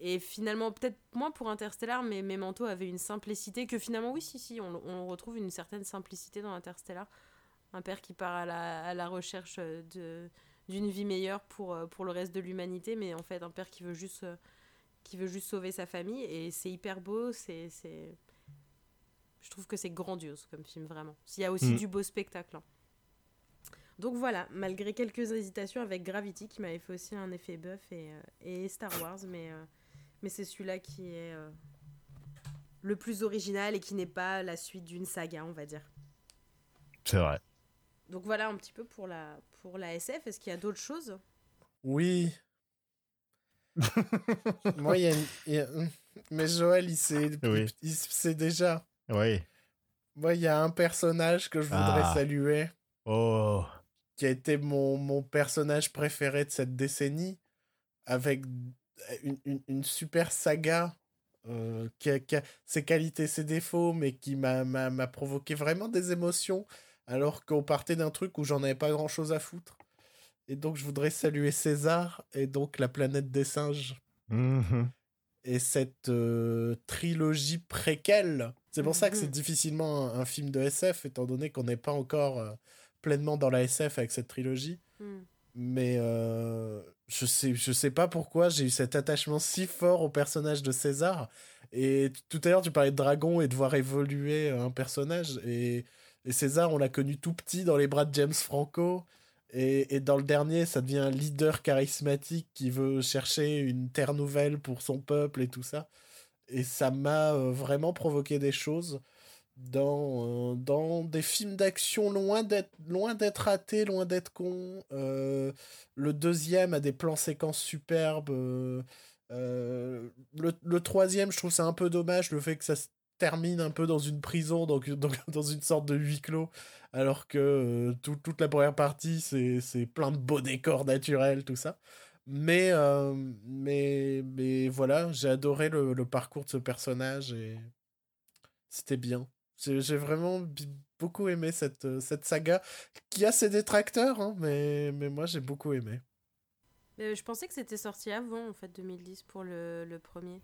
Et finalement, peut-être moins pour Interstellar, mais Memento avait une simplicité que finalement, oui, si, si, on, on retrouve une certaine simplicité dans Interstellar. Un père qui part à la, à la recherche euh, de d'une vie meilleure pour, euh, pour le reste de l'humanité, mais en fait, un père qui veut juste, euh, qui veut juste sauver sa famille. Et c'est hyper beau, c'est. c'est- Je trouve que c'est grandiose comme film, vraiment. Il y a aussi
Mm.
du beau spectacle. hein. Donc voilà, malgré quelques hésitations avec Gravity qui m'avait fait aussi un effet bœuf et, euh, et Star Wars, mais, euh, mais c'est celui-là qui est euh, le plus original et qui n'est pas la suite d'une saga, on va dire.
C'est vrai.
Donc voilà un petit peu pour la, pour la SF. Est-ce qu'il y a d'autres choses?
Oui. Moi, il y a une. il y a- Mais Joël, il sait,
Oui.
il sait déjà.
Oui.
Moi, il y a un personnage que je voudrais
Ah.
saluer,
Oh.
qui a été mon, mon personnage préféré de cette décennie, avec une, une- une super saga euh, qui, a, qui a ses qualités, ses défauts, mais qui m'a m'a- m'a provoqué vraiment des émotions, alors qu'on partait d'un truc où j'en avais pas grand-chose à foutre. Et donc, je voudrais saluer César et donc la planète des singes
Mhm.
et cette euh, trilogie préquelle. C'est pour ça que c'est
Mhm.
difficilement un, un film de SF, étant donné qu'on n'est pas encore euh, pleinement dans la SF avec cette trilogie.
Hmm.
Mais euh, je sais, je sais pas pourquoi j'ai eu cet attachement si fort au personnage de César. Et tout à l'heure, tu parlais de dragon et de voir évoluer un personnage. Et, et César, on l'a connu tout petit dans les bras de James Franco. Et, et dans le dernier, ça devient un leader charismatique qui veut chercher une terre nouvelle pour son peuple et tout ça. Et ça m'a euh, vraiment provoqué des choses dans, euh, dans des films d'action loin d'être loin ratés, loin d'être con. Euh, le deuxième a des plans séquences superbes. euh, le, le troisième, je trouve ça un peu dommage le fait que ça se termine un peu dans une prison, donc, dans une sorte de huis clos, alors que euh, tout- toute la première partie, c'est plein de beaux décors naturels, tout ça. Mais, euh, mais, mais voilà, j'ai adoré le, parcours de ce personnage et c'était bien. J'ai vraiment beaucoup aimé cette, euh, cette saga qui a ses détracteurs, hein, mais, mais moi j'ai beaucoup aimé.
Euh, je pensais que c'était sorti avant, en fait, 2010 pour le, le premier.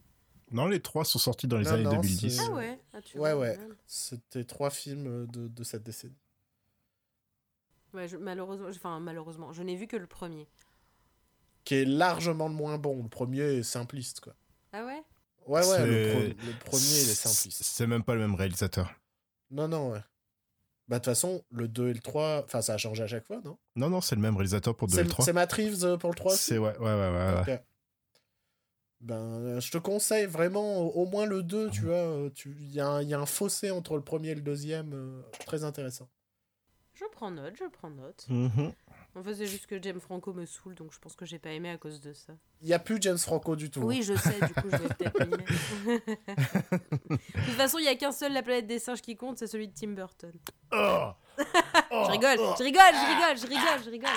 Non, les trois sont sortis dans les
Non,
années
non,
2010.
c'est-
Ah ouais ah, tu
Ouais,
vois,
ouais. C'était trois films euh, de, de cette décennie.
Ouais, je- malheureusement, enfin malheureusement, je n'ai vu que le premier.
Qui est largement le moins bon. Le premier est simpliste, quoi.
Ah ouais?
Ouais, ouais, le,
C'est-
pro- le premier il est simpliste.
C'est même pas le même réalisateur.
Non, non, ouais. Bah, de toute façon, le 2 et le 3, enfin, ça a changé à chaque fois, non?
Non, non, c'est le même réalisateur pour 2 et le 3.
c'est Matt Reeves euh, pour le 3 aussi?
C'est ouais, ouais, ouais, ouais. ouais.
Ben, euh, je te conseille vraiment au, moins le 2,
Mhm.
tu vois. euh, tu- Il y, a un- il y a un fossé entre le premier et le deuxième, euh, très intéressant.
Je prends note, je prends note.
Mhm.
En fait, c'est juste que James Franco me saoule, donc je pense que j'ai pas aimé à cause de ça.
Il n'y a plus James Franco du tout.
Oui, je sais, du coup, je vais peut-être de toute façon, il y a qu'un seul La planète des singes qui compte, c'est celui de Tim Burton.
Oh
Je rigole, je rigole, je rigole, je rigole, je rigole.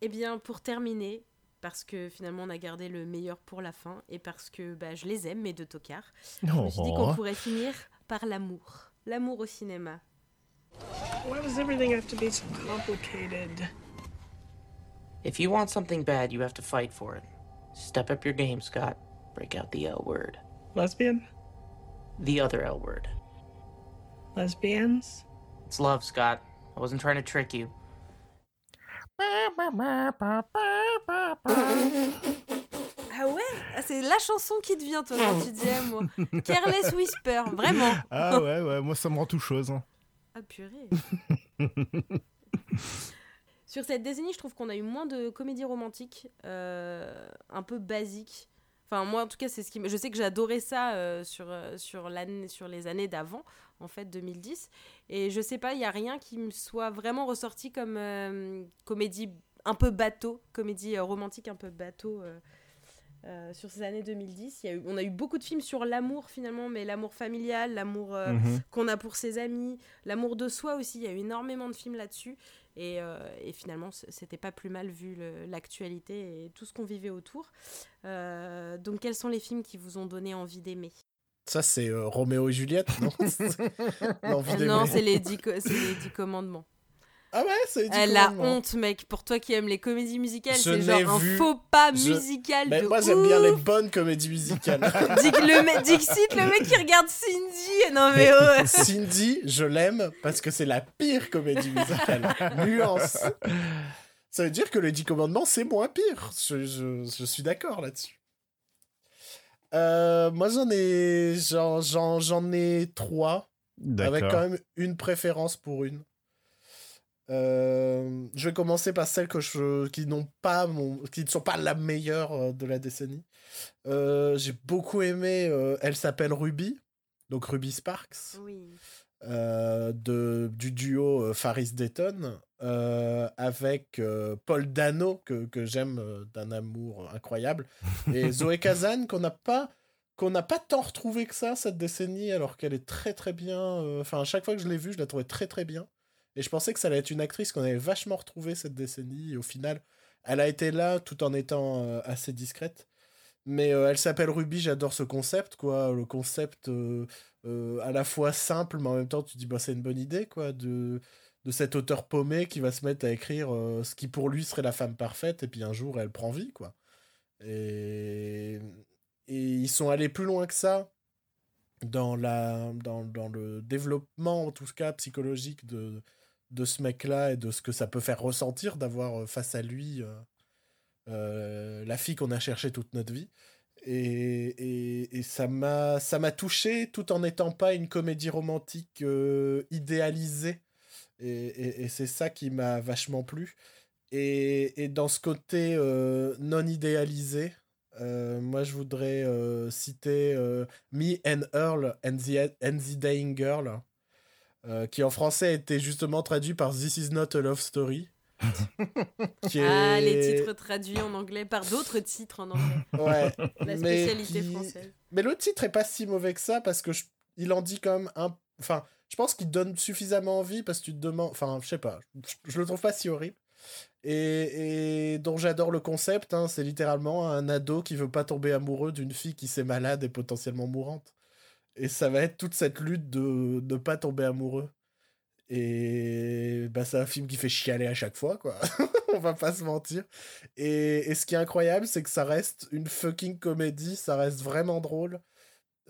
Eh bien, pour terminer, parce que finalement on a gardé le meilleur pour la fin, et parce que bah, je les aime, mes deux tocards, je me suis dit qu'on
Oh.
pourrait finir par l'amour. L'amour au cinéma.
Why does everything have to be so complicated?
If you want something bad, you have to fight for it. Step up your game, Scott. Break out the L word.
Lesbian?
The other L word.
Lesbians?
It's love, Scott. I wasn't trying to trick you.
Ah ouais? Ah, C'est la chanson qui te vient, toi, quand tu dis à moi. Careless Whisper, vraiment.
Ah ouais, ouais, moi ça me rend tout chose. hein.
Ah purée. Sur cette décennie, je trouve qu'on a eu moins de comédies romantiques, euh, un peu basiques. Enfin, moi, en tout cas, c'est ce qui. Je sais que j'adorais ça euh, sur, euh, sur les années d'avant, en fait, 2010. Et je sais pas, il y a rien qui me soit vraiment ressorti comme euh, comédie un peu bateau, comédie euh, romantique un peu bateau. euh, sur ces années 2010, Il y a eu, on a eu beaucoup de films sur l'amour finalement, mais l'amour familial, l'amour euh,
Mhm.
qu'on a pour ses amis, l'amour de soi aussi. Il y a eu énormément de films là-dessus. Et, euh, et finalement, c'était pas plus mal vu l'actualité et tout ce qu'on vivait autour. Donc, quels sont les films qui vous ont donné envie d'aimer?
Ça, c'est euh, Roméo et Juliette, non L'envie d'aimer.
Non, c'est les, dix les dix commandements.
Ah ouais, c'est dit
Elle a
commandements.
honte, mec. Pour toi qui aimes les comédies musicales, c'est genre un faux pas
je-
musical
Mais
de
moi, j'aime bien les bonnes comédies musicales.
Dick, le mec, Dixit, le mec qui regarde Cindy. Non mais oh.
Cindy, je l'aime parce que c'est la pire comédie musicale. Nuance. Ça veut dire que les 10 commandements, c'est moins pire. Je, je- je suis d'accord là-dessus. Euh, moi, j'en ai, j'en, j'en, j'en ai trois, avec quand même une préférence pour une. Euh, je vais commencer par celles que je, qui n'ont pas mon, qui ne sont pas la meilleure euh, de la décennie. Euh, j'ai beaucoup aimé. euh, elle s'appelle Ruby, donc Ruby Sparks
Oui.
euh, de, du duo euh, Faris Dayton euh, avec euh, Paul Dano que, que j'aime euh, d'un amour incroyable. Et Zoé Kazan qu'on n'a pas qu'on n'a pas tant retrouvé que ça cette décennie alors qu'elle est très très bien enfin à chaque fois que je l'ai vue je la trouvais très très bien. Et je pensais que ça allait être une actrice qu'on avait vachement retrouvée cette décennie. Et au final elle a été là tout en étant assez discrète. Mais elle s'appelle Ruby j'adore ce concept quoi. Le concept à la fois simple, mais en même temps, tu te dis, bah, c'est une bonne idée, quoi, de, de cet auteur paumé qui va se mettre à écrire euh, ce qui pour lui serait la femme parfaite, et puis un jour, elle prend vie, quoi. Et, et ils sont allés plus loin que ça dans, la, dans, dans le développement, en tout cas, psychologique de, de ce mec-là et de ce que ça peut faire ressentir d'avoir euh, face à lui euh, la fille qu'on a cherchée toute notre vie. Et, et, et ça m'a ça m'a touché tout en n'étant pas une comédie romantique idéalisée et, et, et c'est ça qui m'a vachement plu et, et dans ce côté euh, non idéalisé euh, moi je voudrais euh, citer euh, Me and Earl and the, and the Dying Girl euh, qui en français était justement traduit par This is not a love story qui
Ah, les titres traduits en anglais par d'autres titres en anglais.
ouais
La
mais
spécialité
qui-
française.
Mais le titre est pas si mauvais que ça parce que je- il en dit quand même un. Enfin, je pense qu'il donne suffisamment envie parce que tu te demandes. Enfin, je sais pas. Je, le trouve pas si horrible. Et, et dont j'adore le concept, hein, c'est littéralement un ado qui veut pas tomber amoureux d'une fille qui s'est malade et potentiellement mourante. Et ça va être toute cette lutte de ne pas tomber amoureux. Et bah, c'est un film qui fait chialer à chaque fois, quoi. On va pas se mentir. Et, et ce qui est incroyable, c'est que ça reste une fucking comédie, ça reste vraiment drôle.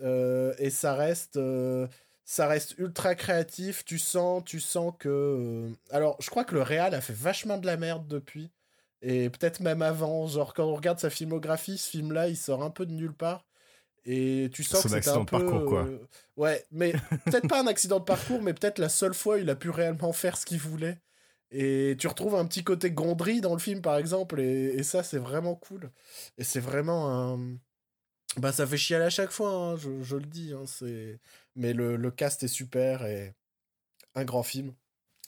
Euh, et ça reste, euh, ça reste ultra créatif. Tu sens, tu sens que. euh, Alors, je crois que le Real a fait vachement de la merde depuis. Et peut-être même avant. Genre, quand on regarde sa filmographie, ce film-là, il sort un peu de nulle part. Et tu sens
Son
que c'est
accident
un
de
peu.
parcours, quoi.
euh, Ouais, mais peut-être pas un accident de parcours, mais peut-être la seule fois où il a pu réellement faire ce qu'il voulait. Et tu retrouves un petit côté Gondry dans le film, par exemple, et, et ça, c'est vraiment cool. Et c'est vraiment un. Bah, ça fait chialer à chaque fois, hein, je, je le dis. hein, c'est... Mais le, le cast est super et un grand film.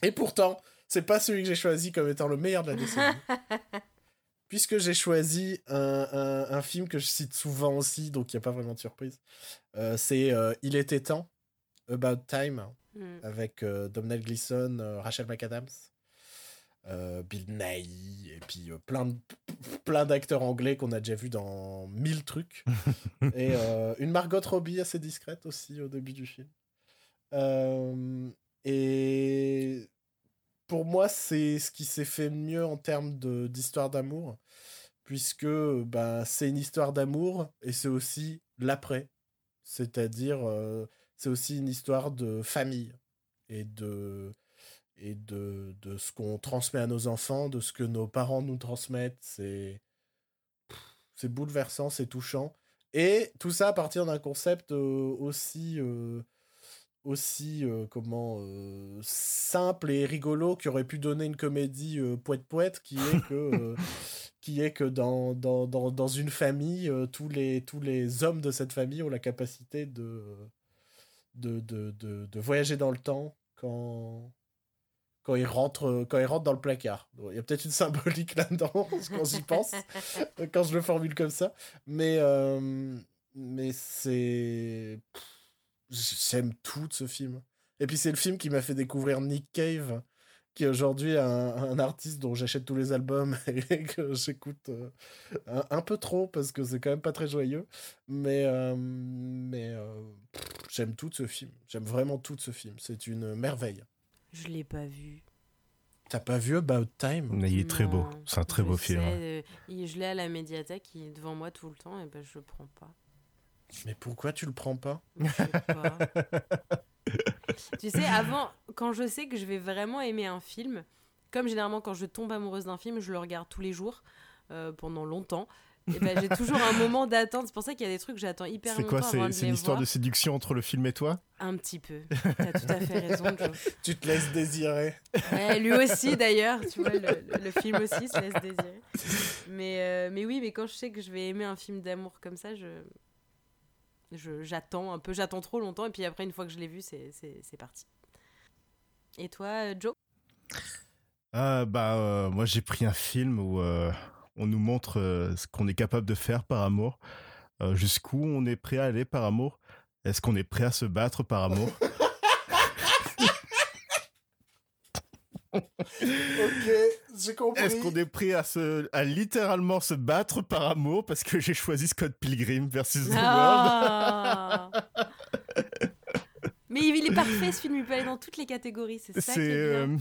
Et pourtant, c'est pas celui que j'ai choisi comme étant le meilleur de la décennie. Puisque j'ai choisi un, un, un film que je cite souvent aussi, donc il n'y a pas vraiment de surprise. Euh, c'est euh, Il était temps, About Time,
Hmm.
avec euh, Domhnall Gleeson, euh, Rachel McAdams, euh, Bill Nighy, et puis euh, plein, de- plein d'acteurs anglais qu'on a déjà vus dans mille trucs. et euh, une Margot Robbie assez discrète aussi au début du film. Et pour moi, c'est ce qui s'est fait mieux en termes de- d'histoire d'amour, puisque ben, c'est une histoire d'amour et c'est aussi l'après. C'est-à-dire, c'est aussi une histoire de famille et de, et de, de ce qu'on transmet à nos enfants, de ce que nos parents nous transmettent. C'est c'est bouleversant, c'est touchant. Et tout ça à partir d'un concept euh, aussi, euh, aussi euh, comment, simple et rigolo qui aurait pu donner une comédie poète-poète, qui est que, qui est que dans, dans, dans, dans une famille, tous, les, tous les hommes de cette famille ont la capacité de, de, de, de, de voyager dans le temps quand, quand ils rentrent, quand ils rentrent dans le placard. Il y a peut-être une symbolique là-dedans quand j'y pense, quand je le formule comme ça. Mais, euh, mais c'est. J'aime tout de ce film. Et puis c'est le film qui m'a fait découvrir Nick Cave, qui est aujourd'hui un, un artiste dont j'achète tous les albums et que j'écoute euh, un, peu trop parce que c'est quand même pas très joyeux. Mais, euh, mais euh, j'aime tout de ce film. J'aime vraiment tout de ce film. C'est une merveille.
Je l'ai pas vu.
T'as pas vu About Time?
Mais il est très beau. C'est un très
je
beau film.
sais,
hein.
euh, je l'ai à la médiathèque, il est devant moi tout le temps, et ben je le prends pas.
Mais pourquoi tu le prends pas?
Je sais pas. tu sais, avant, quand je sais que je vais vraiment aimer un film, comme généralement quand je tombe amoureuse d'un film, je le regarde tous les jours euh, pendant longtemps. Et ben j'ai toujours un moment d'attente. C'est pour ça qu'il y a des trucs que j'attends hyper longtemps
quoi C'est
de
c'est une histoire
voir.
de séduction entre le film et toi?
Un petit peu. T'as tout à fait raison, Joe.
Tu te laisses désirer.
Ouais, lui aussi d'ailleurs, tu vois, le, le- le film aussi se laisse désirer. Mais, euh, mais oui, mais quand je sais que je vais aimer un film d'amour comme ça, je j'attends un peu, j'attends trop longtemps, et puis après, une fois que je l'ai vu, c'est- parti. Et toi, euh, Joe?
Ah, Bah, euh, moi j'ai pris un film où euh, on nous montre euh, ce qu'on est capable de faire par amour, euh, jusqu'où on est prêt à aller par amour. Est-ce qu'on est prêt à se battre par amour?
Ok, j'ai compris.
Est-ce qu'on est prêt à, se, à littéralement se battre par amour Parce que j'ai choisi Scott Pilgrim versus The World?
Ah Mais il est parfait ce film, il peut aller dans toutes les catégories, c'est ça qui
C'est.
est bien.
euh,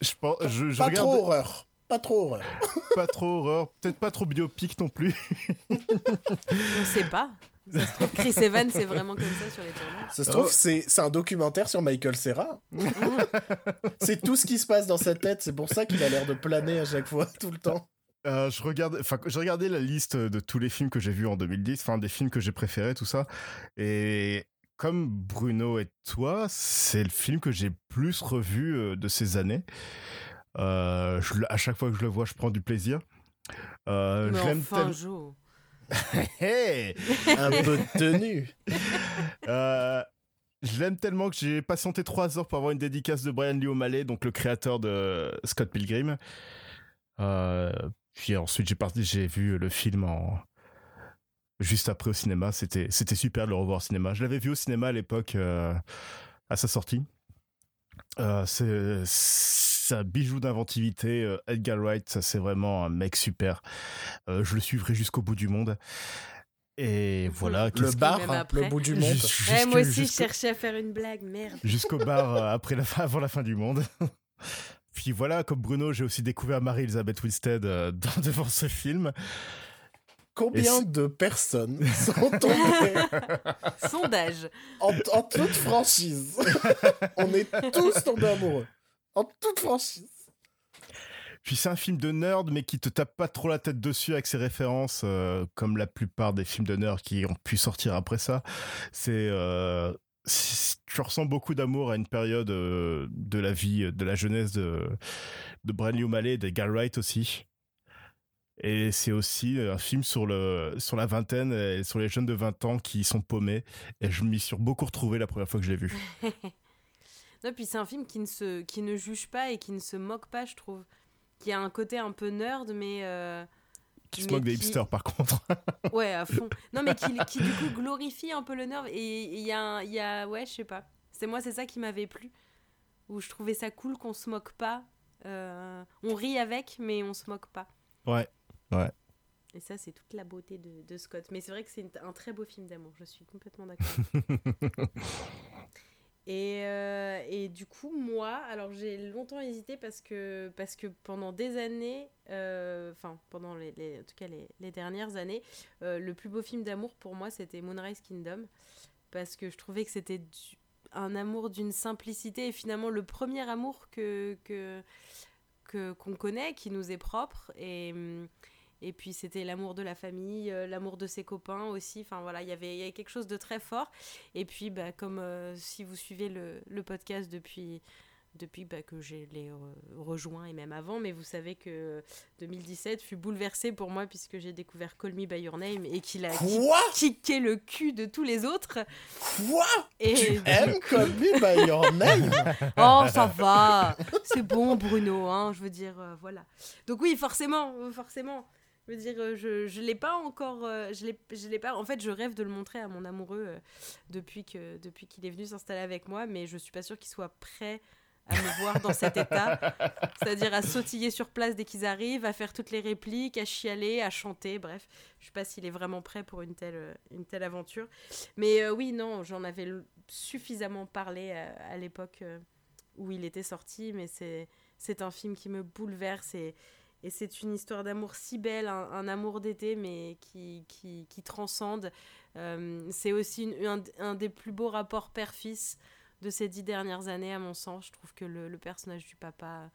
je pense, je, je
Pas
regarde
trop horreur. Pas trop horreur.
pas trop horreur, peut-être pas trop biopic non plus.
On sait pas. Ça se trouve, Chris Evans, c'est vraiment comme ça sur les tournages.
Ça se trouve,
Oh.
c'est un documentaire sur Michael Serra. c'est tout ce qui se passe dans sa tête. C'est pour ça qu'il a l'air de planer à chaque fois, tout le temps.
Euh, je regarde, enfin, j'ai regardé la liste de tous les films que j'ai vus en 2010, enfin des films que j'ai préférés, tout ça. Et comme Bruno et toi, c'est le film que j'ai plus revu euh, de ces années. Euh, je à chaque fois que je le vois, je prends du plaisir. Euh,
Mais
je l'aime
enfin,
tel-
Joe.
Hey
Un peu de tenue.
Euh, je l'aime tellement que j'ai patienté trois heures pour avoir une dédicace de Brian Lee O'Malley, donc le créateur de Scott Pilgrim. Euh, puis ensuite, j'ai parti, j'ai vu le film en juste après au cinéma. C'était c'était super de le revoir au cinéma. Je l'avais vu au cinéma à l'époque euh, à sa sortie. Euh, c'est c'est un bijou d'inventivité. Euh, Edgar Wright, ça c'est vraiment un mec super. Euh, je le suivrai jusqu'au bout du monde. Et voilà.
Le
qu'est-ce-
bar,
même
le bout du monde.
Ouais, moi aussi, je cherchais à faire une blague, merde.
jusqu'au bar euh, après la fin, avant la fin du monde. Puis voilà, comme Bruno, j'ai aussi découvert Marie-Elisabeth Winstead euh, dans- devant ce film.
Combien de personnes sont tombées
Sondage.
en, en toute franchise? On est tous tombés amoureux. En toute franchise.
Puis c'est un film de nerd, mais qui te tape pas trop la tête dessus avec ses références, euh, comme la plupart des films de nerd qui ont pu sortir après ça. C'est euh, tu ressens beaucoup d'amour à une période euh, de la vie, de la jeunesse de, de Brian O'Malley et d'Edgar Wright aussi. Et c'est aussi un film sur, le, sur la vingtaine et sur les jeunes de 20 ans qui sont paumés. Et je m'y suis beaucoup retrouvé la première fois que je l'ai vu.
Non, puis c'est un film qui ne, se, qui ne juge pas et qui ne se moque pas, je trouve. Qui a un côté un peu nerd, mais. euh,
Qui se moque des
qui-
hipsters par contre.
Ouais, à fond. Non, mais qui, qui du coup glorifie un peu le nerd. Et il y a, un- y a. Ouais, je sais pas. C'est moi, c'est ça qui m'avait plu. Où je trouvais ça cool qu'on se moque pas. Euh, on rit avec, mais on se moque pas.
ouais.
Et ça, c'est toute la beauté de, de Scott. Mais c'est vrai que c'est un très beau film d'amour. Je suis complètement d'accord. Et, euh, et du coup, moi, alors j'ai longtemps hésité parce que, parce que pendant des années, euh, enfin, pendant les, en tout cas les, les dernières années, euh, le plus beau film d'amour pour moi, c'était Moonrise Kingdom. Parce que je trouvais que c'était un amour d'une simplicité et finalement le premier amour que, que, qu'on connaît, qui nous est propre. Et, hum, et puis c'était l'amour de la famille, euh, l'amour de ses copains aussi. Enfin voilà, il y avait il y avait quelque chose de très fort. Et puis, bah, comme euh, si vous suivez le, le podcast depuis, depuis bah, que je l'ai euh, rejoint et même avant, mais vous savez que 2017 fut bouleversé pour moi puisque j'ai découvert Call Me By Your Name et qu'il a
Quoi?
kické le cul de tous les autres.
Quoi?
Et
Tu aimes Call Me By Your Name?
Oh, ça va C'est bon, Bruno, hein, je veux dire, euh, voilà. Donc oui, forcément, euh, forcément. Je veux dire, euh, je je l'ai pas encore, euh, je l'ai je l'ai pas. En fait, je rêve de le montrer à mon amoureux euh, depuis que depuis qu'il est venu s'installer avec moi, mais je suis pas sûre qu'il soit prêt à me voir dans cet état, c'est-à-dire à sautiller sur place dès qu'ils arrivent, à faire toutes les répliques, à chialer, à chanter, bref, je sais pas s'il est vraiment prêt pour une telle une telle aventure. Mais euh, oui, non, j'en avais suffisamment parlé à, à l'époque où il était sorti, mais c'est c'est un film qui me bouleverse et, et c'est une histoire d'amour si belle, un, amour d'été, mais qui, qui, transcende. Euh, c'est aussi un, des plus beaux rapports père-fils de ces dix dernières années, à mon sens. Je trouve que le, personnage du papa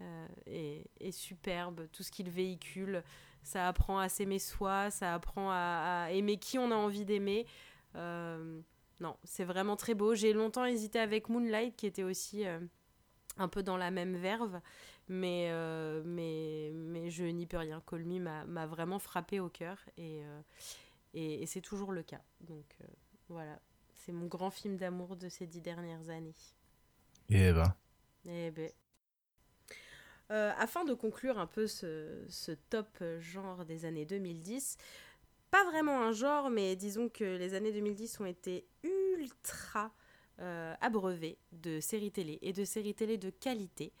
euh, est, superbe, tout ce qu'il véhicule. Ça apprend à s'aimer soi, ça apprend à, aimer qui on a envie d'aimer. Euh, non, c'est vraiment très beau. J'ai longtemps hésité avec Moonlight, qui était aussi un peu dans la même verve, mais, euh, mais, mais je n'y peux rien. Call Me m'a vraiment frappé au cœur, et, euh, et, et c'est toujours le cas. Donc euh, voilà, c'est mon grand film d'amour de ces dix dernières années.
Et ben.
Eh ben. Afin de conclure un peu ce, ce top genre des années 2010, pas vraiment un genre, mais disons que les années 2010 ont été ultra abreuvées de séries télé et de séries télé de qualité.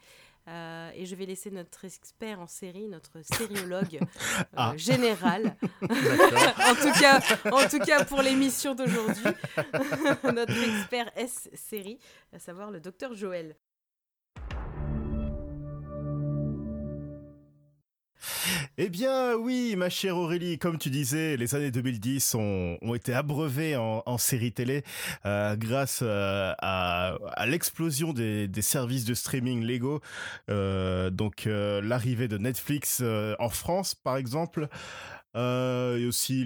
Euh, et je vais laisser notre expert en série, notre sériologue euh,
Ah.
général, en, tout cas, en tout cas pour l'émission d'aujourd'hui, notre expert S-série, à savoir le docteur Joël.
Eh bien, oui, ma chère Aurélie, comme tu disais, les années 2010 ont, été abreuvées en, séries télé euh, grâce euh, à, l'explosion des, services de streaming légaux. Euh, donc, l'arrivée de Netflix en France, par exemple, et aussi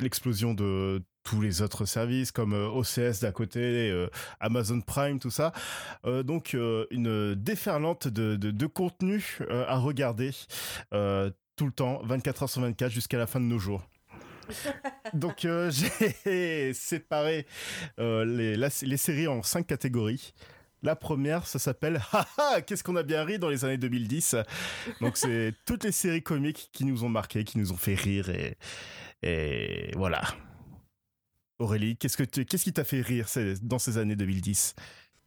l'explosion de tous les autres services comme euh, OCS d'à côté, euh, Amazon Prime, tout ça. Euh, donc une déferlante de, de, de contenu à regarder tout le temps, 24 heures sur 24 jusqu'à la fin de nos jours. donc euh, j'ai séparé euh, les, la- les séries en cinq catégories. La première, ça s'appelle Haha, qu'est-ce qu'on a bien ri dans les années 2010. Donc c'est toutes les séries comiques qui nous ont marqué, qui nous ont fait rire et, et voilà. Aurélie, qu'est-ce que tu- qu'est-ce qui t'a fait rire dans ces années 2010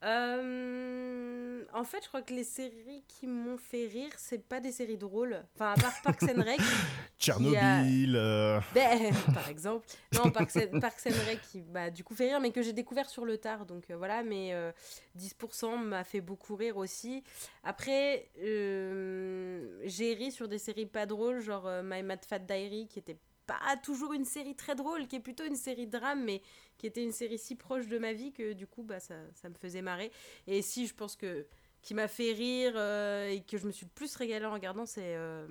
Euh, en fait, je crois que les séries qui m'ont fait rire, c'est pas des séries drôles. Enfin, à part Parks and Rec,
Tchernobyl, euh,
ben, par exemple. Non, Parks and, Parks and Rec qui, bah, du coup, fait rire, mais que j'ai découvert sur le tard. Donc euh, voilà, mais euh, 10% m'a fait beaucoup rire aussi. Après, j'ai ri sur des séries pas drôles, genre My Mad Fat Diary, qui était pas toujours une série très drôle, qui est plutôt une série de drame, mais qui était une série si proche de ma vie que du coup, bah, ça, ça me faisait marrer. Et si je pense que qui m'a fait rire euh, et que je me suis le plus régalée en regardant, c'est euh,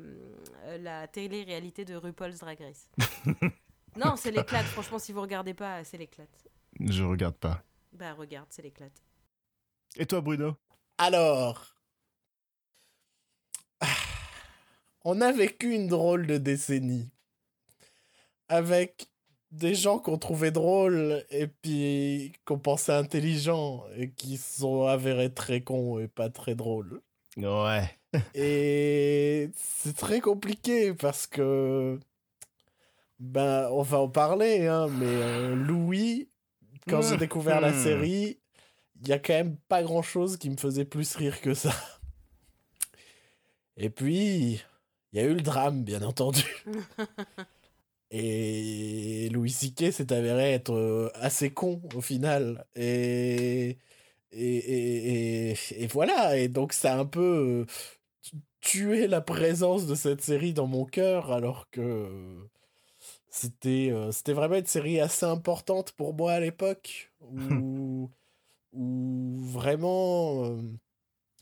euh, la télé-réalité de RuPaul's Drag Race. non, c'est l'éclate. Franchement, si vous regardez pas, c'est l'éclate.
je regarde pas.
Bah, regarde, c'est l'éclate.
Et toi, Bruno?
Alors, ah, on a vécu une drôle de décennie avec des gens qu'on trouvait drôles et puis qu'on pensait intelligents et qui se sont avérés très cons et pas très drôles.
Ouais.
Et c'est très compliqué parce que ben on va en parler hein, mais euh, Louis quand j'ai découvert la
Hmm.
série il y a quand même pas grand chose qui me faisait plus rire que ça et puis il y a eu le drame bien entendu et Louis C.K. s'est avéré être euh, assez con au final et et, et, et, et voilà et donc ça a un peu euh, tué la présence de cette série dans mon cœur alors que c'était euh, c'était vraiment une série assez importante pour moi à l'époque où où vraiment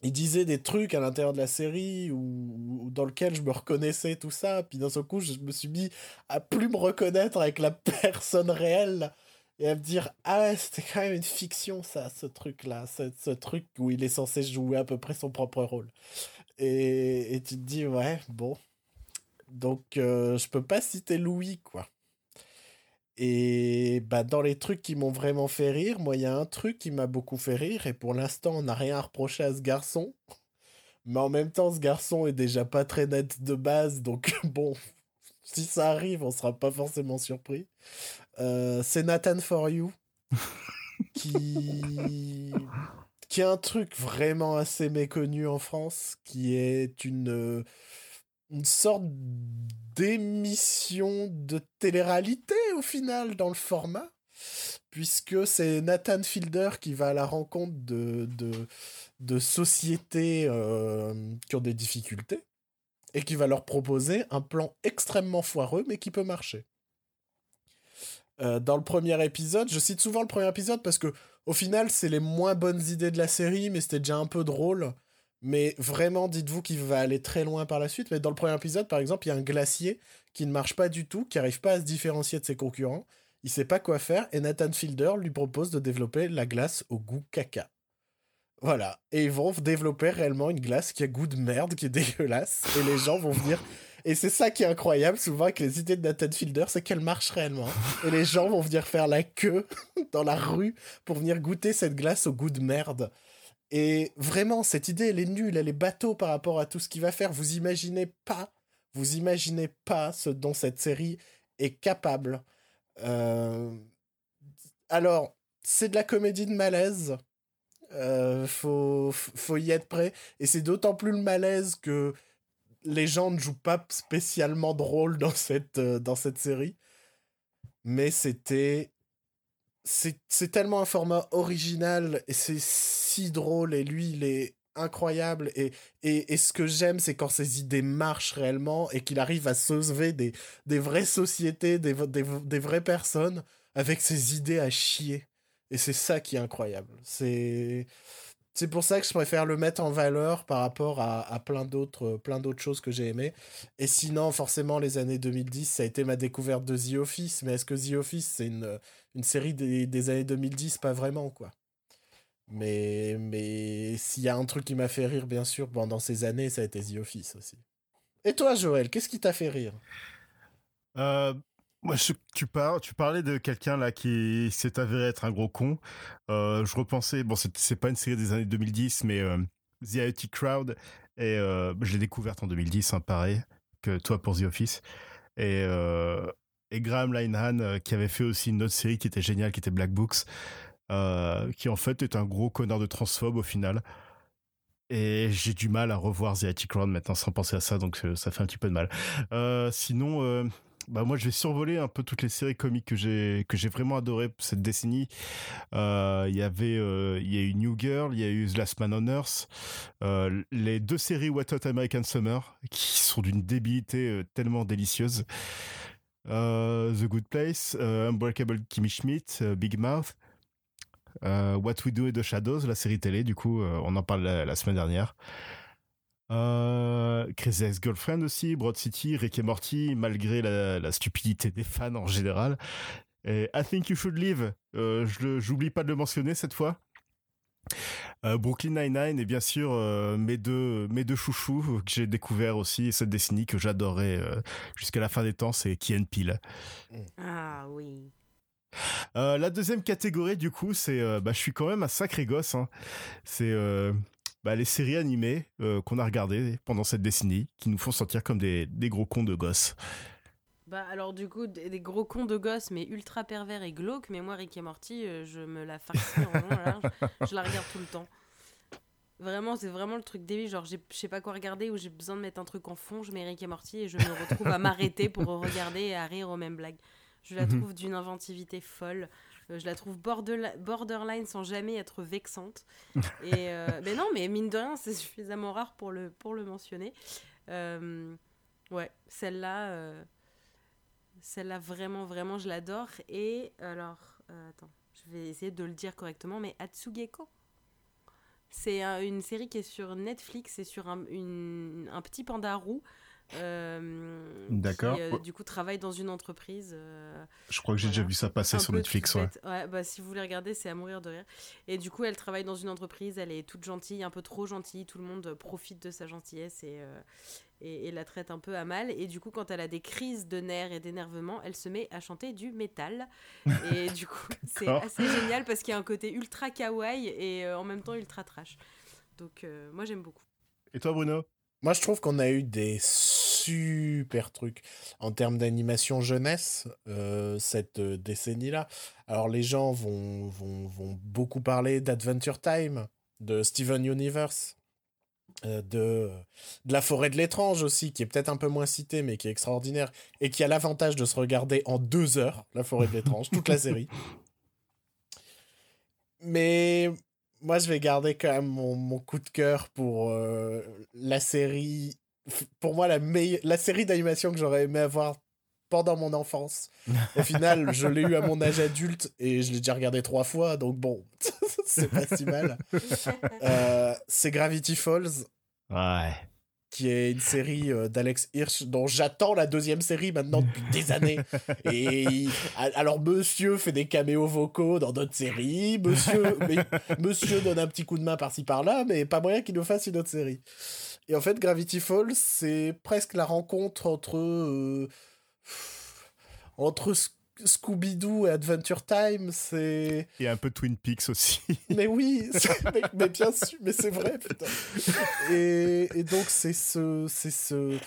il disait des trucs à l'intérieur de la série ou dans lequel je me reconnaissais tout ça. Puis d'un seul coup je me suis mis à plus me reconnaître avec la personne réelle et à me dire ah c'était quand même une fiction ça ce truc là ce, ce truc où il est censé jouer à peu près son propre rôle et, et tu te dis ouais bon. Donc euh, je peux pas citer Louis quoi et bah dans les trucs qui m'ont vraiment fait rire moi il y a un truc qui m'a beaucoup fait rire et pour l'instant on n'a rien à reprocher à ce garçon. Mais en même temps ce garçon est déjà pas très net de base donc bon si ça arrive on sera pas forcément surpris. Euh, c'est Nathan For You qui qui est un truc vraiment assez méconnu en France qui est une euh, une sorte d'émission de télé-réalité au final dans le format puisque c'est Nathan Fielder qui va à la rencontre de, sociétés euh, qui ont des difficultés et qui va leur proposer un plan extrêmement foireux mais qui peut marcher. Euh, dans le premier épisode, je cite souvent le premier épisode parce que au final c'est les moins bonnes idées de la série mais c'était déjà un peu drôle. Mais vraiment, dites-vous qu'il va aller très loin par la suite. Mais dans le premier épisode, par exemple, il y a un glacier qui ne marche pas du tout, qui n'arrive pas à se différencier de ses concurrents. Il sait pas quoi faire et Nathan Fielder lui propose de développer la glace au goût caca. Voilà. Et ils vont développer réellement une glace qui a goût de merde, qui est dégueulasse. Et les gens vont venir. Et c'est ça qui est incroyable souvent avec les idées de Nathan Fielder, c'est qu'elles marchent réellement. Et les gens vont venir faire la queue dans la rue pour venir goûter cette glace au goût de merde. Et vraiment, cette idée, elle est nulle, elle est bateau par rapport à tout ce qu'il va faire. Vous imaginez pas, vous imaginez pas ce dont cette série est capable. Euh, Alors, c'est de la comédie de malaise. Euh, faut, faut y être prêt. Et c'est d'autant plus le malaise que les gens ne jouent pas spécialement de rôle dans cette, euh, dans cette série. Mais c'était. C'est tellement un format original et c'est si drôle. Et lui, il est incroyable. Et, et, et ce que j'aime, c'est quand ses idées marchent réellement et qu'il arrive à sauver des, des vraies sociétés, des, des, des vraies personnes avec ses idées à chier. Et c'est ça qui est incroyable. C'est c'est pour ça que je préfère le mettre en valeur par rapport à, à plein d'autres plein d'autres choses que j'ai aimées. Et sinon, forcément, les années 2010, ça a été ma découverte de The Office. Mais est-ce que The Office, c'est une, une série des, des années 2010 Pas vraiment, quoi. Mais, mais s'il y a un truc qui m'a fait rire, bien sûr, pendant ces années, ça a été The Office aussi. Et toi, Joël, qu'est-ce qui t'a fait rire?
Euh, moi, je- tu, par- tu parlais de quelqu'un là qui s'est avéré être un gros con. Euh, je repensais, bon, c'est pas une série des années 2010, mais euh, The IT Crowd, et je l'ai découverte en 2010, hein, pareil que toi pour The Office. Et, et Graham Linehan, euh, qui avait fait aussi une autre série qui était géniale, qui était Black Books, euh, qui en fait est un gros connard de transphobe au final. Et j'ai du mal à revoir The IT Crowd maintenant sans penser à ça, donc euh, ça fait un petit peu de mal. Sinon, bah moi je vais survoler un peu toutes les séries comiques que j'ai que j'ai vraiment adoré cette décennie. Il y avait il y a eu New Girl, il y a eu The Last Man on Earth, les deux séries What Hot American Summer qui sont d'une débilité tellement délicieuse. Euh, The Good Place, euh, Unbreakable Kimmy Schmidt, euh, Big Mouth. What We Do et The Shadows, la série télé, du coup, on en parle la, semaine dernière. Crazy Ex-Girlfriend aussi, Broad City, Rick et Morty, malgré la, stupidité des fans en général. I Think You Should Live, j'oublie pas de le mentionner cette fois. Euh, Brooklyn Nine-Nine et bien sûr euh, mes deux mes deux chouchous que j'ai découvert aussi cette décennie que j'adorais euh, jusqu'à la fin des temps c'est Key and Peele.
Ah oui.
Euh, la deuxième catégorie, du coup, c'est. euh, bah, je suis quand même un sacré gosse. hein. C'est euh, bah, les séries animées euh, qu'on a regardées pendant cette décennie, qui nous font sentir comme des, des gros cons de gosses.
Bah alors du coup, des, des gros cons de gosses, mais ultra pervers et glauques, mais moi Rick et Morty, euh, je me la farcis en long, en large. je la regarde tout le temps. Vraiment, c'est vraiment le truc débile, genre je sais pas quoi regarder ou j'ai besoin de mettre un truc en fond, je mets Rick et Morty et je me retrouve à m'arrêter pour regarder et à rire aux mêmes blagues. Je la
Mhm.
trouve d'une inventivité folle. Euh, je la trouve borderli- borderline sans jamais être vexante. Et euh, mais non, mais mine de rien, c'est suffisamment rare pour le, pour le mentionner. Euh, ouais, celle-là, euh, celle-là vraiment, vraiment, je l'adore. Et alors, euh, attends, je vais essayer de le dire correctement, mais Atsugeko. C'est un- une série qui est sur Netflix, c'est sur un, une- un petit panda roux. euh,
D'accord.
Qui, euh, du coup, travaille dans une entreprise. euh,
Je crois que j'ai
Voilà.
déjà vu ça passer
un
sur Netflix. Ouais.
Ouais, bah, si vous voulez regarder, c'est à mourir de rire. Et du coup, elle travaille dans une entreprise, elle est toute gentille, un peu trop gentille, tout le monde profite de sa gentillesse et, et, et la traite un peu à mal. Et du coup, quand elle a des crises de nerfs et d'énervement, elle se met à chanter du métal. Et du coup, c'est assez génial parce qu'il y a un côté ultra kawaii et euh, en même temps ultra trash. Donc, euh, moi, j'aime beaucoup.
Et toi, Bruno?
Moi, je trouve qu'on a eu des super trucs en termes d'animation jeunesse euh, cette euh, décennie-là. Alors, les gens vont, vont, vont beaucoup parler d'Adventure Time, de Steven Universe, de, de La Forêt de l'étrange aussi, qui est peut-être un peu moins cité, mais qui est extraordinaire, et qui a l'avantage de se regarder en deux heures, La Forêt de l'étrange, toute la série. Mais moi, je vais garder quand même mon, mon coup de cœur pour euh, la série. Pour moi, la, la série d'animation que j'aurais aimé avoir pendant mon enfance. Au final, je l'ai eu à mon âge adulte et je l'ai déjà regardé trois fois, donc bon, c'est pas si mal. Euh, c'est Gravity Falls,
Ouais.
qui est une série euh, d'Alex Hirsch dont j'attends la deuxième série maintenant depuis des années. Et il- alors monsieur fait des caméos vocaux dans d'autres séries, monsieur, mais- monsieur donne un petit coup de main par-ci par-là, mais pas moyen qu'il nous fasse une autre série. Et en fait, Gravity Falls, c'est presque la rencontre entre euh, entre Sc- Scooby-Doo et Adventure Time. C'est
Et un peu Twin Peaks aussi.
mais oui, mais, mais bien sûr, mais c'est vrai, putain. Et, et donc, c'est ce. C'est ce.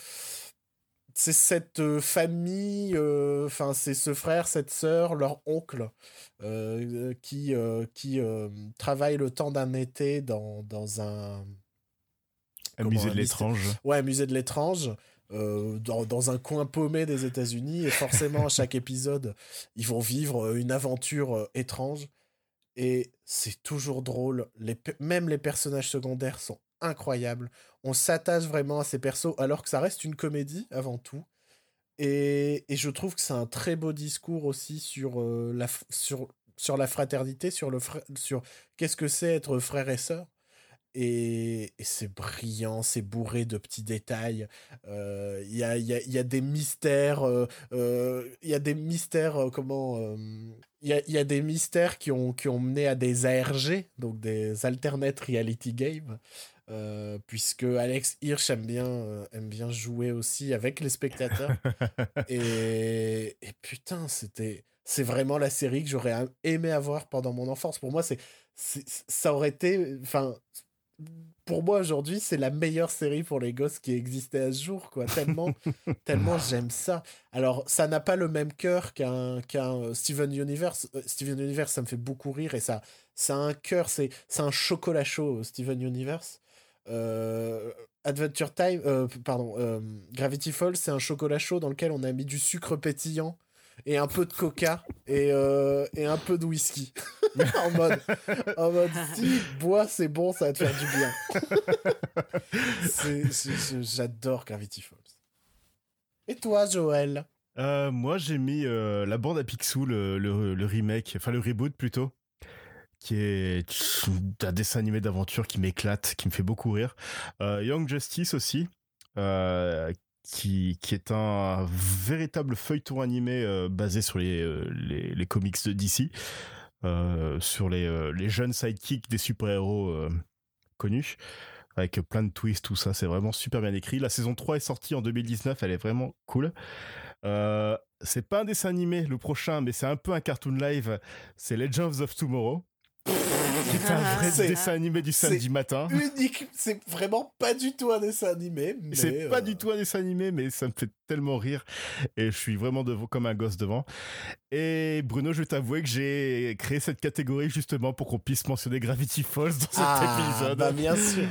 C'est cette euh, famille, euh, enfin, c'est ce frère, cette sœur, leur oncle, euh, qui, euh, qui travaille le temps d'un été dans, dans un.
Un musée
un
de l'étrange.
Ouais, musée de l'étrange, euh, dans, un coin paumé des États-Unis. Et forcément, à chaque épisode, ils vont vivre euh, une aventure euh, étrange. Et c'est toujours drôle. Même les personnages secondaires sont incroyables. On s'attache vraiment à ces persos, alors que ça reste une comédie avant tout. Et, je trouve que c'est un très beau discours aussi sur, la, fraternité, sur, le sur qu'est-ce que c'est être frère et sœur. Et, et c'est brillant, c'est bourré de petits détails. Euh, Il y, a, y, a, y a des mystères. euh, euh, Il y a des mystères. euh, comment euh, Il y, a, y a des mystères qui ont, qui ont mené à des ARG, donc des Alternate Reality Games. euh, puisque Alex Hirsch aime bien, euh, aime bien jouer aussi avec les spectateurs. et, et putain, c'était. C'est vraiment la série que j'aurais aimé avoir pendant mon enfance. Pour moi, c'est- ça aurait été. Enfin, pour moi aujourd'hui, c'est la meilleure série pour les gosses qui existait à ce jour, quoi. Tellement, tellement j'aime ça. Alors, ça n'a pas le même cœur qu'un qu'un euh, Steven Universe. Euh, Steven Universe, ça me fait beaucoup rire et ça, ça a un cœur, c'est c'est un chocolat chaud, euh, Steven Universe. Euh, Adventure Time, euh, pardon, euh, Gravity Falls, c'est un chocolat chaud dans lequel on a mis du sucre pétillant et un peu de coca et, euh, et un peu de whisky. en mode, en mode si bois c'est bon, ça va te faire du bien. J'adore Gravity Falls. Et toi, Joël?
Euh, moi, j'ai mis euh, la bande à Picsou, le, le- le remake, enfin le reboot plutôt, qui est un dessin animé d'aventure qui m'éclate, qui me fait beaucoup rire. Euh, Young Justice aussi, euh, qui, est un véritable feuilleton animé euh, basé sur les, euh, comics de DC, euh, sur les, jeunes sidekicks des super-héros connus avec plein de twists, tout ça, c'est vraiment super bien écrit. La saison 3 est sortie en 2019, elle est vraiment cool. C'est pas un dessin animé le prochain, mais c'est un peu un cartoon live. C'est Legends of Tomorrow. Qui est un vrai
C'est-
dessin animé du samedi
c'est
matin.
Unique, c'est vraiment pas du tout un dessin animé. mais,
C'est pas
euh,
du tout un dessin animé, mais ça me fait tellement rire. Et je suis vraiment devant, comme un gosse devant. Et Bruno, je vais t'avouer que j'ai créé cette catégorie justement pour qu'on puisse mentionner Gravity Falls dans cet
Ah,
épisode.
bah bien sûr.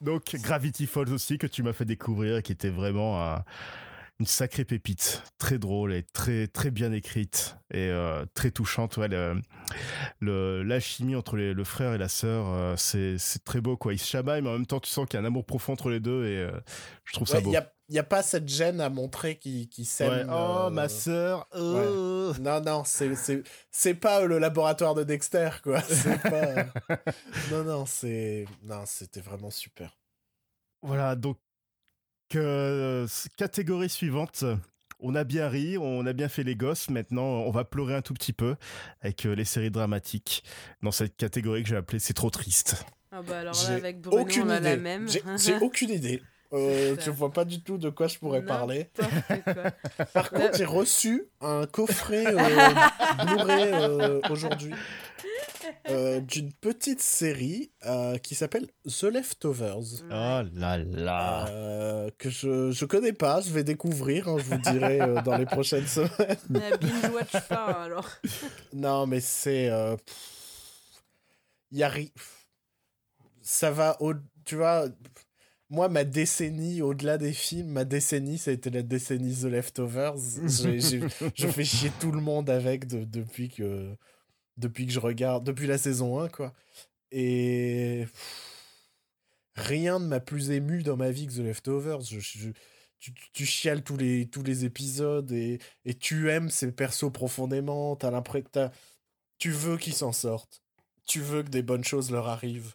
Donc Gravity Falls aussi que tu m'as fait découvrir, qui était vraiment un- une sacrée pépite, très drôle et très très bien écrite et euh, très touchante. Ouais, le, le- l'alchimie entre les- le frère et la sœur, euh, c'est c'est très beau quoi. Ils se chamaillent, mais en même temps tu sens qu'il y a un amour profond entre les deux et euh, je trouve ça
Il
beau.
n'y a, y a pas cette gêne à montrer qui, qui s'aime.
Ouais. Oh
euh,
ma sœur. oh.
Non, non, c'est, c'est, c'est pas le laboratoire de Dexter, quoi. C'est pas... non, non, c'est... Non, c'était vraiment super.
Voilà, donc euh, catégorie suivante. On a bien ri, on a bien fait les gosses. Maintenant, on va pleurer un tout petit peu avec euh, les séries dramatiques dans cette catégorie que j'ai appelée C'est trop triste.
Ah bah alors
J'ai
là, avec Bruno,
aucune
on a
idée.
la même.
J'ai, j'ai aucune idée. Euh, je vois pas du tout de quoi je pourrais parler. Par contre, j'ai reçu un coffret euh, Blu-ray euh, aujourd'hui euh, d'une petite série euh, qui s'appelle The Leftovers.
Oh là là.
euh, que je, je connais pas, je vais découvrir, hein, je vous dirai euh, dans les prochaines semaines.
Mais binge watch pas alors.
Non, mais c'est. euh, y a ri- Ça va au. Tu vois, moi, ma décennie, au-delà des films, ma décennie, ça a été la décennie The Leftovers. Je fais chier tout le monde avec de- depuis que. Depuis que je regarde, depuis la saison 1, quoi. Et pff, rien ne m'a plus ému dans ma vie que The Leftovers. Je, je- tu, tu- tu chiales tous les, tous les épisodes et, et tu aimes ces persos profondément. T'as l'impression que tu veux qu'ils s'en sortent. Tu veux que des bonnes choses leur arrivent.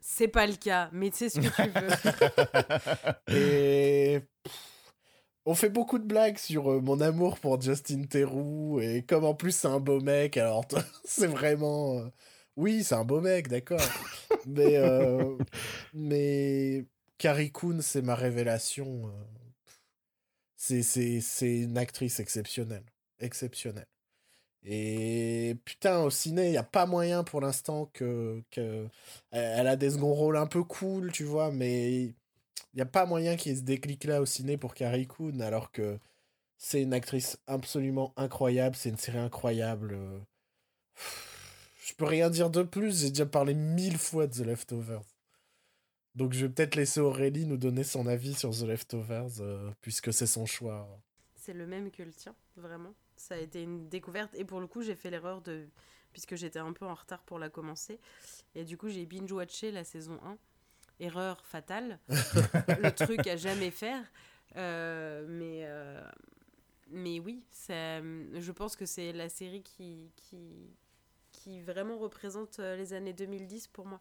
C'est pas le cas, mais c'est ce que tu veux.
Et pff, on fait beaucoup de blagues sur euh, mon amour pour Justin Theroux et comme en plus c'est un beau mec, alors c'est vraiment euh, oui c'est un beau mec d'accord, mais euh, mais Carrie Coon c'est ma révélation. c'est c'est une actrice exceptionnelle, exceptionnelle. Et putain, au ciné, il n'y a pas moyen pour l'instant que, que. A des seconds rôles un peu cool, tu vois, mais n'y a pas moyen qu'il y ait ce déclic-là au ciné pour Carrie Coon, alors que c'est une actrice absolument incroyable, c'est une série incroyable. euh. Je peux rien dire de plus, j'ai déjà parlé mille fois de The Leftovers. Donc je vais peut-être laisser Aurélie nous donner son avis sur The Leftovers, euh, puisque c'est son choix.
C'est le même que le tien, vraiment. Ça a été une découverte. Et pour le coup, j'ai fait l'erreur de. Puisque j'étais un peu en retard pour la commencer. Et du coup, j'ai binge-watché la saison 1. Erreur fatale. le truc à jamais faire. Euh, mais. euh, Mais oui, ça, je pense que c'est la série qui, qui, qui vraiment représente euh, les années 2010 pour moi.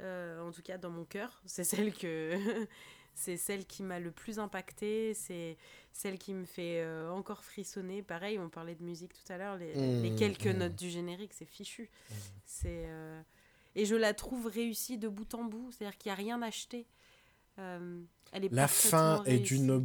Euh, en tout cas, dans mon cœur. C'est celle que. c'est celle qui m'a le plus impacté. C'est celle qui me fait encore frissonner. Pareil, on parlait de musique tout à l'heure, les,
Mmh,
les quelques
mmh.
notes du générique, c'est fichu. C'est euh, et je la trouve réussie de bout en bout, c'est-à-dire qu'il n'y a rien acheté. Euh, elle est
La fin est d'une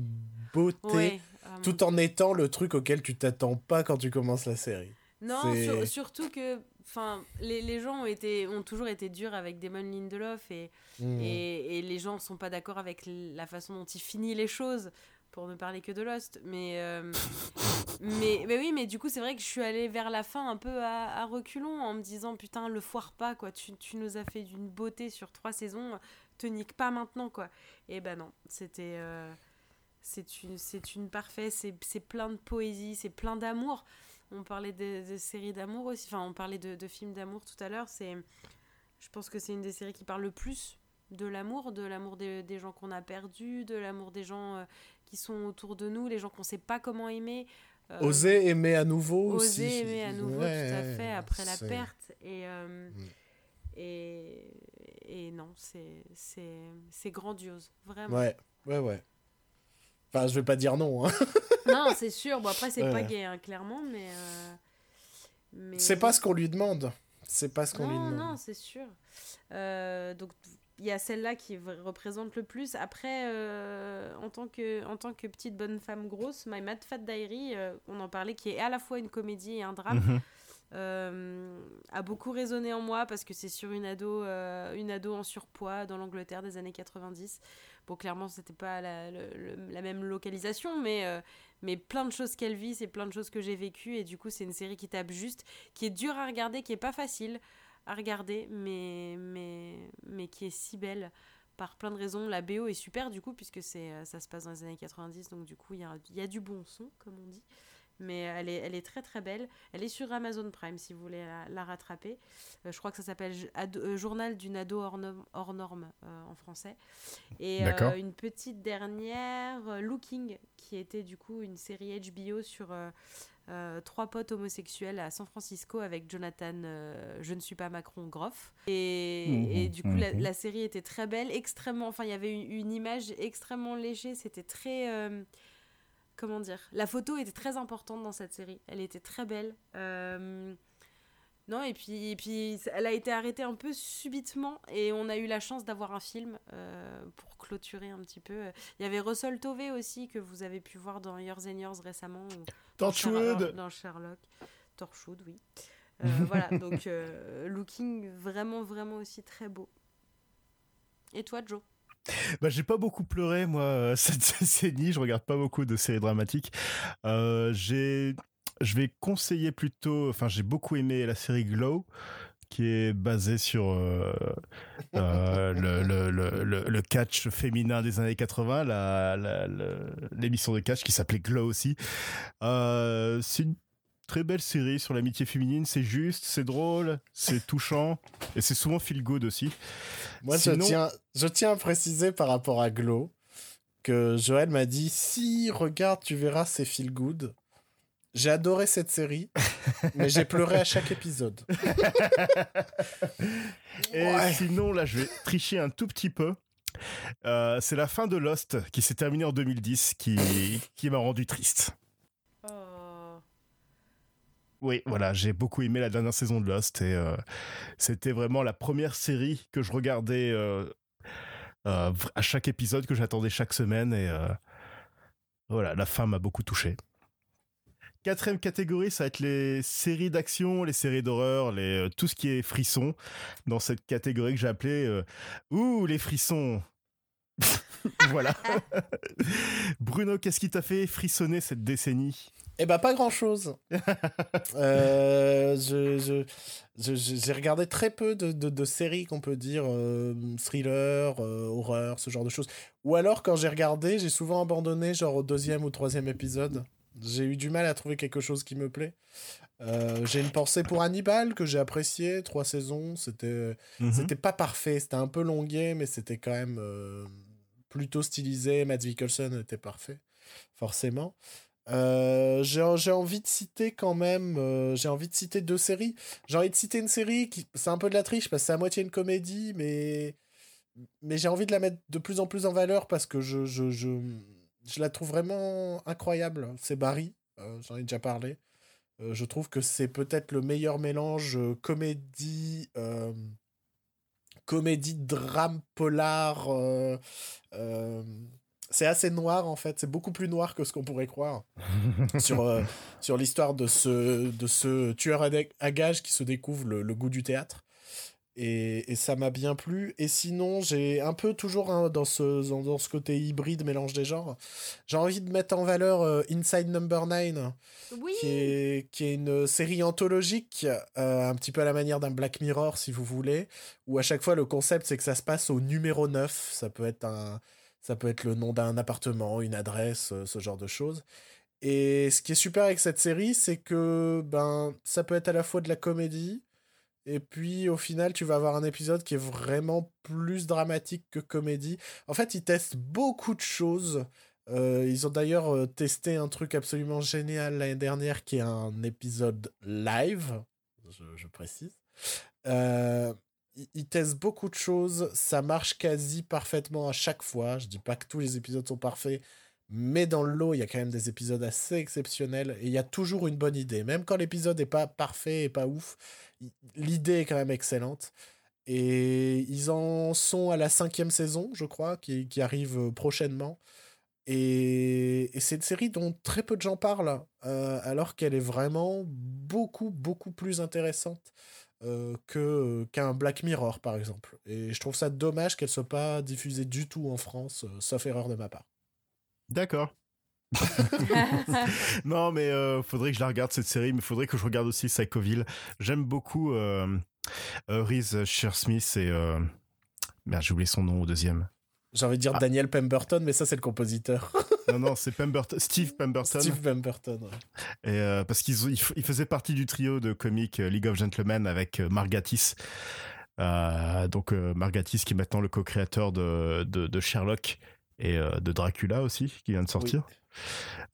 beauté,
Ouais, mon
tout en étant le truc auquel tu t'attends pas quand tu commences la série.
Non, sur- surtout que enfin, les, les gens ont, été, ont toujours été durs avec Damon Lindelof et,
Mm.
et, et les gens ne sont pas d'accord avec la façon dont il finit les choses, pour ne parler que de Lost. Mais, euh, mais, mais oui, mais du coup, c'est vrai que je suis allée vers la fin un peu à, reculons en me disant Putain, le foire pas, quoi. Tu, tu nous as fait d'une beauté sur trois saisons, te nique pas maintenant, quoi. Et ben non, c'était. euh, c'est une, une parfaite, c'est plein de poésie, c'est plein d'amour. On parlait de, de séries d'amour aussi, enfin on parlait de, de films d'amour tout à l'heure. C'est, je pense que c'est une des séries qui parle le plus de l'amour, de l'amour des, des gens qu'on a perdus, de l'amour des gens euh, qui sont autour de nous, les gens qu'on sait pas comment aimer. Euh,
Oser aimer à nouveau aussi.
oser aimer à nouveau,
Ouais,
tout à fait, après la perte. Et, euh,
Mm.
et, et non, c'est, grandiose, vraiment.
Ouais, ouais, ouais. Enfin, je vais pas dire non. Hein.
Non, c'est sûr. Bon, après, c'est pas
Ouais.
gay, hein, clairement, mais. mais
C'est pas ce qu'on lui demande. C'est pas ce qu'on lui
Non,
demande.
non, c'est sûr. Euh, donc, il y a celle-là qui représente le plus. Après, euh, en, tant que, en tant que petite bonne femme grosse, My Mad Fat Diary, euh, on en parlait, qui est à la fois une comédie et un drame,
Mhm.
euh, a beaucoup résonné en moi parce que c'est sur une ado, une ado en surpoids dans l'Angleterre des années 90. Bon, clairement, c'était pas la, le- le- la même localisation, mais, mais plein de choses qu'elle vit, c'est plein de choses que j'ai vécues, et du coup, c'est une série qui tape juste, qui est dure à regarder, qui est pas facile à regarder, mais, mais, mais qui est si belle par plein de raisons. La BO est super, du coup, puisque c'est, euh, ça se passe dans les années 90, donc du coup, il y a, y a du bon son, comme on dit. Mais elle est, elle est très très belle. Elle est sur Amazon Prime si vous voulez la, la rattraper. Euh, je crois que ça s'appelle euh, Journal d'une ado hors norme, hors norme, euh, en français. Et une petite dernière, Looking, qui était du coup une série HBO sur euh, trois potes homosexuels à San Francisco avec Jonathan, euh, je ne suis pas Macron, Groff. Et,
Mhm,
et du coup, la, la série était très belle, extrêmement. Enfin, il y avait une, une image extrêmement léger. C'était très. euh, comment dire La photo était très importante dans cette série. Elle était très belle. Non, et puis, et puis elle a été arrêtée un peu subitement et on a eu la chance d'avoir un film euh, pour clôturer un petit peu. Il y avait Russell Tovey aussi que vous avez pu voir dans Years and Years récemment.
Torchwood.
Sherlock- Dans Sherlock. Torchwood, oui. Euh, voilà, donc euh, Looking vraiment, vraiment aussi très beau. Et toi, Joe?
Bah, j'ai pas beaucoup pleuré, moi, cette décennie. Je regarde pas beaucoup de séries dramatiques. Euh, j'ai, je vais conseiller plutôt, enfin, j'ai beaucoup aimé la série Glow, qui est basée sur euh, euh, le, le, le, le- catch féminin des années 80, la, la- l'émission de catch qui s'appelait Glow aussi. Euh, c'est une très belle série sur l'amitié féminine. C'est juste, c'est drôle, c'est touchant et c'est souvent feel good aussi.
Moi,
Sinon-
je, tiens, je tiens à préciser par rapport à Glow que Joël m'a dit si, regarde, tu verras, c'est feel good. J'ai adoré cette série, mais j'ai pleuré à chaque épisode.
Et
Ouais.
sinon, là, je vais tricher un tout petit peu. Euh, c'est la fin de Lost qui s'est terminée en 2010 qui, qui m'a rendu triste.
Oh.
Oui, voilà, j'ai beaucoup aimé la dernière saison de Lost et euh, c'était vraiment la première série que je regardais euh, euh, à chaque épisode que j'attendais chaque semaine et euh, voilà, la fin m'a beaucoup touché. Quatrième catégorie, ça va être les séries d'action, les séries d'horreur, les, euh, tout ce qui est frisson. Dans cette catégorie que j'ai appelée euh, Ouh, les frissons Voilà. Bruno, qu'est-ce qui t'a fait frissonner cette décennie?
Eh ben, pas grand-chose. Euh, je, j'ai regardé très peu de, de- de séries qu'on peut dire thriller, horreur, ce genre de choses. Ou alors, quand j'ai regardé, j'ai souvent abandonné, genre au deuxième ou troisième épisode. J'ai eu du mal à trouver quelque chose qui me plaît. Euh, j'ai une pensée pour Hannibal que j'ai apprécié, trois saisons. C'était
Mhm.
c'était pas parfait, c'était un peu longué, mais c'était quand même euh, plutôt stylisé. Matt Mikkelsen était parfait, forcément. Euh, j'ai j'ai envie de citer quand même, euh, j'ai envie de citer deux séries. J'ai envie de citer une série qui, c'est un peu de la triche parce que c'est à moitié une comédie, mais mais j'ai envie de la mettre de plus en plus en valeur parce que je je, je, je la trouve vraiment incroyable. C'est Barry, euh, j'en ai déjà parlé. Euh, je trouve que c'est peut-être le meilleur mélange euh, comédie, comédie, drame, polar. euh, euh, c'est assez noir en fait, c'est beaucoup plus noir que ce qu'on pourrait croire sur, euh, sur l'histoire de ce, de ce tueur à, gages qui se découvre le, le goût du théâtre. Et, et ça m'a bien plu. Et sinon, j'ai un peu toujours hein, dans, ce, dans, ce côté hybride, mélange des genres, j'ai envie de mettre en valeur euh, Inside Number 9
Oui.
qui est, qui est une série anthologique, euh, un petit peu à la manière d'un Black Mirror, si vous voulez, où à chaque fois le concept c'est que ça se passe au numéro 9. Ça peut être, un, ça peut être le nom d'un appartement, une adresse, euh, ce genre de choses. Et ce qui est super avec cette série, c'est que ben, ça peut être à la fois de la comédie, et puis au final, tu vas avoir un épisode qui est vraiment plus dramatique que comédie. En fait, ils testent beaucoup de choses. Euh, ils ont d'ailleurs euh, testé un truc absolument génial l'année dernière qui est un épisode live, je, précise. Euh, ils, testent beaucoup de choses, ça marche quasi parfaitement à chaque fois. Je dis pas que tous les épisodes sont parfaits, mais dans le lot, il y a quand même des épisodes assez exceptionnels et il y a toujours une bonne idée. Même quand l'épisode n'est pas parfait et pas ouf, l'idée est quand même excellente. Et ils en sont à la cinquième saison, je crois, qui, qui arrive euh, prochainement. Et, et c'est une série dont très peu de gens parlent, euh, alors qu'elle est vraiment beaucoup, beaucoup plus intéressante euh, que, qu'un Black Mirror, par exemple. Et je trouve ça dommage qu'elle soit pas diffusée du tout en France, sauf erreur de ma part.
D'accord. non, mais euh, faudrait que je la regarde cette série, mais faudrait que je regarde aussi Psychoville. J'aime beaucoup euh, euh, Reese Shearsmith et euh, merde, j'ai oublié son nom au deuxième.
J'ai envie de dire
Ah.
Daniel Pemberton, mais ça, c'est le compositeur.
Non, non, c'est Pemberton, Steve Pemberton.
Steve Pemberton. ouais.
Et, euh, parce qu'ils ils faisaient partie du trio de comiques League of Gentlemen avec Margatis. Donc Margatis qui est maintenant le co-créateur de, de, de Sherlock et euh, de Dracula aussi, qui vient de sortir.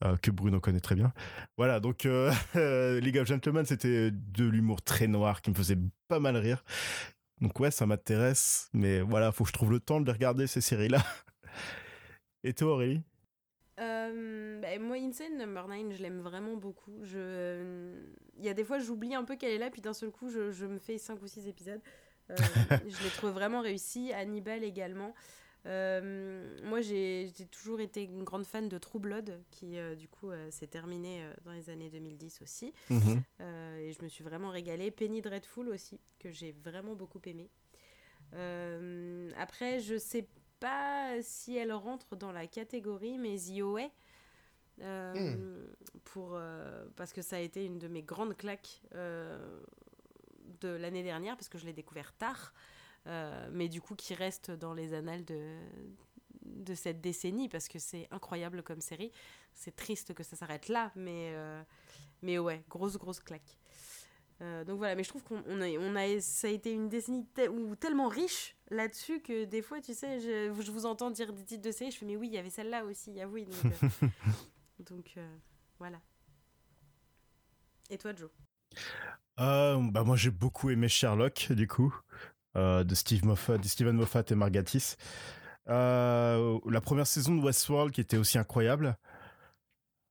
euh, que Bruno connaît très bien. Voilà, donc euh, League of Gentlemen, c'était de l'humour très noir qui me faisait pas mal rire. Donc ouais, ça m'intéresse, mais voilà, faut que je trouve le temps de les regarder ces séries-là. Et toi, Aurélie?
Euh, bah, moi, Insane Number 9, je l'aime vraiment beaucoup. Je... Il y a des fois, j'oublie un peu qu'elle est là, puis d'un seul coup, je, je me fais 5 ou 6 épisodes. Euh, je l'ai trouvé vraiment réussi. Hannibal également. Euh, moi, j'ai toujours été une grande fan de True Blood, qui euh, du coup euh, s'est terminé dans les années 2010 aussi.
Mhm.
Et je me suis vraiment régalée. Penny Dreadful aussi, que j'ai vraiment beaucoup aimé. Après, je sais pas si elle rentre dans la catégorie, mais The euh, pour, euh, parce que ça a été une de mes grandes claques euh, de l'année dernière, parce que je l'ai découvert tard, euh, mais du coup qui reste dans les annales de, de cette décennie, parce que c'est incroyable comme série. C'est triste que ça s'arrête là, mais, euh, mais ouais, grosse, grosse claque. Euh, donc voilà, mais je trouve qu'on on a, on a, ça a été une décennie ou tellement riche là-dessus que des fois, tu sais, je, je vous entends dire des titres de séries, je fais, mais oui, il y avait celle-là aussi, ah oui. Donc, euh, donc voilà. Et toi, Joe?
Bah moi j'ai beaucoup aimé Sherlock du coup de Steve Moffat, de Steven Moffat et Margatis. Euh, la première saison de Westworld qui était aussi incroyable.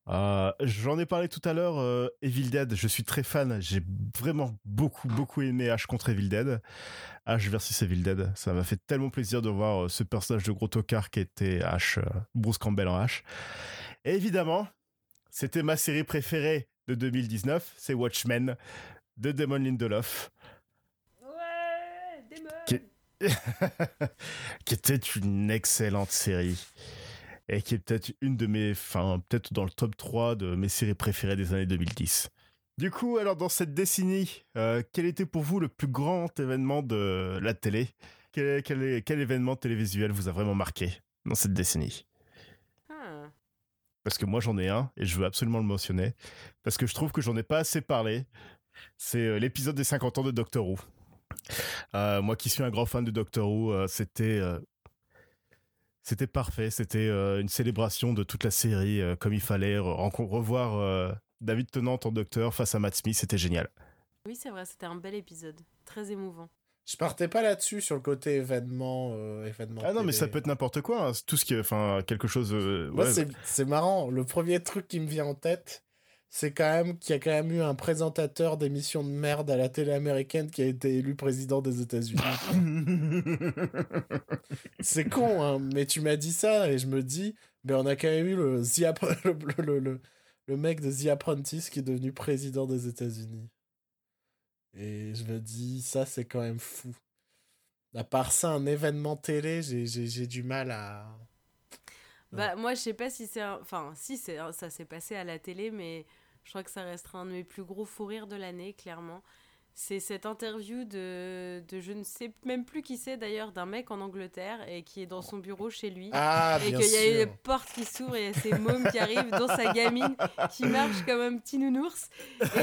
Euh, J'en ai parlé tout à l'heure. euh, Evil Dead, je suis très fan. J'ai vraiment beaucoup beaucoup aimé H contre Evil Dead. H versus Evil Dead, ça m'a fait tellement plaisir de voir euh, ce personnage de gros tocard qui était H, euh, Bruce Campbell en H. Et évidemment, c'était ma série préférée de 2019, c'est Watchmen de Damon Lindelof, Qui- était une excellente série et qui est peut-être une de mes, enfin peut-être dans le top 3 de mes séries préférées des années 2010. Du coup, alors dans cette décennie, euh, quel était pour vous le plus grand événement de la télé? Quel, quel est- quel événement télévisuel vous a vraiment marqué dans cette décennie?
Ah.
parce que moi j'en ai un et je veux absolument le mentionner parce que je trouve que j'en ai pas assez parlé. C'est euh, l'épisode des 50 ans de Doctor Who. Euh, moi qui suis un grand fan de Doctor Who, euh, c'était euh, c'était parfait. C'était euh, une célébration de toute la série euh, comme il fallait. Re- revoir euh, David Tennant en Docteur face à Matt Smith, c'était génial.
Oui, c'est vrai, c'était un bel épisode. Très émouvant.
Je partais pas là-dessus sur le côté événement. euh, événement
Ah non, mais ça peut être n'importe quoi. hein. C'est Tout ce qui, enfin, quelque chose. euh,
Moi,
ouais,
c'est- c'est marrant. Le premier truc qui me vient en tête, c'est quand même qu'il y a quand même eu un présentateur d'émission de merde à la télé américaine qui a été élu président des États-Unis. c'est con, hein, mais tu m'as dit ça et je me dis, mais on a quand même eu le, le, le- le- le mec de The Apprentice qui est devenu président des États-Unis. Et je me dis, ça, c'est quand même fou. À part ça, un événement télé, j'ai du mal à.
Bah, moi, je sais pas si c'est. un- Enfin, si, un- ça s'est passé à la télé, mais je crois que ça restera un de mes plus gros fous rires de l'année, clairement. C'est cette interview de, de. Je ne sais même plus qui c'est d'ailleurs, d'un mec en Angleterre et qui est dans son bureau chez lui.
Ah,
et qu'il y a une porte qui s'ouvre et ses mômes qui arrivent, dont sa gamine qui marche comme un petit nounours.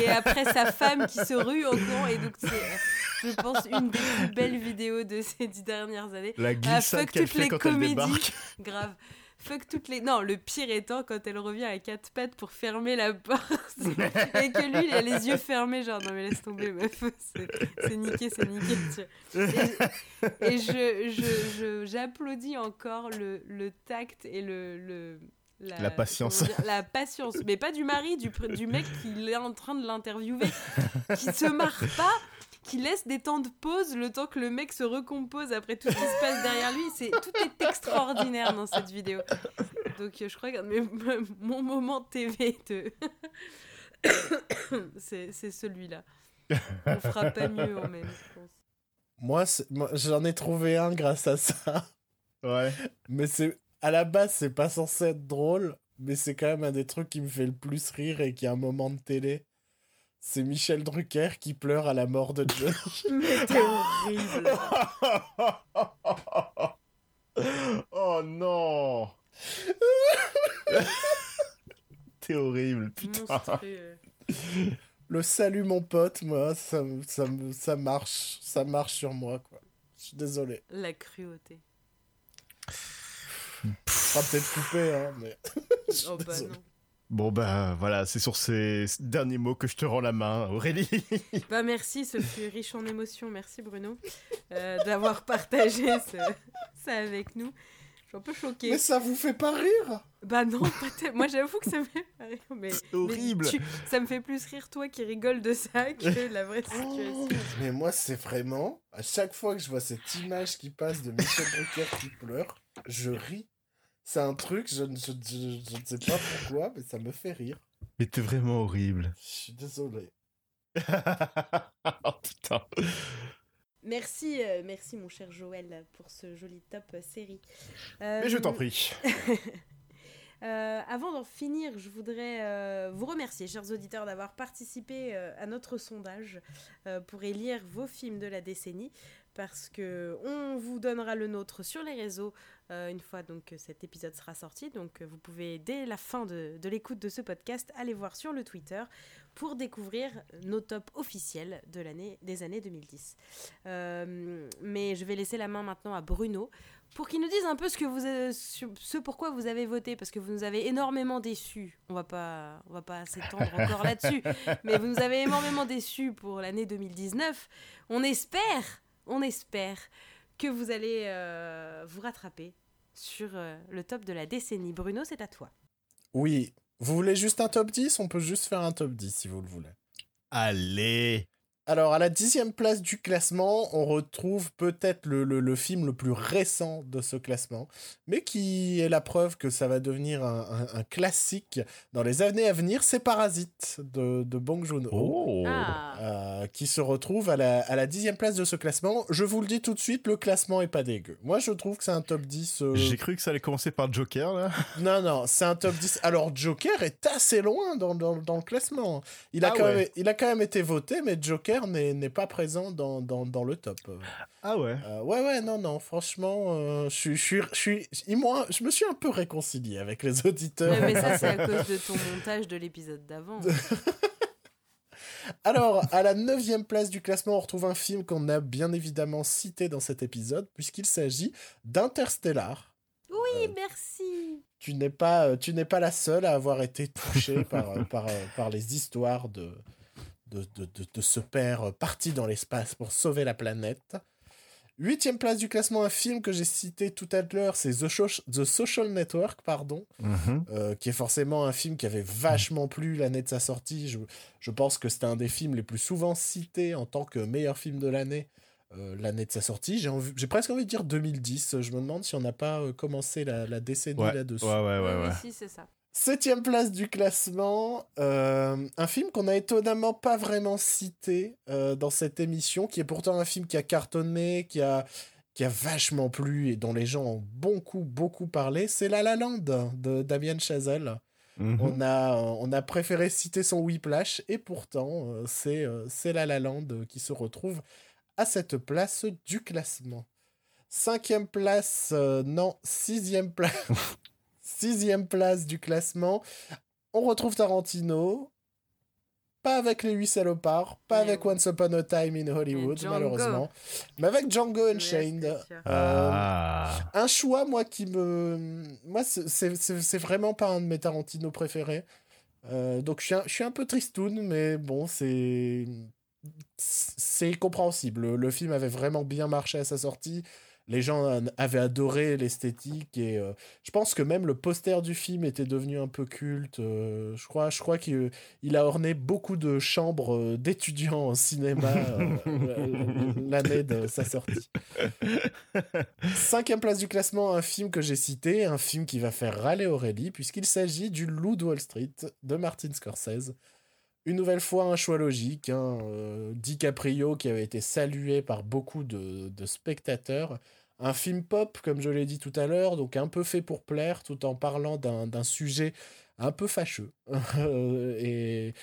Et après, sa femme qui se rue au courant. Et donc, c'est, je pense, une des plus belles vidéos de ces dix dernières années.
La glissade
fuck
qu'elle
toutes
fait
les
quand elle
comédies.
débarque.
Grave. Fuck toutes les. Non, le pire étant quand elle revient à quatre pattes pour fermer la porte et que lui, il a les yeux fermés, genre non mais laisse tomber, meuf, c'est c'est niqué, c'est niqué. tu. Et, je, je, je- j'applaudis encore le, le tact et le. le
La patience.
dire, la patience, mais pas du mari, du, du mec qui est en train de l'interviewer, qui se marre pas, qui laisse des temps de pause le temps que le mec se recompose après tout ce qui se passe derrière lui. C'est tout est extraordinaire dans cette vidéo. Donc euh, je crois que mais, mon moment TV de c'est c'est celui-là. On fera pas mieux en même, je pense.
Moi, c'est- moi, j'en ai trouvé un grâce à ça.
Ouais.
Mais c'est à la base, c'est pas censé être drôle, mais c'est quand même un des trucs qui me fait le plus rire et qui est un moment de télé. C'est Michel Drucker qui pleure à la mort de Johnny.
Mais t'es horrible.
oh non T'es horrible, putain.
Le salut mon pote, moi, ça, ça, ça marche, ça marche sur moi quoi. Je suis désolé.
La cruauté.
Ça sera peut-être coupé, hein, mais.
Oh bah non.
Bon bah voilà, c'est sur ces derniers mots que je te rends la main, Aurélie.
Bah merci, ce fut riche en émotions. Merci Bruno euh, d'avoir partagé ce- ça avec nous. Je suis un peu choquée.
Mais ça vous fait pas rire?
Bah non, pas moi j'avoue que ça me fait pas rire. Mais, mais
horrible.
tu- ça me fait plus rire toi qui rigole de ça que la vraie situation.
Mais moi, c'est vraiment, à chaque fois que je vois cette image qui passe de Michel Drucker qui pleure, je ris. C'est un truc, je, ne- je, je- je ne sais pas pourquoi, mais ça me fait rire.
Mais t'es vraiment horrible.
Je suis désolé.
oh putain.
Merci, euh, merci mon cher Joël pour ce joli top euh, série.
Mais je t'en prie.
Euh, avant d'en finir, je voudrais euh, vous remercier, chers auditeurs, d'avoir participé euh, à notre sondage euh, pour élire vos films de la décennie. parce que on vous donnera le nôtre sur les réseaux euh, une fois donc que cet épisode sera sorti. Donc euh, vous pouvez dès la fin de, de l'écoute de ce podcast aller voir sur le Twitter pour découvrir nos tops officiels de l'année des années 2010. Euh, mais je vais laisser la main maintenant à Bruno pour qu'il nous dise un peu ce que vous avez- ce pourquoi vous avez voté parce que vous nous avez énormément déçus. On va pas on va pas s'étendre encore là-dessus, mais vous nous avez énormément déçus pour l'année 2019. On espère, on espère que vous allez euh, vous rattraper sur euh, le top de la décennie. Bruno, c'est à toi.
Oui. Vous voulez juste un top 10 On peut juste faire un top 10 si vous le voulez.
Allez
Alors, à la dixième place du classement, on retrouve peut-être le, le- le film le plus récent de ce classement, mais qui est la preuve que ça va devenir un, un- un classique dans les années à venir. C'est Parasite de, de Bong Joon-ho.
Oh
Ah,
euh, qui se retrouve à la, à la dixième place de ce classement. Je vous le dis tout de suite, le classement est pas dégueu. Moi, je trouve que c'est un top 10. euh,
J'ai cru que ça allait commencer par Joker, là.
Non, non, c'est un top 10. Alors, Joker est assez loin dans, dans, dans le classement. Il a,
Ah
quand
ouais.
même, il a quand même été voté, mais Joker n'est n'est pas présent dans, dans, dans le top.
Ah ouais
Euh, ouais, ouais, non, non, franchement, euh, je suis, je suis, je me suis un peu réconcilié avec les auditeurs.
Ouais, mais ça c'est à cause de ton montage de l'épisode d'avant.
Alors, à la neuvième place du classement, on retrouve un film qu'on a bien évidemment cité dans cet épisode, puisqu'il s'agit d'Interstellar.
Oui, merci.
Tu n'es pas, euh, tu n'es pas la seule à avoir été touchée par, euh, par, euh, par les histoires de, de, de, de, de ce père parti dans l'espace pour sauver la planète. Huitième place du classement, un film que j'ai cité tout à l'heure, c'est The, Sho- The Social Network, pardon,
Mhm.
euh, qui est forcément un film qui avait vachement plu l'année de sa sortie. Je, je pense que c'était un des films les plus souvent cités en tant que meilleur film de l'année euh, l'année de sa sortie. J'ai presque envie de dire 2010. Je me demande si on n'a pas euh, commencé la, la décennie
Ouais,
là-dessus.
ouais, ouais, ouais.
oui,
ouais.
si, c'est ça.
Septième place du classement, euh, un film qu'on a étonnamment pas vraiment cité euh, dans cette émission, qui est pourtant un film qui a cartonné, qui a, qui a vachement plu et dont les gens ont beaucoup, beaucoup parlé, c'est La La Land de Damien Chazelle.
Mhm.
On, a, on a préféré citer son Whiplash et pourtant euh, c'est c'est La La Land qui se retrouve à cette place du classement. Cinquième place, euh, non, sixième place. sixième place du classement. On retrouve Tarantino. Pas avec les huit salopards, pas
Mais
avec
oui.
Once Upon a Time in Hollywood, malheureusement. Mais avec Django Unchained. Euh,
Ah
un choix, moi, qui me. Moi, c'est- vraiment pas un de mes Tarantino préférés. Euh, donc, je suis, un, je suis un peu tristoun, mais bon, c'est. C'est compréhensible. Le, le film avait vraiment bien marché à sa sortie. Les gens en- avaient adoré l'esthétique et euh, je pense que même le poster du film était devenu un peu culte. Euh, je crois, je crois qu'il il a orné beaucoup de chambres euh, d'étudiants en cinéma euh, l'année de sa sortie. Cinquième place du classement, un film que j'ai cité, un film qui va faire râler Aurélie, puisqu'il s'agit du Loup de Wall Street de Martin Scorsese. Une nouvelle fois, un choix logique. hein, euh, DiCaprio qui avait été salué par beaucoup de, de spectateurs. Un film pop, comme je l'ai dit tout à l'heure, donc un peu fait pour plaire, tout en parlant d'un sujet un peu fâcheux. Et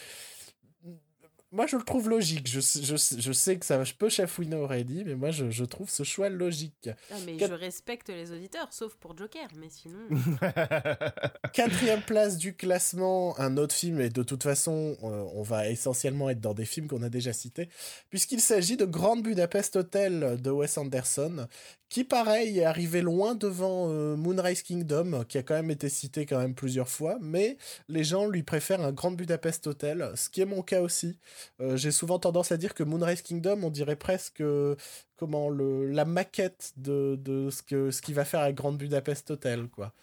moi, je le trouve logique. Je, sais- je, je sais que ça, je peux chafouiner Aurélie, mais moi, je, je trouve ce choix logique.
Ah, mais je respecte les auditeurs, sauf pour Joker, mais sinon.
Quatrième place du classement, un autre film, et de toute façon, euh, on va essentiellement être dans des films qu'on a déjà cités, puisqu'il s'agit de Grand Budapest Hotel de Wes Anderson, qui, pareil, est arrivé loin devant euh, Moonrise Kingdom, qui a quand même été cité quand même plusieurs fois, mais les gens lui préfèrent un Grand Budapest Hotel, ce qui est mon cas aussi. Euh, J'ai souvent tendance à dire que Moonrise Kingdom, on dirait presque euh, comment le, la maquette de, de ce, que, ce va faire avec Grand Budapest Hotel, quoi.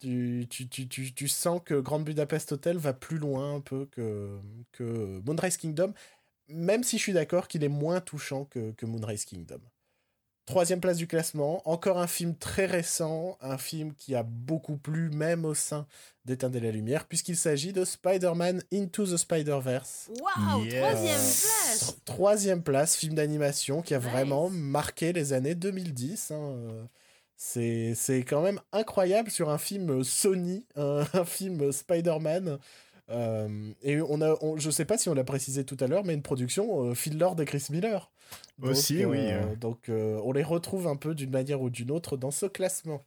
Tu, tu, tu, tu, tu sens que Grand Budapest Hotel va plus loin un peu que, que Moonrise Kingdom, même si je suis d'accord qu'il est moins touchant que, que Moonrise Kingdom. Troisième place du classement, encore un film très récent, un film qui a beaucoup plu même au sein d'Éteindre la lumière, puisqu'il s'agit de Spider-Man Into the Spider-Verse.
Waouh,
Yes.
troisième place
Troisième place, film d'animation qui a
Nice.
vraiment marqué les années 2010. hein, C'est c'est quand même incroyable sur un film Sony, un, un film Spider-Man. Euh, et on a, on- je sais pas si on l'a précisé tout à l'heure, mais une production euh, Phil Lord et Chris Miller. Donc,
Aussi, oui.
euh, Donc euh, on les retrouve un peu d'une manière ou d'une autre dans ce classement.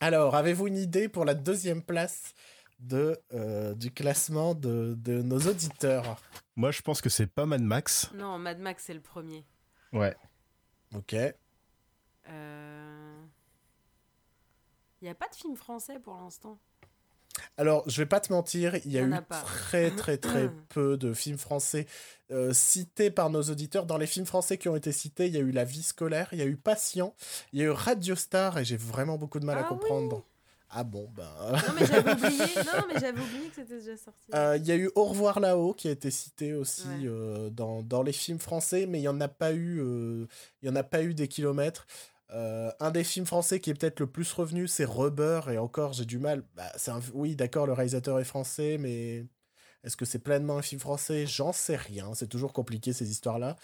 Alors, avez-vous une idée pour la deuxième place de, euh, du classement de, de nos auditeurs?
Moi, je pense que c'est pas Mad Max.
Non, Mad Max, c'est le premier.
Ouais.
Ok.
Il n'y a pas de film français pour l'instant.
Alors, je vais pas te mentir, il y a eu
a
très très très peu de films français euh, cités par nos auditeurs. Dans les films français qui ont été cités, il y a eu La vie scolaire, il y a eu Patient, il y a eu Radio Star, et j'ai vraiment beaucoup de mal à
Ah
comprendre. Ah bon, ben...
Non, mais j'avais oublié. Oublié que c'était déjà sorti.
Euh, Il y a eu Au revoir là-haut qui a été cité aussi
Ouais.
euh, dans, dans les films français, mais il n'y en a pas eu, euh, y en a pas eu des kilomètres. Euh, un des films français qui est peut-être le plus revenu, c'est Rubber, et encore j'ai du mal. Bah, c'est un- Oui, d'accord, le réalisateur est français, mais est-ce que c'est pleinement un film français? J'en sais rien. C'est toujours compliqué ces histoires-là.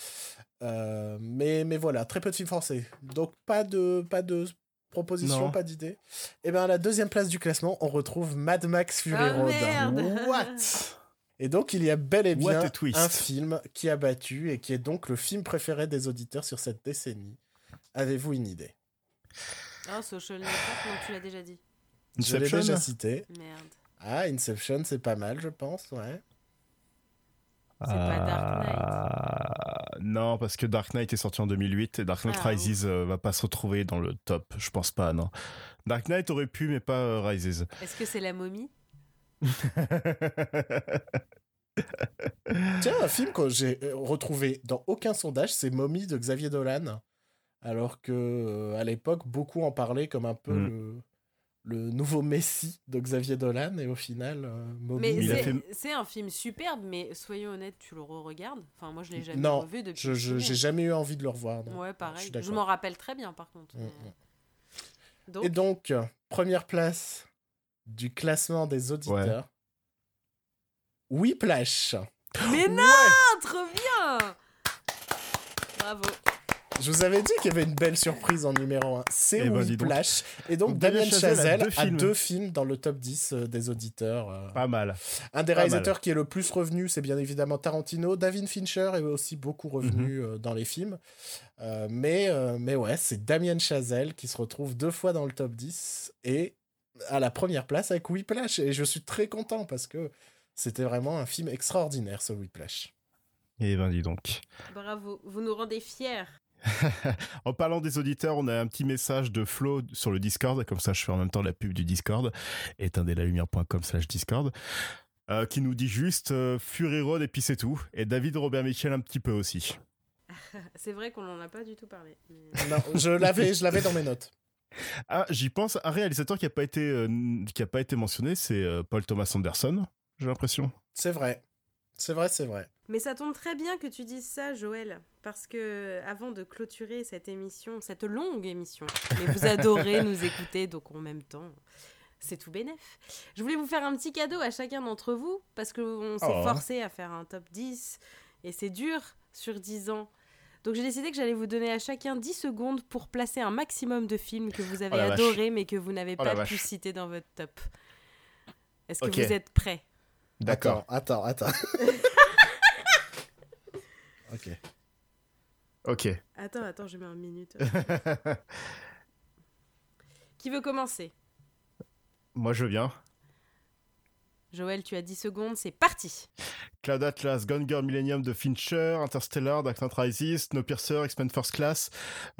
Euh, mais, mais voilà, très peu de films français. Donc pas de, pas de proposition,
Non.
pas d'idée. Et bien à la deuxième place du classement, on retrouve Mad Max Fury
Ah,
Road.
merde.
What?
Et donc, il y a bel et bien un film qui a battu et qui est donc le film préféré des auditeurs sur cette décennie. Avez-vous une idée?
Ah, Social Network, non, tu l'as déjà dit.
Je l'ai
Inception
déjà cité.
Merde.
Ah, Inception, c'est pas mal, je pense, ouais.
C'est pas Dark Knight.
Ah, Non, parce que Dark Knight est sorti en 2008 et Dark Knight
Ah,
Rises euh, va pas se retrouver dans le top. Je pense pas, non. Dark Knight aurait pu, mais pas euh, Rises.
Est-ce que c'est la momie?
Tiens, un film que j'ai euh, retrouvé dans aucun sondage, c'est Mommy de Xavier Dolan. Alors que euh, à l'époque, beaucoup en parlaient comme un peu
Mm.
le, le nouveau Messi de Xavier Dolan, et au final, euh.
Mais
Il a
c'est
fait-
c'est un film superbe, mais soyons honnêtes, tu le re-regardes? Enfin, moi, je l'ai jamais
Non,
revu depuis.
Je j'ai jamais eu envie de le revoir. non.
Ouais,
Je
pareil. Je, m'en rappelle très bien, par contre.
Mm,
mais-
mm.
Donc,
Et donc, première place du classement des auditeurs. Whiplash.
Mais non, trop bien Bravo.
Je vous avais dit qu'il y avait une belle surprise en numéro 1. C'est
Eh ben.
Et donc,
Donc,
Damien
Chazelle a deux
a
films.
deux films dans le top 10 euh, des auditeurs. euh.
pas mal.
Un des
pas
réalisateurs qui est le plus revenu, c'est bien évidemment Tarantino. David Fincher est aussi beaucoup revenu
Mhm.
euh, dans les films. Euh, mais, euh, mais ouais, c'est Damien Chazelle qui se retrouve deux fois dans le top 10 et à la première place avec Whiplash. Et je suis très content parce que c'était vraiment un film extraordinaire, ce Whiplash.
Et ben dis donc.
Bravo. Vous nous rendez fiers.
En parlant des auditeurs, on a un petit message de Flo sur le Discord, comme ça je fais en même temps la pub du Discord, éteindelalumière.com slash Discord, euh, qui nous dit juste euh, Fury Road et puis c'est tout. Et David Robert Michel un petit peu aussi.
C'est vrai qu'on n'en a pas du tout parlé. mais-
Non, je l'avais, je l'avais dans mes notes.
Ah, j'y pense, un réalisateur qui a pas été, euh, qui a pas été mentionné, c'est euh, Paul Thomas Anderson, j'ai l'impression.
C'est vrai. C'est vrai, c'est vrai.
Mais ça tombe très bien que tu dises ça, Joël, parce que avant de clôturer cette émission, cette longue émission, mais vous adorez nous écouter, donc en même temps, c'est tout bénef. Je voulais vous faire un petit cadeau à chacun d'entre vous, parce qu'on s'est
Oh.
forcé à faire un top 10, et c'est dur sur 10 ans. Donc j'ai décidé que j'allais vous donner à chacun 10 secondes pour placer un maximum de films que vous avez
Oh vache.
adorés, mais que vous n'avez
Oh
pas pu citer dans votre top. Est-ce que vous êtes prêts?
D'accord.
Attends, attends, attends. ok.
Ok.
Attends, attends, je mets une minute. Qui veut commencer?
Moi je viens.
Joël, tu as 10 secondes, c'est parti
Cloud Atlas, Gone Girl Millennium de Fincher, Interstellar, Dark Knight Rises, Snowpiercer, X-Men First Class,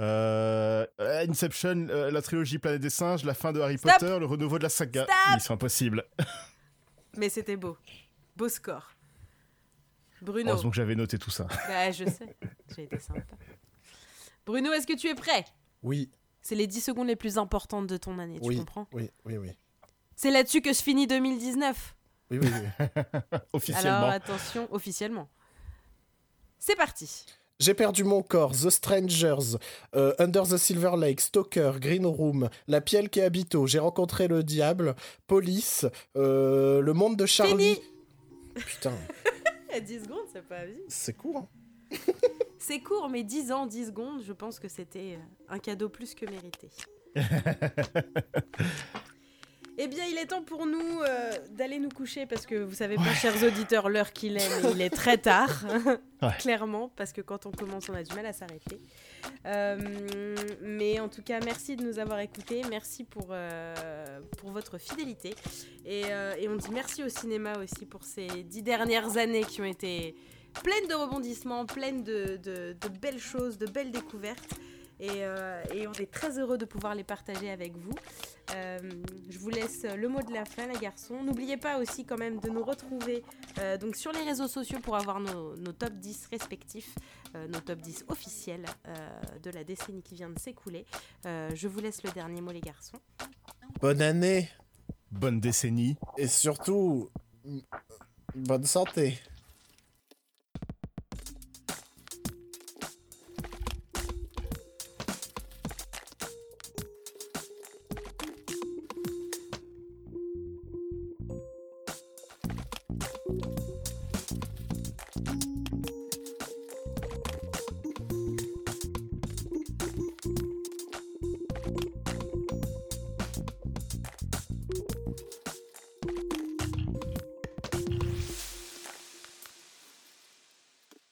euh, euh, Inception, euh, la trilogie Planète des Singes, la fin de Harry
Stop
Potter, le renouveau de la saga.
Stop
Mission Impossible.
Mais c'était beau. Beau score. Bruno.
Heureusement que j'avais noté tout ça.
Bah, je sais. J'ai été sympa. Bruno, est-ce que tu es prêt?
Oui,
C'est les 10 secondes les plus importantes de ton année, tu
oui,
comprends?
Oui, oui, oui.
C'est là-dessus que se finit 2019.
Oui, oui, oui.
Officiellement.
Alors attention, officiellement. C'est parti.
J'ai perdu mon corps, The Strangers, euh, Under the Silver Lake, Stalker, Green Room, La Pielle qui habito, J'ai rencontré le diable, Police, euh, Le monde de Charlie.
Fini
Putain,
10 secondes, c'est pas vie.
c'est court. hein.
C'est court, mais 10 ans, 10 secondes, je pense que c'était un cadeau plus que mérité. Eh bien, il est temps pour nous euh, d'aller nous coucher parce que vous savez pas, chers auditeurs, l'heure qu'il est, mais il est très tard,
Ouais.
clairement, parce que quand on commence, on a du mal à s'arrêter. Euh, mais en tout cas, merci de nous avoir écoutés, merci pour, euh, pour votre fidélité. Et, et on dit merci au cinéma aussi pour ces dix dernières années qui ont été pleines de rebondissements, pleines de, de- de belles choses, de belles découvertes. Et, euh, et on est très heureux de pouvoir les partager avec vous. Euh, je vous laisse le mot de la fin, les garçons. N'oubliez pas aussi quand même de nous retrouver euh, donc sur les réseaux sociaux pour avoir nos, nos top 10 respectifs, euh, nos top 10 officiels euh, de la décennie qui vient de s'écouler. Euh, je vous laisse le dernier mot, les garçons.
Bonne année
Bonne décennie.
et surtout, bonne santé.